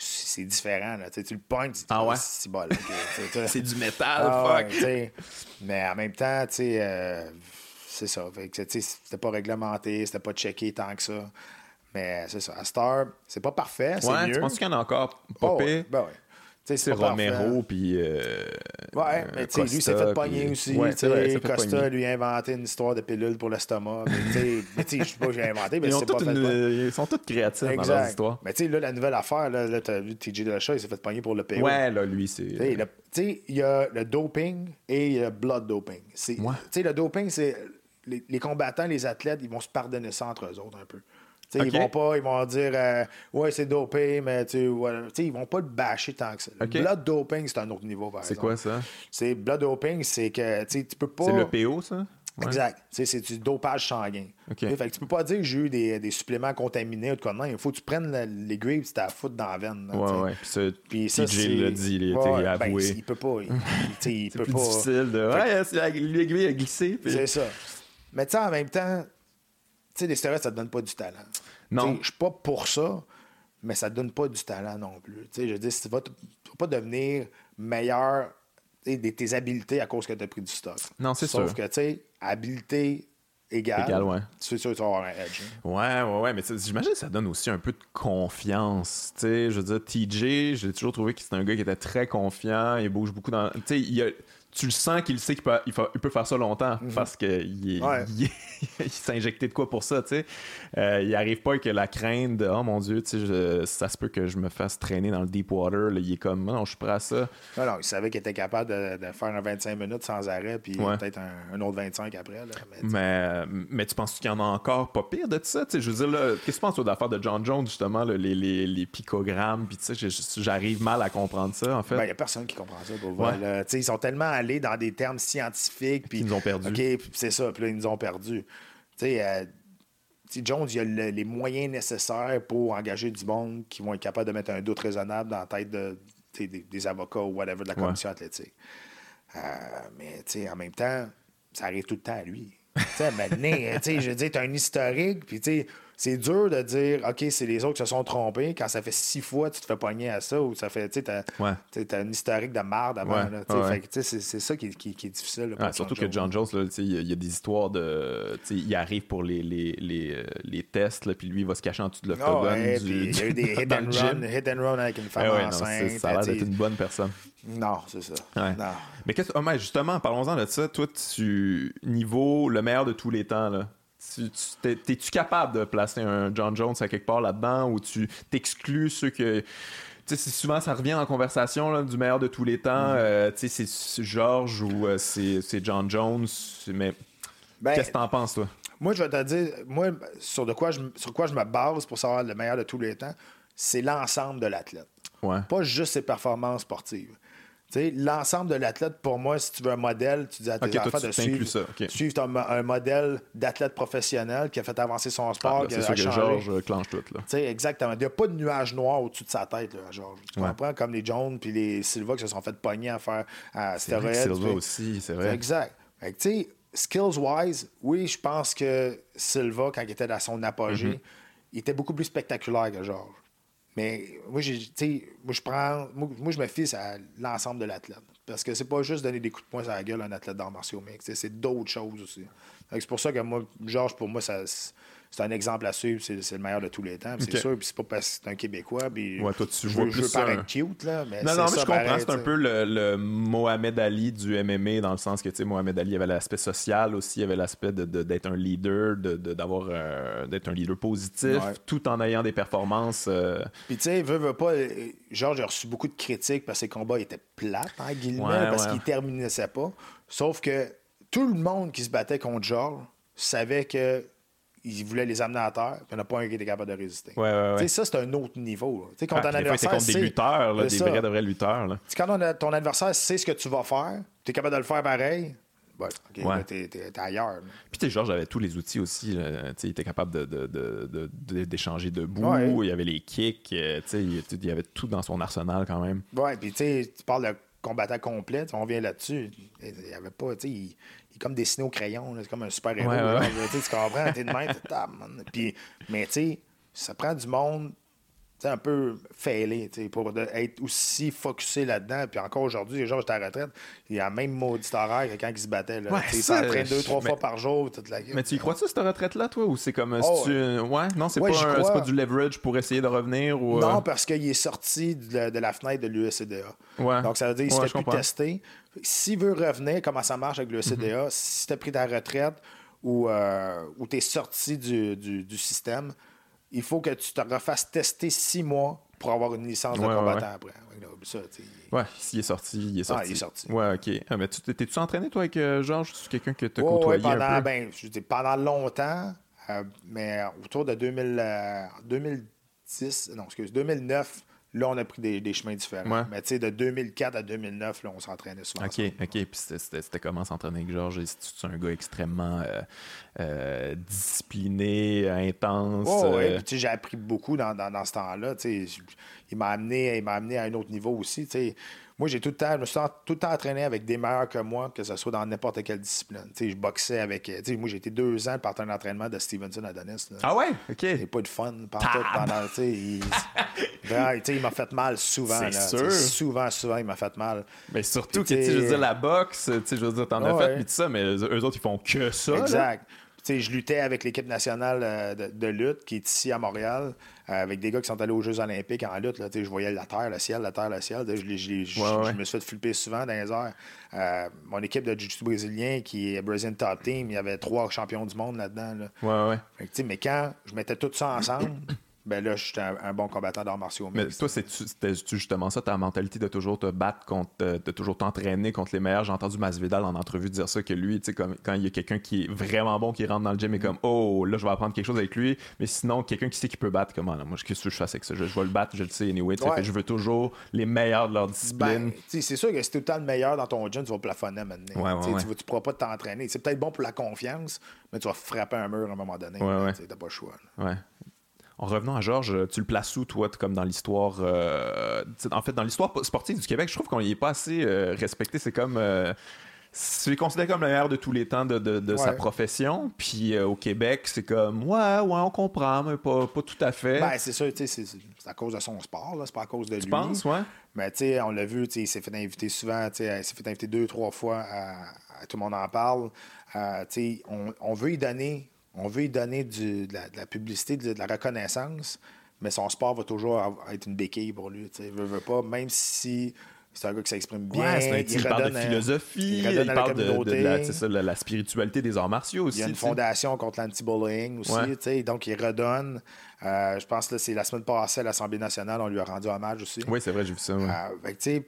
c'est différent. Là. Tu le pognes, tu ah ouais? c'est bon. c'est du métal, ah fuck. mais en même temps, tu sais, euh, c'est ça. C'était pas réglementé, c'était pas checké tant que ça. Mais c'est ça. À Star, c'est pas parfait. Ouais, mieux. tu penses qu'il y en a encore pas oh, Ben ouais. C'est Romero, puis. Euh, ouais, mais tu sais, lui, s'est fait pogner aussi. Ouais, vrai, Costa lui a inventé une histoire de pilule pour l'estomac. mais tu sais, je sais pas, j'ai inventé, mais c'est pas fait. Ils sont tous créatifs dans leur histoire. Mais tu sais, là, la nouvelle affaire, là, là tu as vu TJ Dillashaw, il s'est fait pogner pour le PO. Ouais, là, lui, c'est. Tu sais, il y a le doping et il y a le blood doping. Tu sais, le doping, c'est. Les, combattants, les athlètes, ils vont se pardonner ça entre eux autres un peu. Ils vont pas, ils vont dire euh, Ouais, c'est dopé, mais tu sais, ils vont pas le bâcher tant que ça. Le blood doping, c'est un autre niveau, par C'est quoi ça? C'est blood doping, c'est que tu peux pas. C'est le PO, ça? Exact. C'est du dopage sanguin. Fait que tu peux pas dire que j'ai eu des, des, suppléments contaminés ou de quoi. Non, il faut que tu prennes les grapes, tu t'as foutre dans la veine. ouais, ouais. Puis ça, TJ l'a dit, il a ouais, ben, avoué. il peut pas. Il, il peut plus pas. difficile de. Ouais, l'aiguille a glissé. C'est ça. Mais tu sais, en même temps, sais, les stéroïdes, ça te donne pas du talent. Non. Je suis pas pour ça, mais ça te donne pas du talent non plus. je veux dire, tu vas, pas devenir meilleur de tes habiletés à cause que tu as pris du stock. Non, c'est sûr. Sauf que, tu sais, habileté égale, Égal, ouais. c'est sûr que tu vas avoir un edge. Hein. Ouais, ouais, ouais, mais j'imagine que ça donne aussi un peu de confiance. Tu sais, je veux dire, TJ, j'ai toujours trouvé que c'était un gars qui était très confiant, il bouge beaucoup dans. Tu sais, il a tu le sens qu'il sait qu'il peut, il peut, faire ça longtemps mhm. parce qu'il il, s'est injecté de quoi pour ça, tu sais. Euh, il arrive pas avec la crainte de oh mon dieu, tu sais, ça se peut que je me fasse traîner dans le deep water. il est comme non, je suis prêt à ça. Non, non, il savait qu'il était capable de, faire un 25 minutes sans arrêt, puis peut-être un, autre 25 après. mais, mais, tu penses qu'il y en a encore pas pire de ça? Tu sais, je veux dire, qu'est-ce que tu penses de l'affaire de John Jones, justement, les, les, les, picogrammes, puis tu sais, j'arrive mal à comprendre ça, en fait. Il ben, n'y a personne qui comprend ça. Pour voir, ils sont tellement aller dans des termes scientifiques. Puis, ils nous ont perdu. OK, c'est ça. Puis là, ils nous ont perdu. Tu sais, euh, Jones, il a les moyens nécessaires pour engager du monde qui vont être capables de mettre un doute raisonnable dans la tête de, des, avocats ou whatever de la commission athlétique. Euh, mais en même temps, ça arrive tout le temps à lui. maintenant, je veux dire, tu as un historique, puis tu sais c'est dur de dire, OK, c'est les autres qui se sont trompés quand ça fait six fois tu te fais pogner à ça ou ça fait, tu sais, t'as as une historique de marde avant. c'est ça qui, qui, qui, est difficile. surtout que John Jones, il y, a des histoires de. Il arrive pour les, les, les, euh, les tests, là, puis lui, il va se cacher en dessous de l'octogone. Oh, il y a eu des hit and, run, hit and run avec une femme eh enceinte. ça a l'air d'être une bonne personne. Non, c'est ça. Mais, qu'est-ce, oh, justement, parlons-en de ça. Toi, tu niveau le meilleur de tous les temps, là T'es-tu capable de placer un John Jones à quelque part là-dedans ou tu t'exclus ceux que. Tu sais, souvent ça revient en conversation du meilleur de tous les temps. Mm-hmm. Euh, tu sais, c'est George ou euh, c'est John Jones. Mais ben, qu'est-ce que t'en penses, toi? Moi, je vais te dire, moi, sur, de quoi je, sur quoi je me base pour savoir le meilleur de tous les temps, c'est l'ensemble de l'athlète. Ouais. Pas juste ses performances sportives. L'ensemble de l'athlète, pour moi, si tu veux un modèle, tu dis à tes enfants de suivre, ça. suivre un, modèle d'athlète professionnel qui a fait avancer son sport. Ah, c'est sûr que Georges euh, clenche tout. Là. Exactement. Il n'y a pas de nuage noir au-dessus de sa tête, là, Georges. Tu comprends? Comme les Jones puis les Silva qui se sont fait pogner à faire à stéroïdes. Silva aussi, c'est vrai. Exact. skills-wise, oui, je pense que Silva, quand il était dans son apogée, mm-hmm. il était beaucoup plus spectaculaire que Georges. Mais moi, moi, je prends. Moi, je me fie à l'ensemble de l'athlète. Parce que c'est pas juste donner des coups de poing à la gueule à un athlète d'arts martiaux mix. C'est d'autres choses aussi. C'est pour ça que moi, Georges, pour moi, ça, c'est un exemple à suivre, c'est, le meilleur de tous les temps. C'est sûr, puis c'est pas parce que c'est un Québécois. Puis ouais, toi, tu vois plus je veux cute, là. Mais non, non, mais je comprends. C'est un peu le, Mohamed Ali du MMA, dans le sens que, tu sais, Mohamed Ali avait l'aspect social aussi, il avait l'aspect d'être un leader, d'avoir d'être un leader positif, tout en ayant des performances. Euh, puis, tu sais, veut, veut pas. Georges a reçu beaucoup de critiques parce que ses combats étaient plates, en guillemets, parce qu'il terminait pas. Sauf que tout le monde qui se battait contre Georges savait que il voulait les amener à terre, puis il n'y en a pas un qui était capable de résister. Ouais, ouais, ouais. Ça, c'est un autre niveau. Quand ah, ton adversaire. contre des lutteurs, là, des vrais, de vrais lutteurs. Là. Quand ton adversaire sait ce que tu vas faire, tu es capable de le faire pareil. Ouais, OK, t'es, ailleurs. Puis, tu Georges avait tous les outils aussi. il était capable de, de, de, d'échanger debout. Il y avait les kicks. Euh, il, il y avait tout dans son arsenal quand même. Ouais, puis tu parles de combattant complet. On vient là-dessus. Il n'y avait pas. Il, comme dessiné au crayon. C'est comme un super-héros. Tu comprends? T'es de même. Puis, mais tu sais, ça prend du monde un peu failé pour être aussi focusé là-dedans. Puis encore aujourd'hui, les gens à la retraite, il y a même maudit horaire que quand ils se battaient. Là. Ouais, il s'entraîne deux, trois fois par jour. Toute la... Mais tu y crois-tu, cette retraite-là, toi? Ou c'est comme. Oh, tu... ouais. non, c'est pas, pas, du leverage pour essayer de revenir? Ou, non, euh? parce qu'il est sorti de la, fenêtre de l'USCDA. Ouais. Donc ça veut dire qu'il s'était plus testé. S'il veut revenir, comment ça marche avec l'USCDA, mm si tu as pris ta retraite ou, euh, ou tu es sorti du, du, du système, il faut que tu te refasses tester six mois pour avoir une licence de combattant après. Ouais, s'il est sorti, il est sorti. Ah, il est sorti. Ouais, OK. Ah, mais tu t'es-tu entraîné, toi, avec euh, Georges? C'est quelqu'un que tu as côtoyé pendant, un peu? Ben, je dis, pendant longtemps, euh, mais autour de 2000, 2010, euh, non, excuse, 2009, Là, on a pris des, chemins différents. Mais tu sais, de 2004 à 2009, là, on s'entraînait souvent. OK, OK. Puis c'était comment s'entraîner avec Georges? C'est un gars extrêmement euh, euh, discipliné, intense. Oh, oui, euh... j'ai appris beaucoup dans, dans, dans ce temps-là. Il m'a amené, amené à un autre niveau aussi. sais moi, j'ai tout le temps, je me suis tout le temps entraîné avec des meilleurs que moi, que ce soit dans n'importe quelle discipline. je boxais avec. moi, j'ai été deux ans partenaire d'entraînement de Stevenson Adonis. Ah ouais? OK. J'ai pas de fun pendant. pendant il, il m'a fait mal souvent. C'est sûr. Souvent, souvent, il m'a fait mal. Mais surtout que, je veux dire, la boxe, je veux dire, t'en as fait, mais tout ça, mais eux autres, ils font que ça. Exact je luttais avec l'équipe nationale euh, de, lutte qui est ici à Montréal, euh, avec des gars qui sont allés aux Jeux Olympiques en lutte. Là, je voyais la terre, le ciel, la terre, le ciel. Je, me suis fait flipper souvent dans les airs. Euh, mon équipe de jiu-jitsu brésilien, qui est Brazilian Top Team, il y avait trois champions du monde là-dedans. Là. mais quand je mettais tout ça ensemble, ben là, j'étais un, un, bon combattant d'arts martiaux Mais toi, c'était justement ça, ta mentalité de toujours te battre contre, euh, de toujours t'entraîner contre les meilleurs? J'ai entendu Masvidal en entrevue dire ça, que lui, tu sais, quand il y a quelqu'un qui est vraiment bon, qui rentre dans le gym et comme, oh, là, je vais apprendre quelque chose avec lui. Mais sinon, quelqu'un qui sait qu'il peut battre, comment, là, moi, qu'est-ce que je fais avec ça? Je, vais le battre, je le sais, anyway. je veux toujours les meilleurs de leur discipline. Ben, c'est sûr que si tout le temps le meilleur dans ton gym, tu vas plafonner maintenant. Ouais, tu ne pourras pas t'entraîner. C'est peut-être bon pour la confiance, mais tu vas frapper un mur à un moment donné. Tu n'as pas le choix. Ouais. En revenant à Georges, tu le places où, toi, comme dans l'histoire. Euh, en fait, dans l'histoire sportive du Québec, je trouve qu'on n'y est pas assez euh, respecté. C'est comme. Euh, c'est considéré comme le meilleur de tous les temps de, sa profession. Puis au Québec, c'est comme, ouais, ouais, on comprend, mais pas, tout à fait. Ben, c'est sûr, c'est à cause de son sport, c'est pas à cause de lui. Tu penses, ouais? Mais tu sais, on l'a vu, il s'est fait inviter souvent, il s'est fait inviter deux, trois fois, à, tout le monde en parle. on, on veut y donner on veut lui donner de, la, publicité, de, la reconnaissance, mais son sport va toujours être une béquille pour lui. Il veut, veut pas, même si c'est un gars qui s'exprime bien. il, parle de philosophie, il, parle de, la, spiritualité des arts martiaux aussi. Il y a une fondation contre l'anti-bullying aussi, donc il redonne. Euh, je pense que c'est la semaine passée à l'Assemblée nationale, on lui a rendu hommage aussi. Oui, c'est vrai, j'ai vu ça. Euh,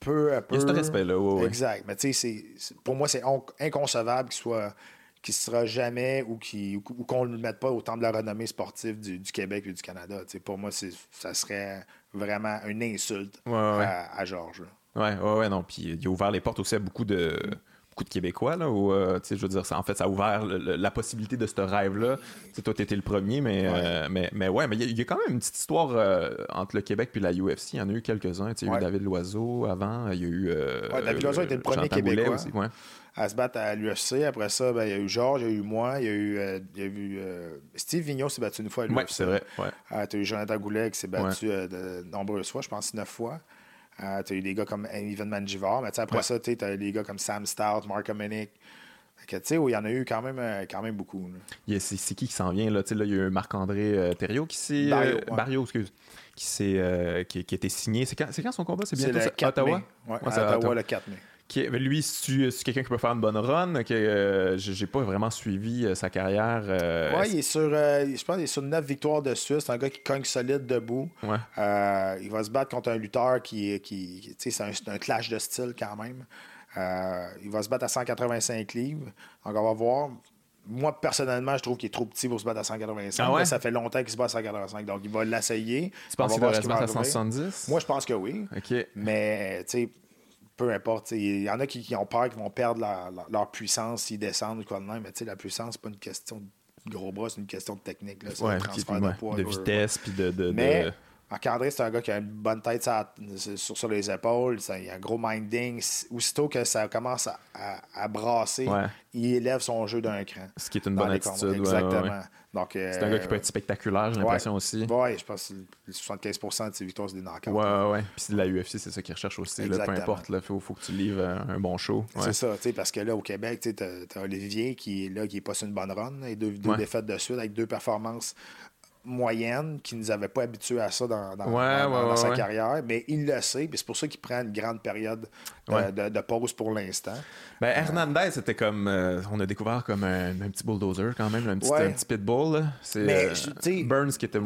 peu à peu. Il y a ce respect-là, Exact. Mais tu sais, pour moi, c'est inconcevable qu'il soit qui sera jamais ou qui ou, qu'on ne le mette pas au temps de la renommée sportive du, Québec et du Canada. pour moi, ça serait vraiment une insulte À, Georges. Ouais, ouais, ouais, non. Puis il a ouvert les portes aussi à beaucoup de beaucoup de Québécois, là, où, euh, je veux dire, ça, en fait, ça a ouvert la possibilité de ce rêve-là. Tu toi, t'étais le premier, mais, ouais. Euh, mais, mais ouais, mais il y, a quand même une petite histoire euh, entre le Québec puis la UFC. Il y en a eu quelques-uns. Il y a eu David Loiseau avant, il y a eu. David Loiseau était le premier Québécois. Aussi, à se battre à l'UFC. Après ça, ben, il y a eu Georges, il y a eu moi, il y a eu, il y a eu Steve Vigneault s'est battu une fois à l'UFC. Oui, c'est vrai. Ouais. tu as eu Jonathan Goulet qui s'est battu de nombreuses fois, je pense neuf fois. Euh, tu as eu des gars comme Evan Manjivar, mais après ça, tu as des gars comme Sam Stout, Mark. Tu sais, il y en a eu quand même, euh, quand même beaucoup. C'est qui qui s'en vient? Là? Là, il y a eu Marc-André euh, Thériault qui s'est. Barrio, excuse. Qui, qui, qui, a été signé. C'est quand, quand, son combat? C'est bientôt le 4 Ottawa? Mai. Ouais, à Ottawa, le 4 mai. Qui lui, c'est quelqu'un qui peut faire une bonne run? Que euh, j'ai pas vraiment suivi euh, sa carrière. Euh, ouais, il est sur, je pense, il est sur 9 victoires de suite. C'est un gars qui cogne solide debout. Ouais. il va se battre contre un lutteur qui, qui, c'est un, un, clash de style quand même. il va se battre à 185 livres. Donc on va voir. Moi, personnellement, je trouve qu'il est trop petit pour se battre à 185. Ah ça fait longtemps qu'il se bat à 185. Donc, il va l'essayer. Tu penses qu'il va se battre à 170? Moi, je pense que oui. OK. Mais, tu sais, peu importe. Il y en a qui, ont peur qu'ils vont perdre leur, puissance s'ils descendent ou quoi de même. Mais la puissance, c'est pas une question de gros bras, c'est une question de technique. C'est un transfert de poids. De vitesse, puis de, de, Mais, Marc-André, c'est un gars qui a une bonne tête sur, sur, les épaules. il a un gros minding. Aussitôt que ça commence à, brasser, il élève son jeu d'un cran. Ce qui est une bonne attitude. Exactement. c'est un gars qui peut être spectaculaire, j'ai l'impression aussi. Oui, je pense que 75% de ses victoires, c'est des knockouts. Ouais, ouais. Puis la UFC, c'est ça qu'il recherche aussi. peu importe, il faut, que tu livres un bon show. C'est ça, parce que là, au Québec, tu as, Olivier qui est là, qui est pas sur une bonne run, et deux, deux défaites de suite avec deux performances moyenne qui ne nous avait pas habitués à ça dans, sa carrière, mais il le sait, puis c'est pour ça qu'il prend une grande période de, pause pour l'instant. Ben, Hernandez, c'était comme. Euh, on a découvert comme un, petit bulldozer quand même, un petit, un petit pitbull. C'est euh, Burns qui était,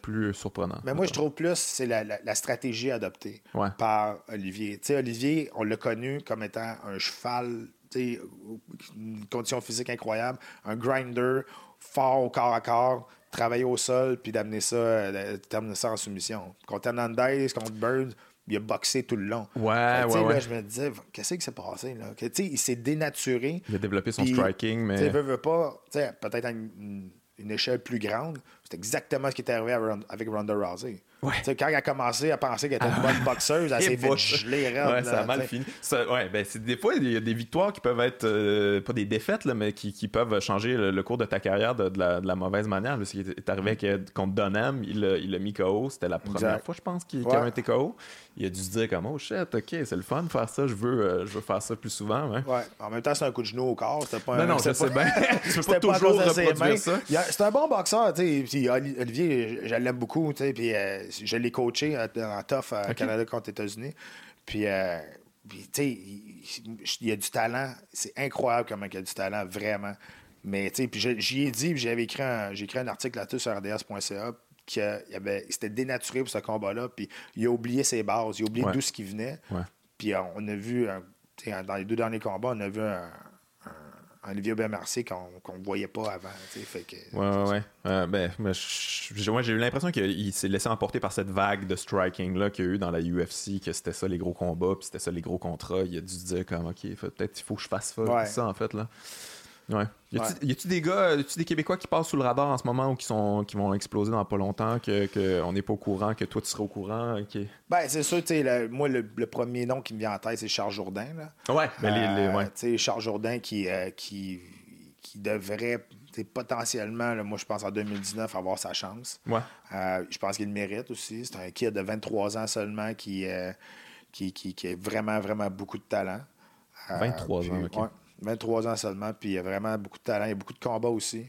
plus surprenant. Mais moi, je trouve plus c'est la, stratégie adoptée par Olivier. Olivier, on l'a connu comme étant un cheval, une condition physique incroyable, un grinder, fort au corps à corps travailler au sol puis d'amener ça, euh, terminer ça en soumission. Contre Hernandez, contre Bird, il a boxé tout le long. Ouais, ouais, ouais. je me disais, qu'est-ce qui s'est passé? Là? il s'est dénaturé. Il a développé son striking, mais. Tu veut, veut pas, peut-être à une, une, échelle plus grande, c'est exactement ce qui est arrivé avec Ronda Rousey. Ouais. Quand elle a commencé à penser qu'elle était une bonne boxeuse, elle s'est fait geler Ouais, ça a mal fini. ouais, ben, des fois, il y a des victoires qui peuvent être, euh, pas des défaites, là, mais qui, qui, peuvent changer le, cours de ta carrière de, de, la, de la, mauvaise manière. Ce qui est arrivé avec, contre Donham, il l'a mis KO. C'était la première fois, je pense, qu'il qu a été KO. Il a dû se dire comme, oh shit, ok, c'est le fun de faire ça, je veux, euh, je veux faire ça plus souvent. Ouais. En même temps, c'est un coup de genou au corps. Pas non, non, ça c'est bien. pas toujours reproduire ça. C'est un bon boxeur, tu sais. Olivier, je l'aime beaucoup, tu sais, puis euh, je l'ai coaché en tough à Canada contre les États-Unis. Puis, euh, tu sais, il, y a du talent. C'est incroyable comment il y a du talent, vraiment. Mais, tu sais, puis j'y ai dit, j'avais écrit un, j'ai écrit un article là-dessus sur rds.ca qu'il c'était dénaturé pour ce combat-là. Puis, il a oublié ses bases, il a oublié d'où ce qui venait. Puis, on a vu, dans les deux derniers combats, on a vu un, Olivier Aubert-Mercier qu'on ne voyait pas avant. Fait que, ouais, ouais, euh, ben, j'ai eu l'impression qu'il s'est laissé emporter par cette vague de striking-là qu'il y a eu dans la UFC, que c'était ça les gros combats, puis c'était ça les gros contrats. Il a dû se dire comme, OK, peut-être il faut que je fasse ça, en fait. là. Ouais. Y a-tu des gars, y a-tu des Québécois qui passent sous le radar en ce moment ou qui sont qui vont exploser dans pas longtemps, que qu'on n'est pas au courant, que toi tu seras au courant? Ben c'est sûr, tu sais, moi le, premier nom qui me vient en tête c'est Charles Jourdain. Là. Ouais, ben, les, euh, Tu sais, Charles Jourdain qui, euh, qui, qui devrait potentiellement, moi je pense en 2019 avoir sa chance. Ouais. Euh, je pense qu'il le mérite aussi. C'est un kid de 23 ans seulement qui, qui, qui, a vraiment, vraiment beaucoup de talent. 23 ans, ok. 23 ans seulement, puis il a vraiment beaucoup de talent, il a beaucoup de combats aussi.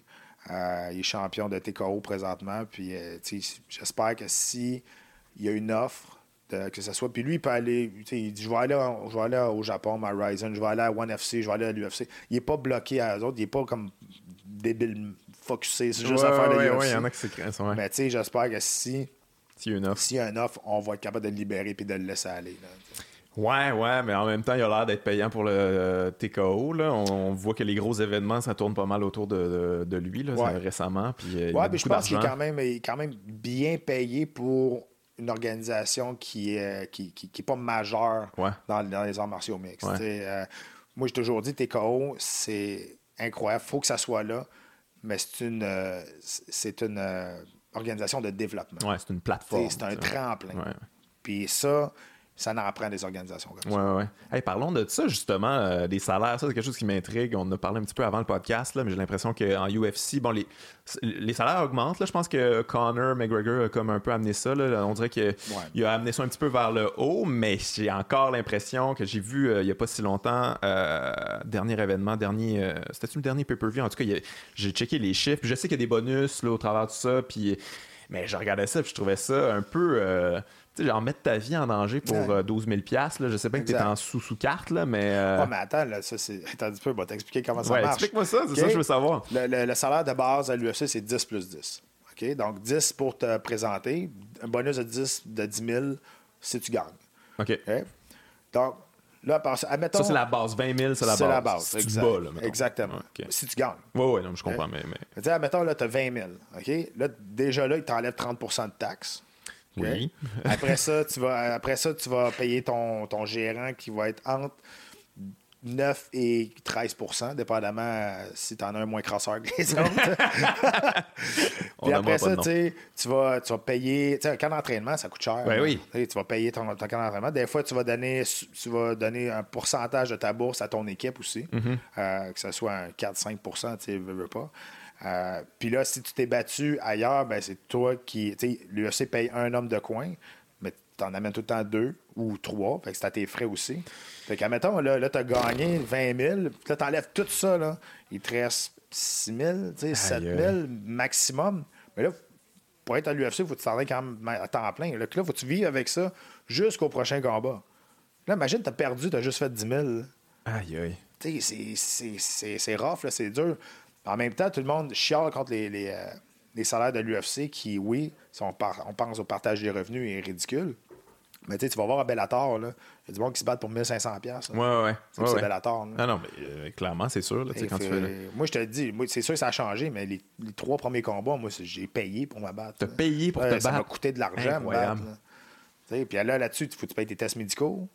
Euh, il est champion de TKO présentement, puis euh, j'espère que si il y a une offre, que ce soit. Puis lui, il peut aller. Il dit je vais, aller, je vais aller au Japon, à Ryzen, je vais aller à One FC, je vais aller à l'UFC. Il n'est pas bloqué à eux autres, il n'est pas comme débile focusé. C'est juste à faire de l'UFC. il y en a qui. Ouais. Mais tu sais, j'espère que si. S'il y a une offre. S'il y a une offre, on va être capable de le libérer et de le laisser aller. Là, Ouais, ouais, mais en même temps, il a l'air d'être payant pour le euh, TKO. Là. On, voit que les gros événements, ça tourne pas mal autour de, lui là, récemment. Puis, euh, ouais, mais je pense qu'il est quand même, quand même bien payé pour une organisation qui est, qui, qui, pas majeure dans, les arts martiaux mixtes. moi, j'ai toujours dit, TKO, c'est incroyable. Il faut que ça soit là, mais c'est une, c'est une organisation de développement. Ouais, c'est une plateforme. C'est un tremplin. Puis ça, ça en prend des organisations comme ça. Ouais, ouais. parlons de ça, justement, euh, des salaires. Ça, c'est quelque chose qui m'intrigue. On en a parlé un petit peu avant le podcast, là, mais j'ai l'impression qu'en UFC, bon, les, les salaires augmentent. Là. Je pense que Connor McGregor a comme un peu amené ça. Là. On dirait qu'il a amené ça un petit peu vers le haut, mais j'ai encore l'impression que j'ai vu euh, il n'y a pas si longtemps, euh, dernier événement, dernier. C'était-tu le dernier pay-per-view? En tout cas, j'ai checké les chiffres. je sais qu'il y a des bonus là, au travers de ça. Puis, mais je regardais ça et je trouvais ça un peu genre mettre ta vie en danger pour 12 000 là, Je sais pas que tu es en sous-sous-carte, là, mais. Euh... mais attends, là, ça, c'est. Attends un peu, t'expliquer comment ça marche. Explique-moi ça, c'est ça que je veux savoir. Le, salaire de base à l'UFC, c'est 10 plus 10. OK? Donc, 10 pour te présenter, un bonus de 10, de 10 000 si tu gagnes. OK. Donc, là, admettons. Ça, c'est la base. 20 000, c'est la base. C'est la base. Si tu bas, là, Exactement. Si tu gagnes. Oui, oui, non, je comprends. Mais, mais... Tu sais, admettons, là, tu as 20 000. OK? Là, déjà, là, il t'enlève 30% de taxes. Oui. après, ça, tu vas, après ça, tu vas payer ton, ton gérant qui va être entre 9 et 13% dépendamment euh, si tu en as un moins crasseur que les autres. Puis après ça, tu vas, tu vas payer. Un camp d'entraînement, ça coûte cher. Ben oui. Tu vas payer ton, ton camp d'entraînement. Des fois, tu vas, donner, tu vas donner un pourcentage de ta bourse à ton équipe aussi, mm-hmm. euh, que ce soit un 4-5% tu veux, veux pas. Euh, puis là, si tu t'es battu ailleurs, ben c'est toi qui. L'UFC paye un homme de coin, mais tu en amènes tout le temps deux ou trois. Fait que c'est à tes frais aussi. Fait qu'admettons, là, là tu as gagné 20 000. Puis là, tu enlèves tout ça. Là, il te reste 6 000, tu sais, 7 000 maximum. Mais là, pour être à l'UFC, il faut que tu t'en quand même à temps plein. Là, là, faut que tu vives avec ça jusqu'au prochain combat. Là, imagine, tu as perdu, tu as juste fait 10 000. Aïe, aïe. Tu sais, c'est rough, c'est dur. En même temps, tout le monde chiale contre les, les, euh, salaires de l'UFC qui, oui, si on, pense au partage des revenus, est ridicule. Mais tu vas voir à Bellator, là, il y a du monde qui se battent pour 1500$. Là. Ouais, ouais. C'est ouais, Bellator. Non, non, mais euh, clairement, c'est sûr. Là, quand tu fais, moi, je te dis, c'est sûr que ça a changé, mais les, trois premiers combats, moi, j'ai payé pour me battre. T'as payé pour te battre? Ça m'a coûté de l'argent. Puis là, là-dessus, il faut que tu payes tes tests médicaux.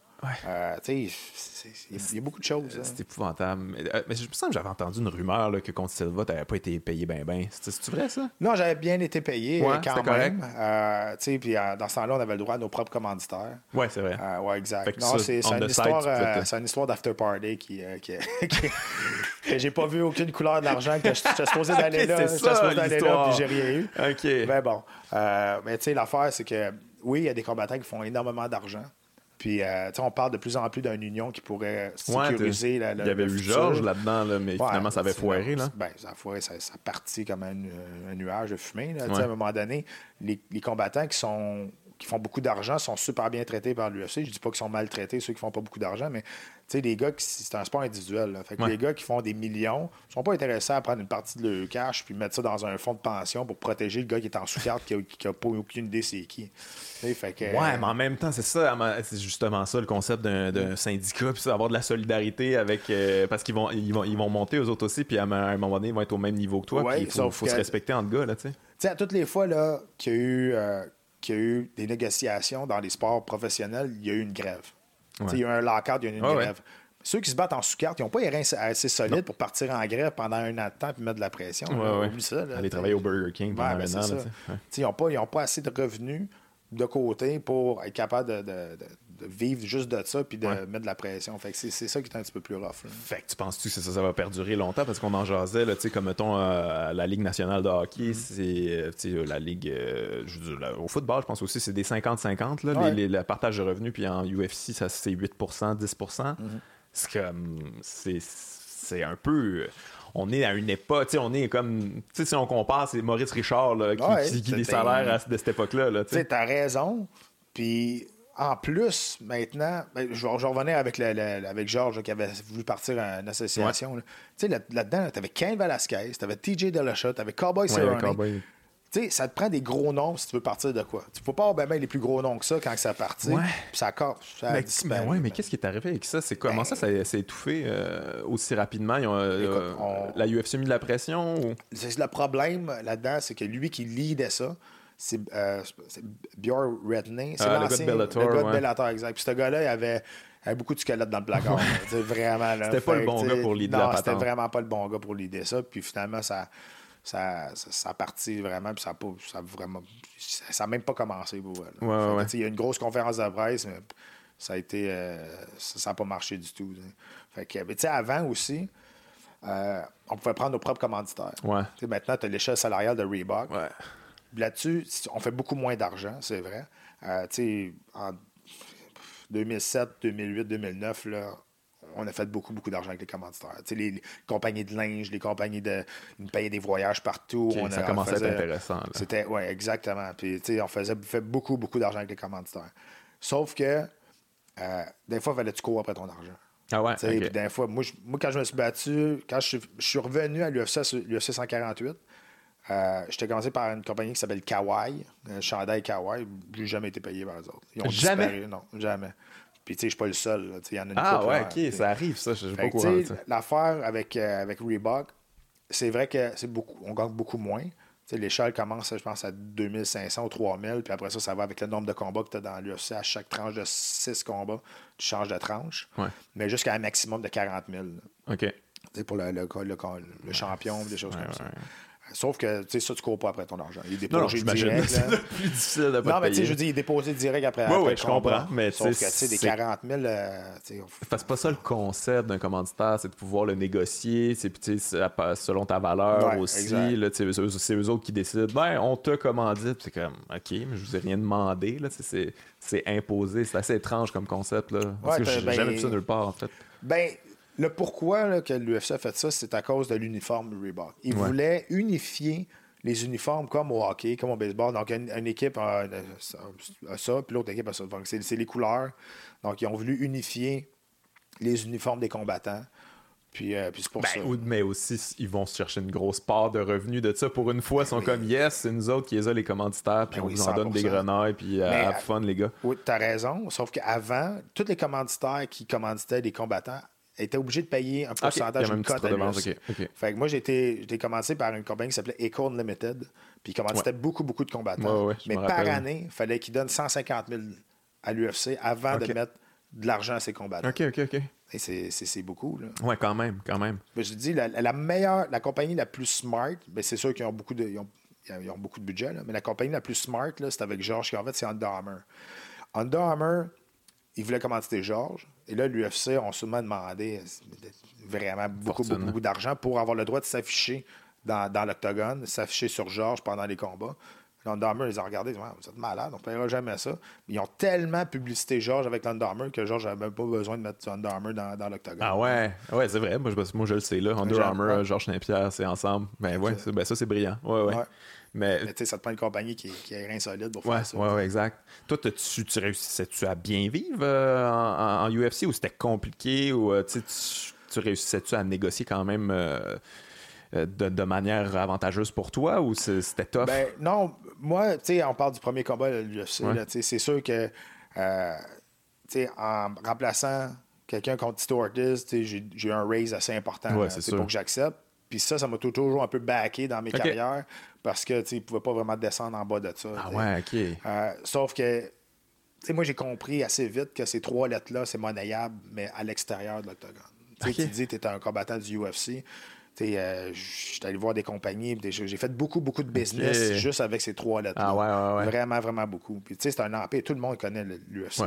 Euh, il y a beaucoup de choses. Hein. C'est épouvantable. Mais, euh, mais, je me sens que j'avais entendu une rumeur là, que contre Silva, tu n'avais pas été payé bien, bien. C'est vrai, ça? Non, j'avais bien été payé ouais, quand même. Correct. Euh, puis dans ce temps-là, on avait le droit à nos propres commanditaires. Oui, c'est vrai. oui, exact. Non, c'est une, histoire, une histoire d'after party qui, qui, que j'ai pas vu aucune couleur de l'argent, que j'étais supposé d'aller là. J'étais supposé d'aller là, puis j'ai rien eu. OK. Ben bon. mais tu sais, l'affaire, c'est que oui, il y a des combattants qui font énormément d'argent. Puis, euh, on parle de plus en plus d'une union qui pourrait sécuriser la, Il y avait eu Georges là-dedans, mais finalement, ça avait foiré. Là. Ben, ça a foiré, ça, ça partit comme un, un, nuage de fumée. Là, À un moment donné, les, les combattants qui sont qui font beaucoup d'argent sont super bien traités par l'UFC. Je dis pas qu'ils sont maltraités, ceux qui font pas beaucoup d'argent, mais les gars, c'est un sport individuel. Fait que Les gars qui font des millions sont pas intéressés à prendre une partie de leur cash puis mettre ça dans un fonds de pension pour protéger le gars qui est en sous-carte qui, n'a pas aucune idée c'est qui. Fait que, ouais, mais en même temps, c'est ça, c'est justement ça le concept d'un syndicat, puis avoir de la solidarité avec. Euh, parce qu'ils vont, ils vont, ils vont monter aux autres aussi, puis à un moment donné, ils vont être au même niveau que toi, il faut, se respecter entre gars. Là, sais, à toutes les fois qu'il y a eu. Euh, qu'il y a eu des négociations dans les sports professionnels, il y a eu une grève. Il y a eu un lockout, il y a eu une grève. Ceux qui se battent en sous-carte, ils n'ont pas les reins assez solides pour partir en grève pendant un an de temps et mettre de la pression. Aller travailler au Burger King pendant ben, un an. ils n'ont pas, pas, assez de revenus de côté pour être capable de, vivre juste de ça puis de mettre de la pression. Fait c'est, ça qui est un petit peu plus rough. Fait que tu penses-tu que ça, ça va perdurer longtemps? Parce qu'on en jasait, là, comme mettons euh, la Ligue nationale de hockey, mm. c'est euh, la Ligue euh, au football, je pense aussi, c'est des 50-50, là, le partage de revenus, puis en UFC, ça c'est 8% 10 mm-hmm. C'est comme c'est un peu on est à une époque, on est comme, si on compare, c'est Maurice Richard qui, qui, des salaires de cette époque-là. Tu as raison. Puis en plus, maintenant, ben, je, je, revenais avec, avec Georges qui avait voulu partir une association. Tu sais, là-dedans, tu avais Ken Velasquez, tu avais TJ Delachot, tu avais Cowboy Cerrone. Tu sais, ça te prend des gros noms si tu veux partir de quoi. Tu peux pas avoir ben, les plus gros noms que ça quand ça partit. Ouais. Puis ça corps. mais, mais, ouais, mais qu'est-ce qui est arrivé avec ça? C'est comment ben ça, ça s'est étouffé euh, aussi rapidement? Ils ont, euh, La UFC mis de la pression? Ou... Le problème là-dedans, c'est que lui qui lidait ça, c'est euh, Björn Redney. C'est ah, le gars de Bellator. Le gars de Bellator, exact. Puis ce gars-là, il avait, avait, beaucoup de squelettes dans le placard. vraiment. C'était pas le bon gars pour l'idée. Non, c'était vraiment pas le bon gars pour l'idée ça. Puis finalement, ça, ça, ça, a parti vraiment. Puis ça n'a ça vraiment, ça, même pas commencé pour ouais, ouais. Il y a une grosse conférence de presse, mais ça a été. Euh, ça n'a pas marché du tout. Fait que, tu sais, avant aussi. Euh, on pouvait prendre nos propres commanditaires. maintenant, tu as l'échelle salariale de Reebok. Là-dessus, on fait beaucoup moins d'argent, c'est vrai. Euh, en 2007, 2008, 2009, là, on a fait beaucoup, beaucoup d'argent avec les commanditaires. les, compagnies de linge, les compagnies de. Ils payaient des voyages partout. on ça commençait à être intéressant. C'était, oui, exactement. Puis, on faisait fait beaucoup, beaucoup d'argent avec les commanditaires. Sauf que, euh, des fois, il fallait tu courir après ton argent. Ah ouais? Puis, des fois, moi, moi, quand je me suis battu, quand je, suis revenu à l'UFC 148, euh, j'étais commencé par une compagnie qui s'appelle Kawaii, euh, Chandail Kawaii. J'ai jamais été payé par eux autres. Ils ont jamais? Disparu. Non, jamais. Puis, tu sais, je suis pas le seul. Il y en a une Ah, ouais, OK, ça arrive, ça. Je pas courant. L'affaire avec, euh, avec Reebok, c'est vrai que c'est beaucoup, on gagne beaucoup moins. L'échelle commence, je pense, à 2500 ou 3000, puis après ça, ça va avec le nombre de combats que tu as dans l'UFC. À chaque tranche de 6 combats, tu changes de tranche, mais jusqu'à un maximum de 40 000. OK. Pour le, le, le, champion, des choses comme ça. Sauf que, tu sais, ça, tu cours pas après ton argent. Il est déposé direct. C'est plus difficile de pas Non, mais tu sais, je veux dire, il est déposé direct après. Oui, oui, je comprends. Mais Sauf que, tu sais, des 40 000. Euh, c'est pas ça le concept d'un commanditaire, c'est de pouvoir le négocier, c'est selon ta valeur aussi. C'est eux autres qui décident, ben, on te commandite. C'est comme, OK, mais je vous ai rien demandé. C'est imposé. C'est assez étrange comme concept. Là. Parce que j'ai ben, jamais vu ça nulle part, en fait. Ben, le pourquoi là, que l'UFC a fait ça, c'est à cause de l'uniforme Reebok. Ils voulaient unifier les uniformes comme au hockey, comme au baseball. Donc, une, équipe a, ça, puis l'autre équipe a ça. Donc, c'est les couleurs. Donc, ils ont voulu unifier les uniformes des combattants. Puis, euh, puis c'est pour ben, ça. Mais aussi, ils vont se chercher une grosse part de revenus de ça. Pour une fois, ils sont comme yes, c'est nous autres qui les a, les commanditaires, puis ben on vous en donne des grenailles, puis à euh, fun, les gars. Oui, t'as raison. Sauf qu'avant, tous les commanditaires qui commanditaient des combattants était obligé de payer un pourcentage d'une cote à Fait que moi, j'ai été commencé par une compagnie qui s'appelait Acorn Limited, puis il commandait beaucoup, beaucoup de combattants. Mais par année, il fallait qu'il donne 150 000 à l'UFC avant de mettre de l'argent à ses combattants. OK, OK, OK. Et c'est beaucoup. Là. Ouais, quand même, quand même. Ben, je dis, la, la, meilleure, la compagnie la plus smart, ben, c'est sûr qu'ils ont beaucoup de... Ils ont, beaucoup de budget, mais la compagnie la plus smart, c'est avec Georges qui en fait, c'est Under Armour. Under Armour, il voulait commanditer Georges. Et là, l'UFC ont sûrement demandé vraiment beaucoup, beaucoup, beaucoup d'argent pour avoir le droit de s'afficher dans, dans l'octogone, s'afficher sur Georges pendant les combats. L'Undermer, ils ont regardé, ils ont dit, vous êtes malade, on ne paiera jamais ça. Ils ont tellement publicité Georges avec l'Undermer que Georges n'avait même pas besoin de mettre Under dans, dans l'octogone. Ah ouais, ouais c'est vrai. Moi je, moi, je le sais. là. Under Armour, Georges Saint-Pierre, c'est ensemble. Ben ouais, ben, ça, c'est brillant. Ouais, ouais. Mais, tu sais, ça te prend une compagnie qui, qui est insolite pour faire ça. Oui, ouais, exact. Toi, tu, tu réussissais-tu à bien vivre euh, en, UFC ou c'était compliqué ou euh, tu, tu réussissais-tu à négocier quand même euh, de, manière avantageuse pour toi ou c'était tough? Ben, non, moi, tu sais, on parle du premier combat de l'UFC. C'est sûr que, en remplaçant quelqu'un contre Tito Ortiz, j'ai eu un raise assez important pour que j'accepte. Puis ça, ça m'a toujours un peu backé dans mes carrières parce que tu ne pouvais pas vraiment descendre en bas de ça. Ah ouais, OK. Euh, sauf que moi, j'ai compris assez vite que ces trois lettres-là, c'est monnayable, mais à l'extérieur de l'octogone. Tu dis que tu es un combattant du UFC. Euh, J'étais allé voir des compagnies, j'ai fait beaucoup, beaucoup de business juste avec ces trois lettres. Ah ouais, ouais, Vraiment, vraiment beaucoup. Puis, c'est un empire, tout le monde connaît l'UFC.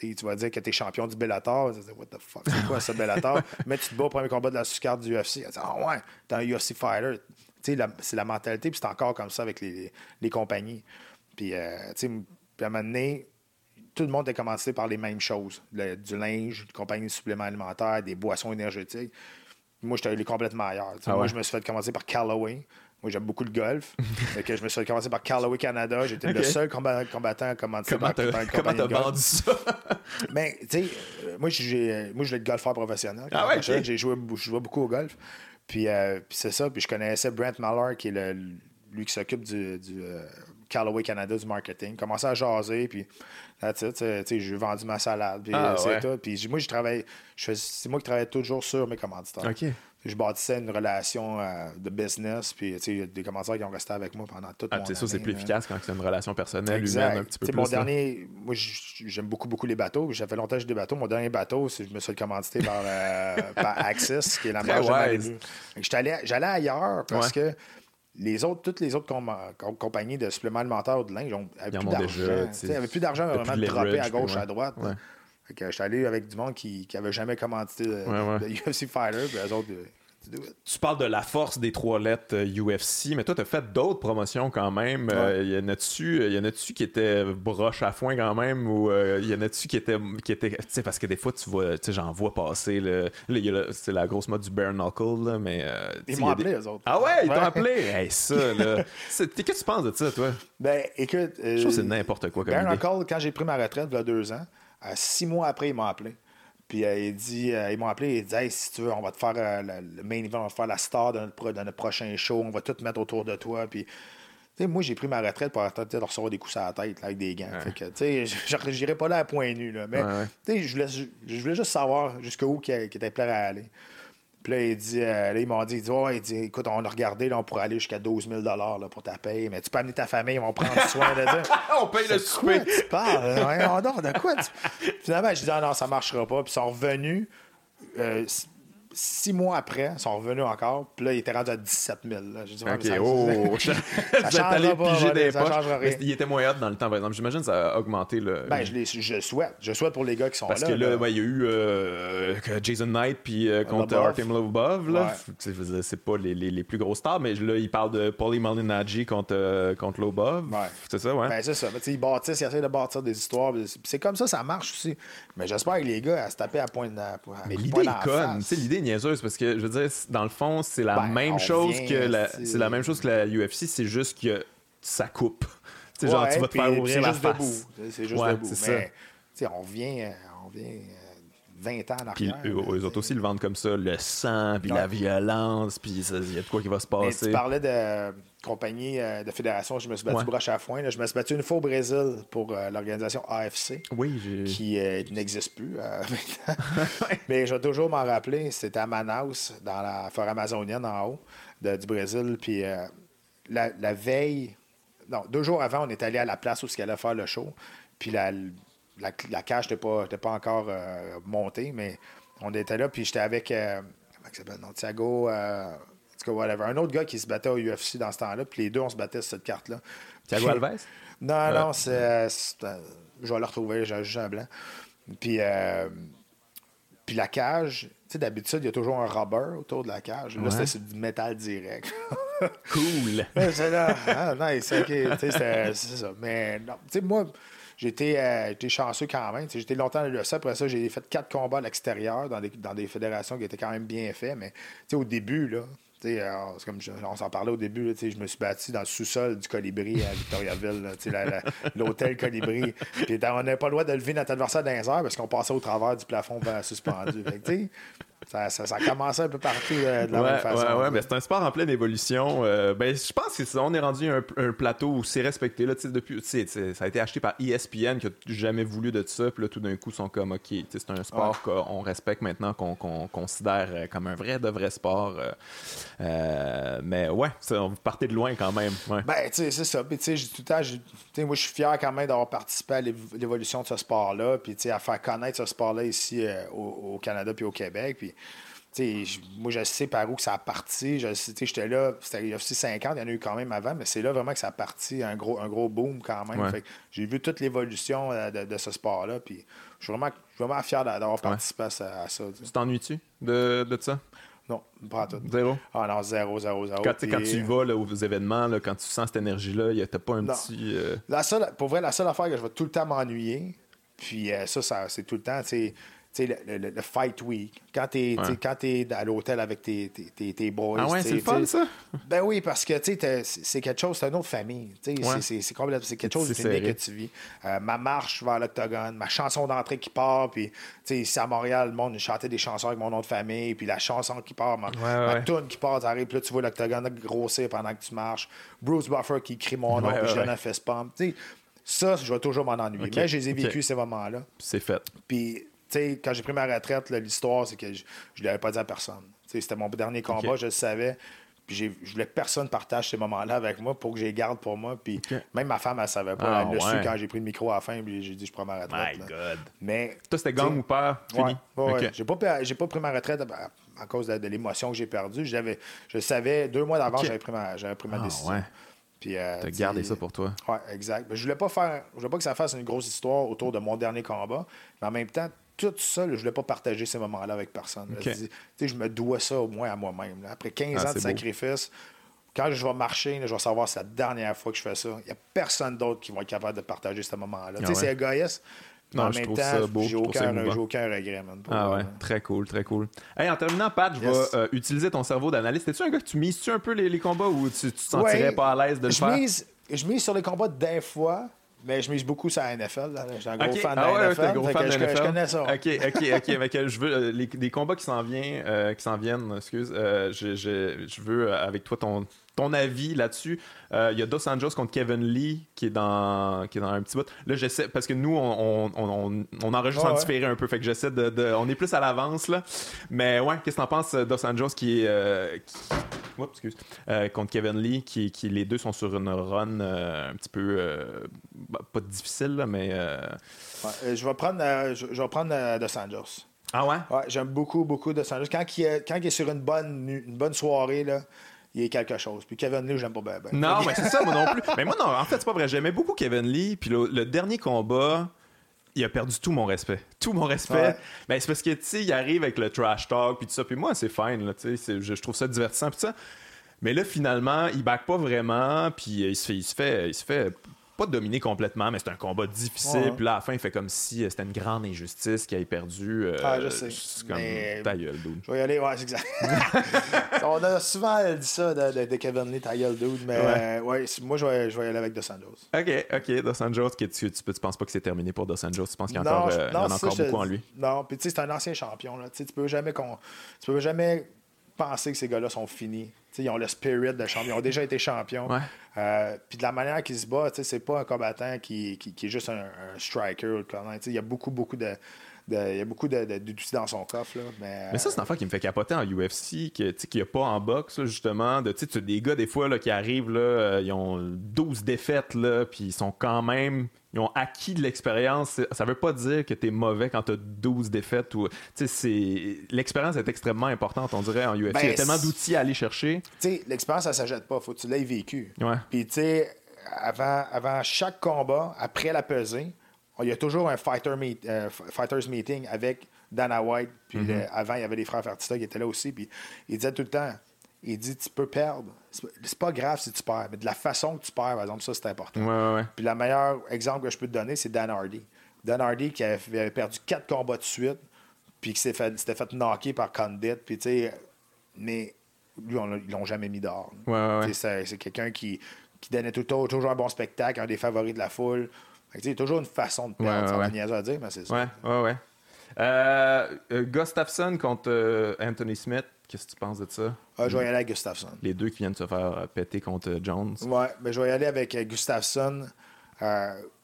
Tu vas dire que tu es champion du Bellator. What the fuck, c'est quoi ce Bellator? Mais tu te bats au premier combat de la sous-carte du UFC. Ah ouais, t'es un UFC fighter. C'est la mentalité, puis c'est encore comme ça avec les, les compagnies. Puis, euh, puis à un moment donné, tout le monde a commencé par les mêmes choses. du linge, des compagnies de suppléments alimentaires, des boissons énergétiques. Moi, j'étais allé complètement ailleurs. Ah moi, je me suis fait commencer par Callaway. Moi, j'aime beaucoup le golf. que je me suis fait commencer par Callaway Canada. J'étais le seul combattant à commencer par, Comment t'as vendu ça? Mais, tu sais, euh, moi, je voulais être golfeur professionnel. Ah ouais, J'ai joué, je jouais beaucoup au golf. Puis, euh, puis c'est ça. Puis je connaissais Brent Mallard, qui est le, lui qui s'occupe du, du euh, Callaway Canada du marketing. Commençais à jaser, puis j'ai vendu ma salade, puis ah, c'est tout. Puis moi, je travaille, c'est moi qui travaille toujours sur mes commanditaires. OK. Je bâtissais une relation euh, de business. Puis, il y a des commentaires qui ont resté avec moi pendant toute ah, mon année. ça, c'est plus efficace quand c'est une relation personnelle, humaine, un petit peu plus. Mon dernier, moi, j'aime beaucoup, beaucoup les bateaux. J'ai fait longtemps que j'ai des bateaux. Mon dernier bateau, je me suis commandité par, euh, par Axis, qui est la meilleure J'allais ailleurs parce que les autres, toutes les autres compagnies de suppléments alimentaires ou de linge n'avaient plus d'argent. Ils n'avaient plus d'argent vraiment de dropper à gauche, à droite. Je suis allé avec du monde qui n'avait jamais commandité de, UFC Fighter, puis eux autres, tu parles de la force des trois lettres UFC, euh, mais toi, tu as fait d'autres promotions quand même. Euh, y en a-tu y en a-tu qui étaient broche à foin quand même ou euh, y en a-tu qui étaient qui étaient tu sais parce que des fois tu vois tu sais j'en vois passer le, c'est la grosse mode du bare knuckle là, mais ils m'ont appelé eux autres. Ah ouais, ils t'ont appelé? hey, ça là. Qu'est-ce que tu penses de ça toi? Ben écoute, je trouve que c'est n'importe quoi comme bare knuckle quand j'ai pris ma retraite il y a deux ans, six mois après ils m'ont appelé. Puis euh, il dit, euh, ils m'ont appelé, il dit hey, si tu veux, on va te faire euh, le main event, on va te faire la star de notre, prochain show, on va tout mettre autour de toi. Puis moi, j'ai pris ma retraite pour de recevoir des coups à la tête avec des gants. Sais, j'irai pas là à point nu. Là, mais, je voulais, je voulais juste savoir jusqu'où qui, qui était prêt à aller. Puis là, il dit, euh, là, ils m'ont dit, il dit, il dit, écoute, on a regardé, là, on pourrait aller jusqu'à 12 000 là, pour ta paye, mais tu peux amener ta famille, ils vont prendre soin de ça. on paye le souper. tu parles? de quoi? Finalement, je dis, ah non, ça marchera pas. Puis ils sont revenus. Euh, six mois après, ils sont revenus encore. Puis là, il était rendu à 17 000. J'ai dit, OK, oh, ça, ça allé piger des poches. Il était moins dans le temps, par exemple. J'imagine que ça a augmenté le. Ben, je, je souhaite. Je souhaite pour les gars qui sont là. Parce que là, il y a eu euh, Jason Knight puis euh, contre Artem Lobov. Là. C'est pas les, les, les, plus gros stars, mais là, il parle de Paulie Malignaggi contre, euh, contre Lobov. C'est ça, ouais. Ben, c'est ça. ils bâtissent, ils essaient de bâtir des histoires. C'est comme ça, ça marche aussi. Mais j'espère que les gars, à se taper à point de. Mais l'idée est conne. L'idée niaiseuse parce que je veux dire, dans le fond, c'est la ben, même chose que la, c'est la même chose que la UFC, c'est juste que ça coupe. C'est genre, tu vas te faire ouvrir la face. C'est juste debout. Mais, on vient, on vient 20 ans en. Puis eux, autres aussi le vendent comme ça, le sang, puis la violence, puis il y a de quoi qui va se passer. Mais tu parlais de compagnie euh, de fédération, je me suis battu broche à foin. Je me suis battu une fois au Brésil pour euh, l'organisation AFC, oui, qui euh, n'existe plus Mais je vais toujours m'en rappeler, c'était à Manaus, dans la forêt amazonienne en haut du Brésil. Puis la, veille, non, deux jours avant, on est allé à la place où il allait faire le show. Puis la, la, cage n'était pas, pas encore montée, mais on était là, puis j'étais avec, comment il s'appelle, un autre gars qui se battait au UFC dans ce temps-là, puis les deux, on se battait sur cette carte-là. Thiago Alves? Non, non, c'est. Euh, je vais le retrouver, j'ai juste un blanc. Puis, euh, puis la cage, tu sais, d'habitude, il y a toujours un rubber autour de la cage. Là, c'était du métal direct. cool! c'est là, ah, nice, ok, c'est ça. Mais non, tu sais, moi, J'étais euh, chanceux quand même. J'étais longtemps à l'USA. Après ça, j'ai fait quatre combats à l'extérieur dans des, dans des fédérations qui étaient quand même bien faits. Mais au début, là, comme on s'en parlait au début, je me suis battu dans le sous-sol du Colibri à Victoriaville, l'hôtel Colibri. Puis on n'avait pas le droit de lever notre adversaire dans les parce qu'on passait au travers du plafond suspendu. Ça, ça, ça, a commencé un peu partout euh, de la même façon. Ouais, mais c'est un sport en pleine évolution. Euh, ben, je pense qu'on est rendu un, un plateau où c'est respecté. Là, depuis, ça a été acheté par ESPN qui a jamais voulu de ça. Puis là, tout d'un coup, ils sont comme OK, c'est un sport qu'on respecte maintenant, qu'on considère euh, comme un vrai de vrai sport. mais ouais, vous partez de loin quand même. Ben, tu sais, c'est ça. Puis, tu sais, tout le temps, moi, je suis fier quand même d'avoir participé à l'évolution de ce sport-là. Puis, tu sais, à faire connaître ce sport-là ici au, au, Canada puis au Québec. Puis, moi, je sais par où que ça a parti. J'étais là, c'était il y a aussi 50, il y en a eu quand même avant, mais c'est là vraiment que ça a parti, un gros, un gros boom quand même. J'ai vu toute l'évolution euh, de, ce sport-là. Puis je suis vraiment, vraiment fier d'avoir participé à ça. Tu t'ennuies-tu de, de ça? Non, pas tout. Zéro? Ah non, zéro, zéro, zéro. Quand, quand tu vas aux événements, là, quand tu sens cette énergie-là, t'as pas un petit. Euh, la seule, pour vrai, la seule affaire que je vais tout le temps m'ennuyer, puis euh, ça, ça c'est tout le temps, le, le, le, fight week, quand tu es, à l'hôtel avec tes, tes, tes, boys. Ah ouais, c'est le fun, ça? Ben oui, parce que c'est quelque chose, c'est une autre famille. C'est quelque chose de que tu vis. Euh, ma marche vers l'octogone, ma chanson d'entrée qui part, puis ici à Montréal, le monde chantait des chansons avec mon nom de famille, puis la chanson qui part, ma, ouais, tune qui part, t'arrives, puis là, tu vois l'octogone grossir pendant que tu marches. Bruce Buffer qui crie mon nom, puis je donne un fist pump. ça, je vais toujours m'en ennuyer. Mais je les ai vécu ces moments-là. C'est fait. Puis quand j'ai pris ma retraite, l'histoire, c'est que je ne l'avais pas dit à personne. C'était mon dernier combat, je le savais. Puis je voulais que personne partage ces moments-là avec moi pour que je les garde pour moi. Puis même ma femme, elle savait pas. Ah, elle quand j'ai pris le micro à la fin. Puis j'ai dit, je prends ma retraite. My God. Mais. Toi, c'était gang ou pas? Fini. Ouais, J'ai pas, pas, pris ma retraite à, cause de, l'émotion que j'ai perdue. Je savais, deux mois d'avant, j'avais pris ma, pris ma ah, décision. Puis, euh, T'as gardé ça pour toi. Oui, exact. je voulais pas faire. Je voulais pas que ça fasse une grosse histoire autour de mon dernier combat. Mais en même temps, tout ça, je voulais pas partager ces moments-là avec personne. Je, me dois ça au moins à moi-même. Après 15 ah, ans de sacrifice, quand je vais marcher, je vais savoir c'est la dernière fois que je fais ça. Il n'y a personne d'autre qui va être capable de partager ce moment-là. Ah c'est égoïste. Non, en même temps, j'ai aucun, aucun, regret, Ah ouais, très cool, très cool. Hey, en terminant, Pat, je vais euh, utiliser ton cerveau d'analyste. Es-tu un gars que tu mises-tu un peu les, combats ou tu, te sentirais pas à l'aise de le faire? Mise, je mise sur les combats des fois, mais je mise beaucoup sur la NFL. Je suis un gros fan de la ah NFL. Gros fan de je, je, connais ça. OK, OK, OK. je veux, euh, les, combats qui s'en viennent, euh, qui s'en viennent, excuse, euh, je, je, je, veux avec toi ton, ton avis là-dessus. Euh, il y a Dos Anjos contre Kevin Lee qui est dans, qui est dans un petit bout. Là, j'essaie, parce que nous, on, on, on, enregistre en différé un peu, fait que j'essaie de, On est plus à l'avance, là. Mais ouais, qu'est-ce que t'en penses, Dos Anjos qui est. Euh, oups, excuse. Euh, contre Kevin Lee, qui, qui les deux sont sur une run un petit peu. Bah, pas difficile, là, mais. je vais prendre, je, vais prendre Dos Anjos. Ah ouais? Ouais, j'aime beaucoup, beaucoup Dos Anjos. Quand il est, quand il est sur une bonne, une bonne soirée, là il est quelque chose. Puis Kevin Lee, j'aime pas bien. Non, mais c'est ça, moi non plus. Mais moi, non, en fait, c'est pas vrai. J'aimais beaucoup Kevin Lee. Puis le, dernier combat, il a perdu tout mon respect. Tout mon respect. Mais c'est parce que, tu sais, il arrive avec le trash talk, puis tout ça. Puis moi, c'est fine, là, tu sais. Je, trouve ça divertissant, puis ça. Mais là, finalement, il back pas vraiment, puis il se fait, il se fait, il se fait pas dominé complètement, mais c'est un combat difficile. Puis là, à la fin, il fait comme si euh, c'était une grande injustice qu'il ait perdu. Euh, ah, je sais. C'est comme ta gueule, dude. Je vais y aller, ouais, c'est exact. On a souvent dit ça de, de, Kevin Lee, ta gueule, dude, mais ouais. ouais moi, je vais, je vais y aller avec Dos Anjos. Ok, ok, Dos Anjos, tu, tu, tu, penses pas que c'est terminé pour Dos Anjos? Tu penses qu'il y, a encore, euh, en a encore beaucoup en lui? Non, puis tu sais, c'est un ancien champion. Là. Tu peux jamais, tu peux jamais penser que ces gars-là sont finis. ils ont le spirit de champion. Ils ont déjà été champions. Euh, puis de la manière qu'ils se battent, c'est pas un combattant qui, qui, est juste un, striker. Il y a beaucoup, beaucoup de. il y a beaucoup d'outils dans son coffre. Là, mais, ça, c'est un affaire qui me fait capoter en UFC, qu'il n'y a pas en boxe, justement. De, tu des gars, des fois, là, qui arrivent, là, euh, ils ont 12 défaites, puis ils sont quand même ils ont acquis de l'expérience. Ça veut pas dire que tu es mauvais quand tu as 12 défaites. Ou, l'expérience est extrêmement importante, on dirait, en UFC. il y a ben, tellement d'outils à aller chercher. L'expérience, ça s'achète pas. faut que tu l'aies vécu. Ouais. Puis, tu sais, avant, avant chaque combat, après la pesée, il y a toujours un fighter meet, euh, fighters meeting avec Dana White. Puis mm-hmm. avant, il y avait les frères Fertitta qui étaient là aussi. Puis il disait tout le temps il dit tu peux perdre. C'est pas grave si tu perds, mais de la façon que tu perds, par exemple, ça c'est important. Puis le meilleur exemple que je peux te donner, c'est Dan Hardy. Dan Hardy qui avait perdu quatre combats de suite, puis qui s'était fait, fait knocker par Condit, puis tu sais, mais lui, ils l'ont jamais mis dehors. c'est quelqu'un qui, qui donnait tout, toujours un bon spectacle, un des favoris de la foule. Il y a toujours une façon de perdre, ouais, ouais, à dire, mais c'est ça. Ouais, ouais, ouais. Euh, euh, Gustafsson contre euh, Anthony Smith. Qu'est-ce que tu penses de ça? Ah, je vais y aller avec Gustafsson. Les deux qui viennent se faire euh, péter contre euh, Jones. Ouais, mais ben, je vais y aller avec euh, Gustafsson.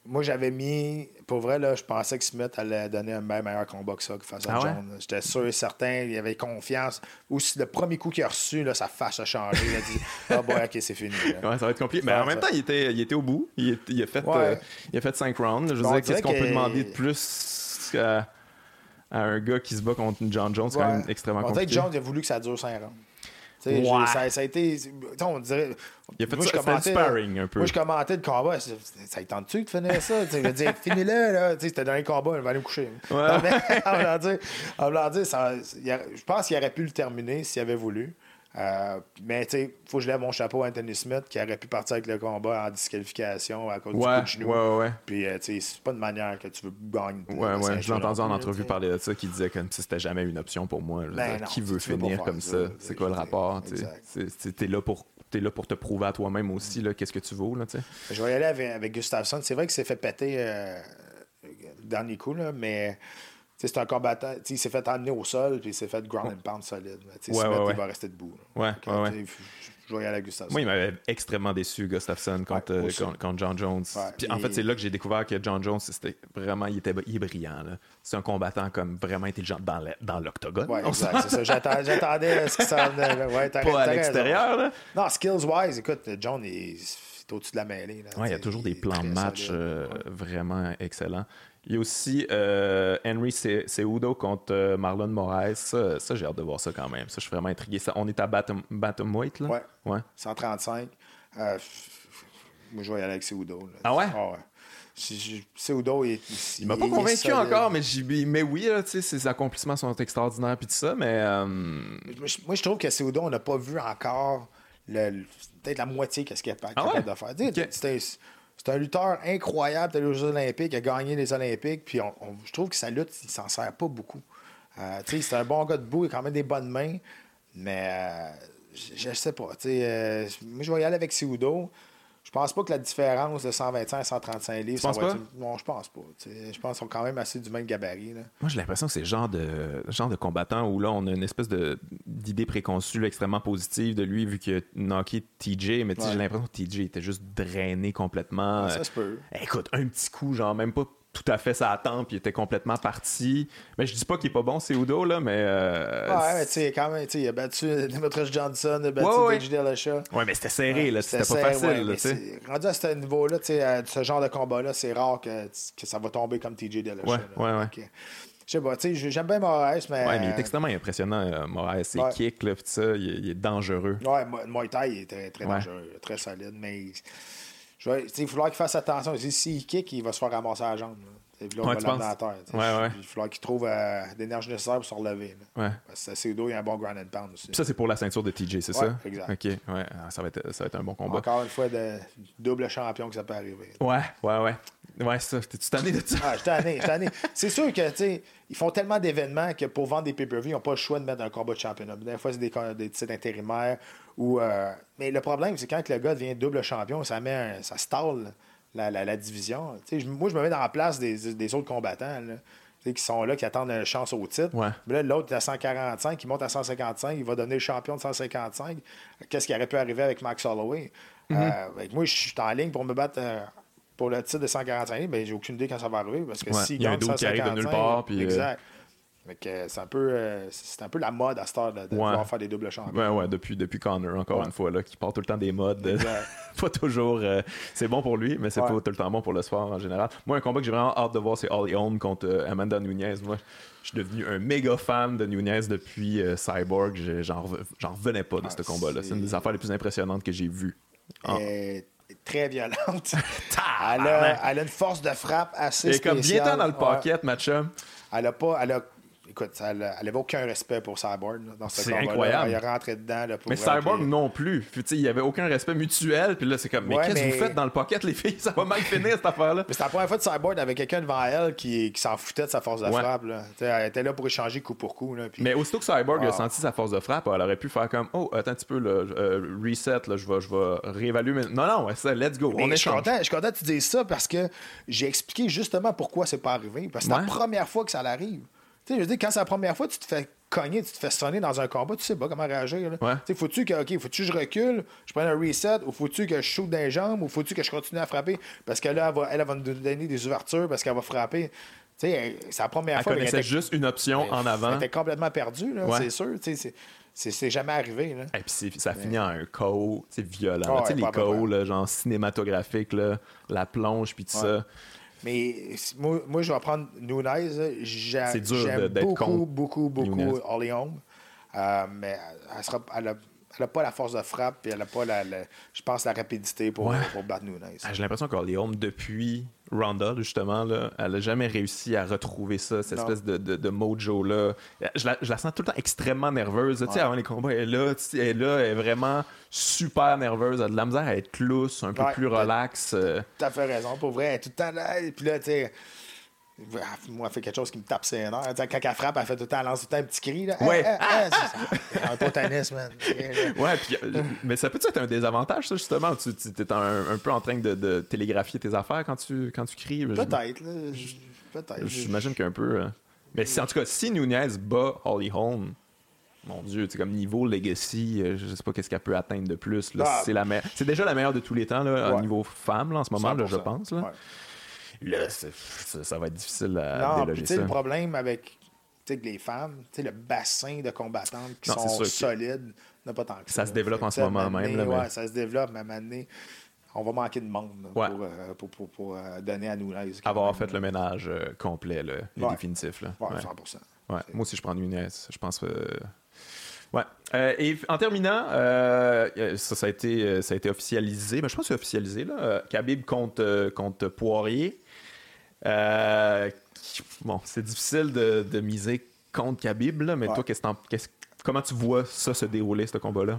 moi, j'avais mis. Pour vrai, là, je pensais que Smith allait donner un meilleur combat que ça face à ah Jones. J'étais sûr et certain. Il avait confiance. Ou si le premier coup qu'il a reçu, là, sa face a changé. Il a dit Ah, bon, ok, c'est fini. Ouais, ça va être compliqué. Mais en même temps, il était, il était au bout. Il, a, fait, il a fait cinq rounds. Je veux dire, qu'est-ce qu'on peut demander de plus à un gars qui se bat contre John Jones, c'est quand même extrêmement compliqué. Peut-être Jones a voulu que ça dure 5 rounds. Ouais. Ça, ça, a été. On dirait. Il a fait moi, ça, je sparring un peu. Moi, je commentais le combat. Ça, ça tente-tu de finir ça? je veux dire, finis-le. Là. C'était dans un combat, il va aller me coucher. Ouais. en voulant dire, ça, je pense qu'il aurait pu le terminer s'il avait voulu. Euh, mais tu sais, faut que je lève mon chapeau à Anthony Smith qui aurait pu partir avec le combat en disqualification à cause du coup de genou. Ouais, ouais. Puis euh, tu sais, c'est pas de manière que tu veux gagner. Ouais, ouais. Je l'ai entendu en entrevue parler de ça qui disait comme si c'était jamais une option pour moi. Ben qui veut finir comme ça? C'est quoi le rapport? T'es là pour es là pour te prouver à toi-même aussi qu'est-ce que tu vaux. Là, je vais y aller avec, avec Gustafsson. C'est vrai qu'il s'est fait péter euh, le dernier coup, là, mais c'est un combattant. Il s'est fait emmener au sol, puis il s'est fait ground and pound solide. Ouais, il va rester debout. Ouais, ouais, je vais aller Gustafsson. Moi, il m'avait extrêmement déçu, Gustafsson, contre, euh, aussi. contre, contre John Jones. Puis, en fait, c'est là que j'ai découvert que John Jones, c'était vraiment, il était il est brillant. là. C'est un combattant comme vraiment intelligent dans l'octogone. Ouais, exact, c'est ça. J'attendais à ce que ça venait, là. Pas à l'extérieur. là. Non, skills-wise, écoute, John est, est au-dessus de la mêlée. là. Ouais, il y a toujours des plans de match euh, vraiment excellents. Il y a aussi euh, Henry Cejudo contre euh, Marlon Moraes. Ça, ça, j'ai hâte de voir ça quand même. Ça, je suis vraiment intrigué. Ça, on est à Bantam- Bantamweight, là? Ouais. ouais. 135. Euh, moi, je vais y aller avec Seudo. là. Ah ouais? ouais. Si- si- Seudo, il, Il m'a pas est convaincu encore, mais, mais oui, là, ses accomplissements sont extraordinaires puis tout ça, mais euh, Moi, je- trouve que Seudo, on n'a pas vu encore le, peut-être la moitié de ce qu'il est capable Ah ouais? de faire. C'est un- lutteur incroyable, allé aux Jeux Olympiques, a gagné les Olympiques, puis je trouve que sa lutte, il s'en sert pas beaucoup. Euh, c'est un bon gars debout, il a quand même des bonnes mains, mais euh, je, je sais pas. euh, moi, je vais y aller avec Seudo. Je pense pas que la différence de 125 à 135 livres, ça va être Non, je pense pas. Je pense qu'ils sont quand même assez du même gabarit. Là. moi, j'ai l'impression que c'est le genre de, genre de combattant où là, on a une espèce d'idée préconçue là, extrêmement positive de lui, vu qu'il a knocké TJ, mais Ouais. j'ai l'impression que TJ était juste drainé complètement. Ça se peut. Euh, Écoute, un petit coup, genre même pas tout à fait sa tempe, il était complètement parti. Mais je dis pas qu'il est pas bon, c'est Udo, là, mais. euh, Ouais, mais tu sais, quand même, tu sais, il a battu Demetrius Johnson, il a battu Ouais, ouais. Deji Dillashaw. Ouais, mais c'était serré, là. C'était pas facile, ouais, là, Rendu à ce niveau-là, tu sais, à ce genre de combat-là, c'est rare que, que ça va tomber comme TJ Dillashaw. Ouais, ouais, ouais. Je sais pas, tu sais, j'aime bien Moraes, mais. Ouais, mais il est extrêmement impressionnant, euh, Moraes. Ses Ouais. kicks, là, pis ça, il est, il est dangereux. Ouais, Muay Thai, il est très, très Ouais. dangereux, très solide, mais. Je vais- Il va falloir qu'il fasse attention. S'il kick, il va se faire ramasser la jambe. là. Là, Ouais, va terre. Ouais, ouais. Il va falloir qu'il trouve euh, l'énergie nécessaire pour se relever. Parce que c'est dos, il y a un bon ground and pound aussi. Puis ça, c'est pour la ceinture de TJ, c'est ça? exact. OK, ouais. Ah, Ça va, être, ça va être un bon combat. Encore une fois, de double champion que ça peut arriver. Ouais, ouais, ouais. Ouais, ça. T'es-tu tanné de ça? Ah, je tanné. C'est sûr que, tu sais, ils font tellement d'événements que pour vendre des pay-per-view, ils n'ont pas le choix de mettre un combat de championnat. Des fois, c'est des, des titres intérimaires. Ou, euh, Mais le problème, c'est quand le gars devient double champion, ça met un- ça stalle la, la- la division. Tu sais, je- moi, je me mets dans la place des, des autres combattants. là. Qui sont là, qui attendent une chance au titre. Ouais. Mais là, l'autre est à 145, il monte à 155, il va devenir champion de 155. Qu'est-ce qui aurait pu arriver avec Max Holloway? Mhm. Euh, avec moi, je suis en ligne pour me battre euh, pour le titre de 145 livres, ben, j'ai aucune idée quand ça va arriver. Parce que Ouais, s'il il y a un gagne doute qui arrive de nulle 155, part, puis, euh, Exact. Que c'est un peu euh, c'est un peu la mode à cette heure de, de Ouais. pouvoir faire des doubles champions. Ouais, ouais, depuis, depuis Connor, encore Ouais. une fois, là, qui part tout le temps des modes. euh, Exact. pas toujours. euh, c'est bon pour lui, mais c'est Ouais. pas tout le temps bon pour le sport en général. Moi, un combat que j'ai vraiment hâte de voir, c'est Holly Holm contre euh, Amanda Nunez. Moi, je suis devenu un méga fan de Nunez depuis euh, Cyborg. J'en rev- j'en revenais pas de Ah, ce combat-là. C'est une des affaires les plus impressionnantes que j'ai vues. Ah. Très violente. elle, a, elle a une force de frappe assez Et comme bien spéciale. dans le Ouais. pocket, match-up. Elle a pas. Elle a, écoute, elle, elle avait aucun respect pour Cyborg là, dans ce C'est incroyable. Dedans. Là, pour Mais Cyborg puis- non plus. Puis, il y avait aucun respect mutuel. Puis là, c'est comme, mais Ouais, qu'est-ce que mais- vous faites dans le pocket, les filles? Ça va mal finir, cette affaire-là. Mais c'était la première fois de Cyborg avec quelqu'un devant elle qui, qui s'en foutait de sa force de Ouais. frappe. Là. Elle était là pour échanger coup pour coup. Là, puis- Mais aussitôt que Cyborg a Ah. senti sa force de frappe, elle aurait pu faire comme Oh, attends un petit peu, là, euh, reset, je, vais, je vais réévaluer. Mais... Non, non, ouais, ça, let's go. Mais on je suis content, je suis content que tu dises ça parce que j'ai expliqué justement pourquoi c'est pas arrivé. Parce que c'est Ouais. la première fois que ça l'arrive. Tu sais, je veux dire, quand c'est la première fois, tu te fais cogner, tu te fais sonner dans un combat, tu sais pas comment réagir. là. Ouais. Faut-tu que, OK, faut-tu que je recule, je prenne un reset, ou faut-tu que je shoot dans les jambes, ou faut-tu que je continue à frapper? Parce que là, elle va, elle, elle va nous donner des ouvertures parce qu'elle va frapper. Tu sais, elle- c'est la première Elle fois qu'elle connaissait était- juste une option en Elle avant. était complètement perdue, là, Ouais. c'est sûr. Tu sais, c'est- c'est c'est jamais arrivé. Là. Et puis ça finit en un KO, c'est violent. Ouais, les là, genre cinématographiques, là, la plonge, puis tout ça. Mais moi, moi, je vais prendre Nunez. J'aime beaucoup, beaucoup, beaucoup. Holly Holm. Euh, mais elle sera, elle a, elle a pas la force de frappe et elle n'a pas, la, la- je pense, la rapidité pour, Ouais. pour battre Nunez. Ah, J'ai l'impression Holm, depuis Ronda, justement, là, elle n'a jamais réussi à retrouver ça, cette Non. espèce de, de, de mojo-là. Je la, je la sens tout le temps extrêmement nerveuse. Tu sais, avant les combats, elle est là, elle est là, elle est vraiment super nerveuse. Elle a de la misère à être lousse, un peu plus relax. euh. Tu as fait raison, pour vrai. Elle est tout le temps là. Et puis là, tu sais. Moi, elle fait quelque chose qui me tape ses nerfs. Quand elle frappe, elle fait tout le temps, elle lance tout le temps un petit cri. Là. Ouais. Eh, eh, c'est ça. un man. Ouais, puis, euh, mais ça peut être un désavantage, ça, justement? Tu es un, un peu en train de, de télégraphier tes affaires quand tu, quand tu cries? Peut-être. Peut-être. J'imagine qu'un peu. euh, Mais si, en tout cas, si Nunez bat Holly Holm, mon Dieu, comme niveau legacy, je sais pas qu'est-ce qu'elle peut atteindre de plus. Ah. c'est, la c'est déjà la meilleure de tous les temps, là, au niveau femme, en ce moment, là, je pense. Là, là ça, va être difficile à déloger ça. le problème avec les femmes, le bassin de combattantes qui sont solides n'a pas tant que ça. Ça se développe en ce moment même. Là, ça se développe, mais à on va manquer de monde pour, euh, pour, pour, pour, euh, donner à nous. Avoir fait le ménage euh, complet le définitif. Là. Ouais, 100%. Moi aussi, je prends une je pense. Ouais. et en terminant, ça, ça, a été, ça a été officialisé. Mais je pense que c'est officialisé. Là. Khabib contre, contre Poirier. Bon, c'est difficile de, de, miser contre Khabib, là, mais toi, qu'est-ce, comment tu vois ça se dérouler, ce combat-là?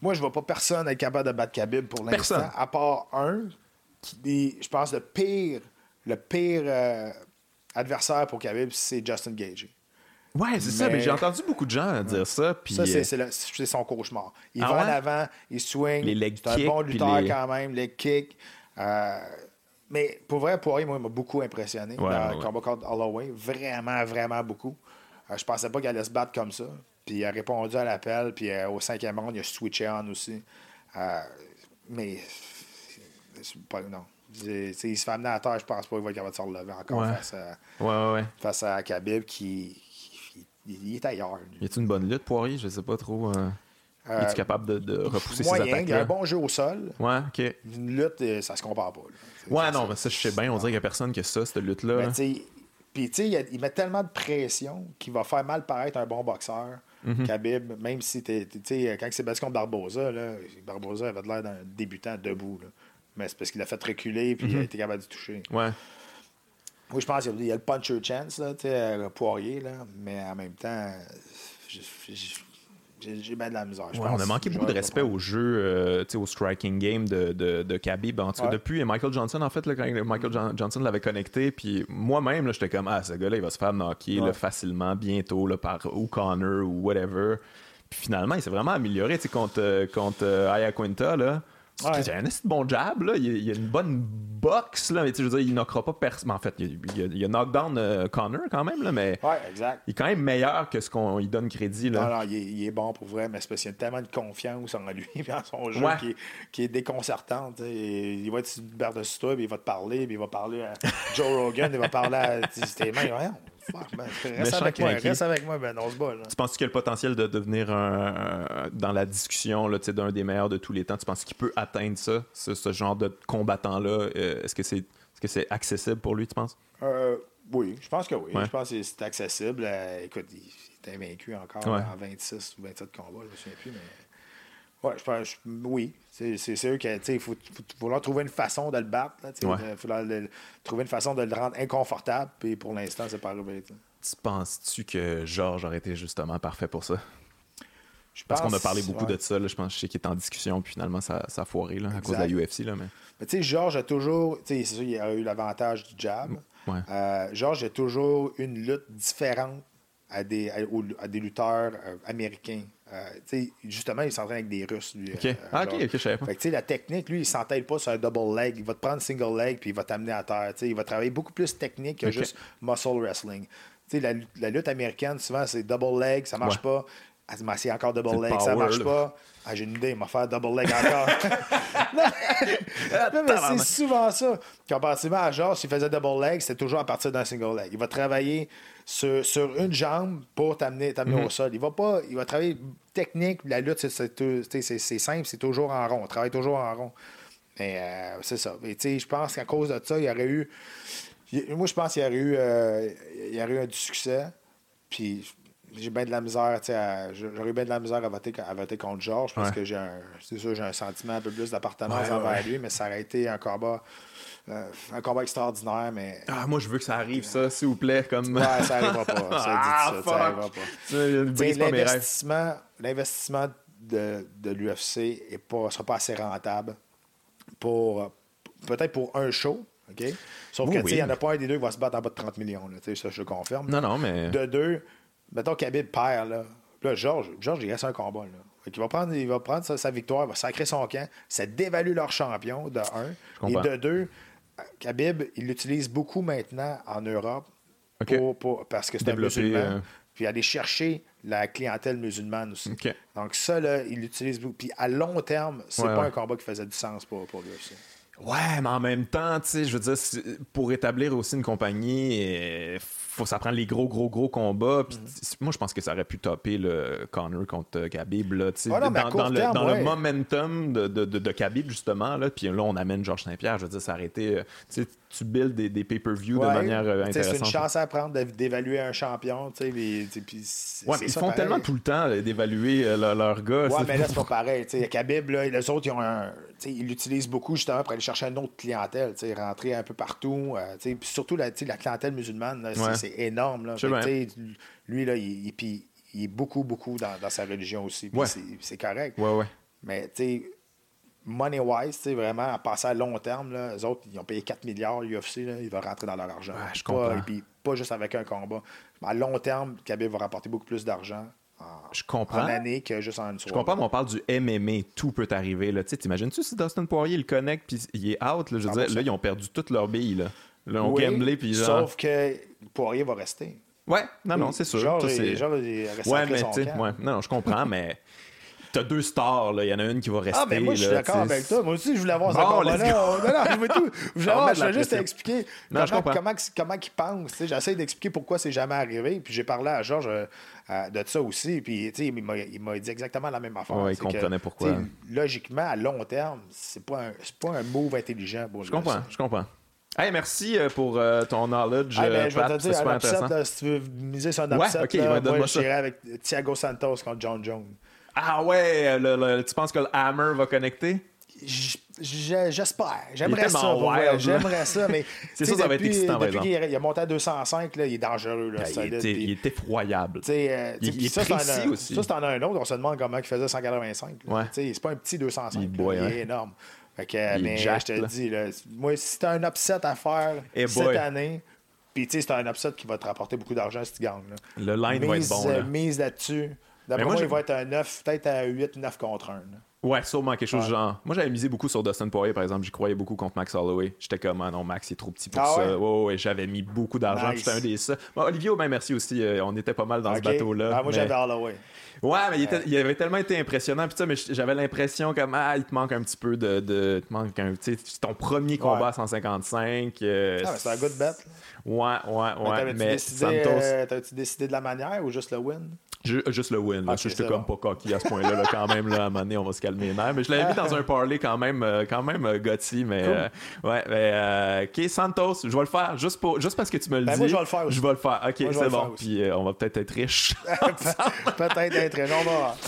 Moi, je vois pas personne être capable de battre Khabib pour l'instant, à part un, qui je pense, le pire, le pire euh, adversaire pour Khabib, c'est Justin Gage. Ouais, c'est ça, mais j'ai entendu beaucoup de gens dire ça. Puis... Ça, c'est, euh, son cauchemar. Il ah va en avant, il swing. Les leg c'est un bon lutteur quand même, les kicks. Euh, mais pour vrai, Poirier, moi, il m'a beaucoup impressionné dans le combat contre Holloway. Vraiment, vraiment beaucoup. je pensais pas qu'il allait se battre comme ça. Puis il a répondu à l'appel, puis euh, au cinquième round, il a switché on aussi. Euh, mais, pas, non. il se fait amener à terre, je pense pas qu'il va être capable de se relever encore face, à, face à Khabib qui, il, est ailleurs. Y a-t-il une bonne lutte, Poirier? Je sais pas trop. Euh... euh es-tu capable de, de repousser moyen, ses attaques? Il y a un bon jeu au sol. Ouais, ok. Une lutte, ça se compare pas. Ouais, non, mais ça, je sais bien. On dirait qu'il n'y a personne qui a ça, cette lutte-là. Puis, tu sais, il met tellement de pression qu'il va faire mal paraître un bon boxeur. Mhm. Khabib, même si tu sais, quand c'est battu contre Barbosa, là, Barbosa avait l'air d'un débutant debout. Là. Mais c'est parce qu'il a fait reculer puis il a mhm. été capable de toucher. Ouais. Oui, je pense qu'il y a le puncher chance, là, sais Poirier, là, mais en même temps, j'ai bien de la misère. on a manqué beaucoup de respect au jeu, euh, au striking game de, de, de Khabib. En tout cas, depuis Michael Johnson, en fait, là, quand Michael Johnson l'avait connecté, puis moi-même, j'étais comme, ah, ce gars-là, il va se faire knocker facilement, bientôt, là, par ou Connor ou whatever. Puis finalement, il s'est vraiment amélioré contre, contre euh, Aya Quinta. Là. Ouais. A un bon jab, là. Il, y a une bonne boxe, là. Mais tu je veux dire, il knockera pas personne. En fait, il, il, a, knockdown euh, Connor quand même, là. Mais ouais, exact. il est quand même meilleur que ce qu'on lui donne crédit, là. Non, non, il est, bon pour vrai, mais c'est parce qu'il a tellement de confiance en lui et en son jeu qui, est, qui, est, déconcertant. Il va être par-dessus toi, puis il va te parler, puis il va parler à Joe Rogan, il va parler à tes mains. Ben, reste, avec moi, reste avec moi, ben on se bat. Tu penses qu'il a le potentiel de devenir un, dans la discussion d'un des meilleurs de tous les temps? Tu penses qu'il peut atteindre ça, ce, genre de combattant-là? Euh, est-ce que c'est est -ce c'est accessible pour lui, tu penses? Euh, oui, je pense que oui. Je pense que c'est accessible. Euh, écoute, il, est invaincu encore en 26 ou 27 combats, je me souviens plus, mais Ouais, je pense, oui. C'est sûr qu'il faut, faut, trouver une façon de le battre. Il faut trouver une façon de le rendre inconfortable. Puis pour l'instant, c'est pas arrivé. Tu penses-tu que Georges aurait été justement parfait pour ça? Je Parce qu'on a parlé beaucoup de ça. je pense je sais qu'il est en discussion, puis finalement, ça, ça a foiré là, à cause de la UFC. Là, mais mais tu sais, Georges a toujours. C'est sûr, il a eu l'avantage du jab. Ouais. Euh, Georges a toujours une lutte différente à des, à, des lutteurs euh, américains. Euh, justement, il s'entraîne avec des Russes. Lui, euh, ah, ok, ok, je savais pas. Fait la technique, lui, il s'entraîne pas sur un double leg. Il va te prendre single leg puis il va t'amener à terre. il va travailler beaucoup plus technique que juste muscle wrestling. La, la, lutte américaine, souvent, c'est double leg, ça marche pas. Elle dit, c'est encore double leg, ça marche pas. Ah, j'ai une idée, il va faire double leg encore. c'est souvent ça. Comparativement à Georges, s'il faisait double leg, c'était toujours à partir d'un single leg. Il va travailler sur, sur une jambe pour t'amener mm-hmm. au sol. Il va pas. Il va travailler technique, la lutte, c'est simple, c'est toujours en rond. On travaille toujours en rond. Mais euh, c'est ça. je pense qu'à cause de ça, il y aurait eu. Moi, je pense qu'il y aurait eu, euh, il y aurait eu du succès. Puis j'ai bien de la misère, j'aurais bien de la misère à voter, à voter contre Georges parce que j'ai un, c'est sûr, j'ai un sentiment un peu plus d'appartenance envers lui, mais ça aurait été un combat, euh, un combat extraordinaire, mais. Ah, moi, je veux que ça arrive, ça, s'il vous plaît, comme. Ouais, ça n'arrivera pas. Ça, ah, ça, pas. l'investissement, l'investissement de, de l'UFC ne sera pas assez rentable pour, peut-être pour un show, OK? Sauf que, il n'y en a pas un des deux qui va se battre en bas de 30 millions, là, ça, je le confirme. Non, non, mais. De deux, mettons Khabib perd, là. Là, Georges, George, il reste un combat. Là. il va prendre, il va prendre sa, victoire, il va sacrer son camp. Ça dévalue leur champion, de un. Et de deux, Khabib, il l'utilise beaucoup maintenant en Europe pour, parce que c'est un musulman. Euh, puis aller chercher la clientèle musulmane aussi. Donc ça, là, il l'utilise beaucoup. Puis à long terme, c'est pas un combat qui faisait du sens pour, pour lui aussi. Ouais, mais en même temps, tu sais, je veux dire, pour établir aussi une compagnie, il faut ça prend les gros, gros, gros combats. Puis mm. moi, je pense que ça aurait pu topper le Connor contre Khabib, là, tu sais, dans, le, momentum de, de, de, Khabib, justement, là. Puis là, on amène Georges Saint-Pierre, je veux dire, ça aurait été, tu sais, tu builds des, des pay-per-view de manière intéressante. Euh, c'est une chance à prendre d'évaluer un champion. Ouais, ils font tellement tout le temps d'évaluer euh, leur, gars. Ouais, mais là, c'est pas pareil. Khabib, là, les autres, ils ont un, ils l'utilisent beaucoup justement pour aller chercher une autre clientèle, rentrer un peu partout. Euh, surtout la, la clientèle musulmane, c'est énorme. Là. lui, là, il, il, est beaucoup, beaucoup dans, dans sa religion aussi. C'est correct. Ouais, ouais. Mais tu sais money-wise, vraiment, à passer à long terme, là, les autres, ils ont payé 4 milliards, l'UFC, ils vont rentrer dans leur argent. je pas, et puis pas juste avec un combat. À long terme, Khabib va rapporter beaucoup plus d'argent en, je comprends. année que juste en une Je comprends, mais on parle du MMA, tout peut arriver. Là. T'imagines-tu si Dustin Poirier le connecte puis il est out? Là, je veux dire, là, ils ont perdu toutes leurs billes. Là, là on oui, puis Sauf que Poirier va rester. Ouais, non, non, c'est sûr. Genre, genre, il ouais, mais. Ouais, non, je comprends, mais T'as deux stars, là. Il y en a une qui va rester. Ah, mais moi, je suis d'accord avec toi. Moi aussi, je voulais avoir ça. Bon, là Non, non, je veux tout. Je voulais avoir, je voulais juste expliquer comment, comment, comment, ils pensent. J'essaie d'expliquer pourquoi c'est jamais arrivé. Puis j'ai parlé à Georges euh, de ça aussi. Puis, tu sais, il m'a dit exactement la même affaire. Ouais, il comprenait pourquoi. Logiquement, à long terme, c'est pas, un, pas un move intelligent. je comprends, je comprends. Hey, merci euh, pour euh, ton knowledge. Hey, ben, je vais te dire, un upset, si tu veux miser sur un upset, ouais, là, moi, je dirais avec Thiago Santos contre John Jones. Ah ouais, le, tu penses que le Hammer va connecter? J'espère. J'aimerais ça. J'aimerais ça, mais. c'est ça, ça va être excitant, Depuis qu'il a monté à 205, là, il est dangereux. Là, il, était, il, est effroyable. Euh, il, est ça, précis aussi. Ça, c'est en un autre. On se demande comment il faisait 185. Ouais. C'est pas un petit 205. Il, il est énorme. Fait que, mais je te dis, là, moi, si t'as un upset à faire eh cette année, puis c'est un upset qui va te rapporter beaucoup d'argent si tu gagnes. Le line va être bon. Là. Mise là-dessus. D'après moi, il va être à 9, peut-être à 8, 9 contre 1. Ouais, sûrement quelque chose genre. Moi, j'avais misé beaucoup sur Dustin Poirier, par exemple. J'y croyais beaucoup contre Max Holloway. J'étais comme, ah non, Max, il est trop petit pour ah ça. Ouais, ouais, j'avais mis beaucoup d'argent. Nice. J'étais un des ça. Bon, Olivier, ben, merci aussi. Euh, on était pas mal dans ce bateau-là. Ah, moi, j'avais Holloway. Ouais, mais il, avait tellement été impressionnant. Puis ça, mais j'avais l'impression comme, ah, il te manque un petit peu de. de te manque un. Tu sais, ton premier combat à 155. Euh, ah, c'est un good bet. Ouais, ouais, ouais. Mais, décidé, Santos. Euh, T'as-tu décidé de la manière ou juste le win? juste le win. je j'étais comme pas coquille à ce point-là. quand même, là, à un moment donné, on va se calmer les nerfs. Mais je l'avais mis dans un parlay quand même, euh, quand même euh, Mais euh, ouais, mais, OK, Santos, je vais le faire. Juste, pour, juste parce que tu me le ben, dis. Moi, je vais le faire aussi. Je vais le faire. OK, c'est bon. Puis on va peut-être être riche. peut-être très, très long.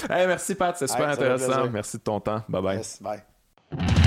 Merci, Pat. C'est super intéressant. Merci de ton temps. Bye bye.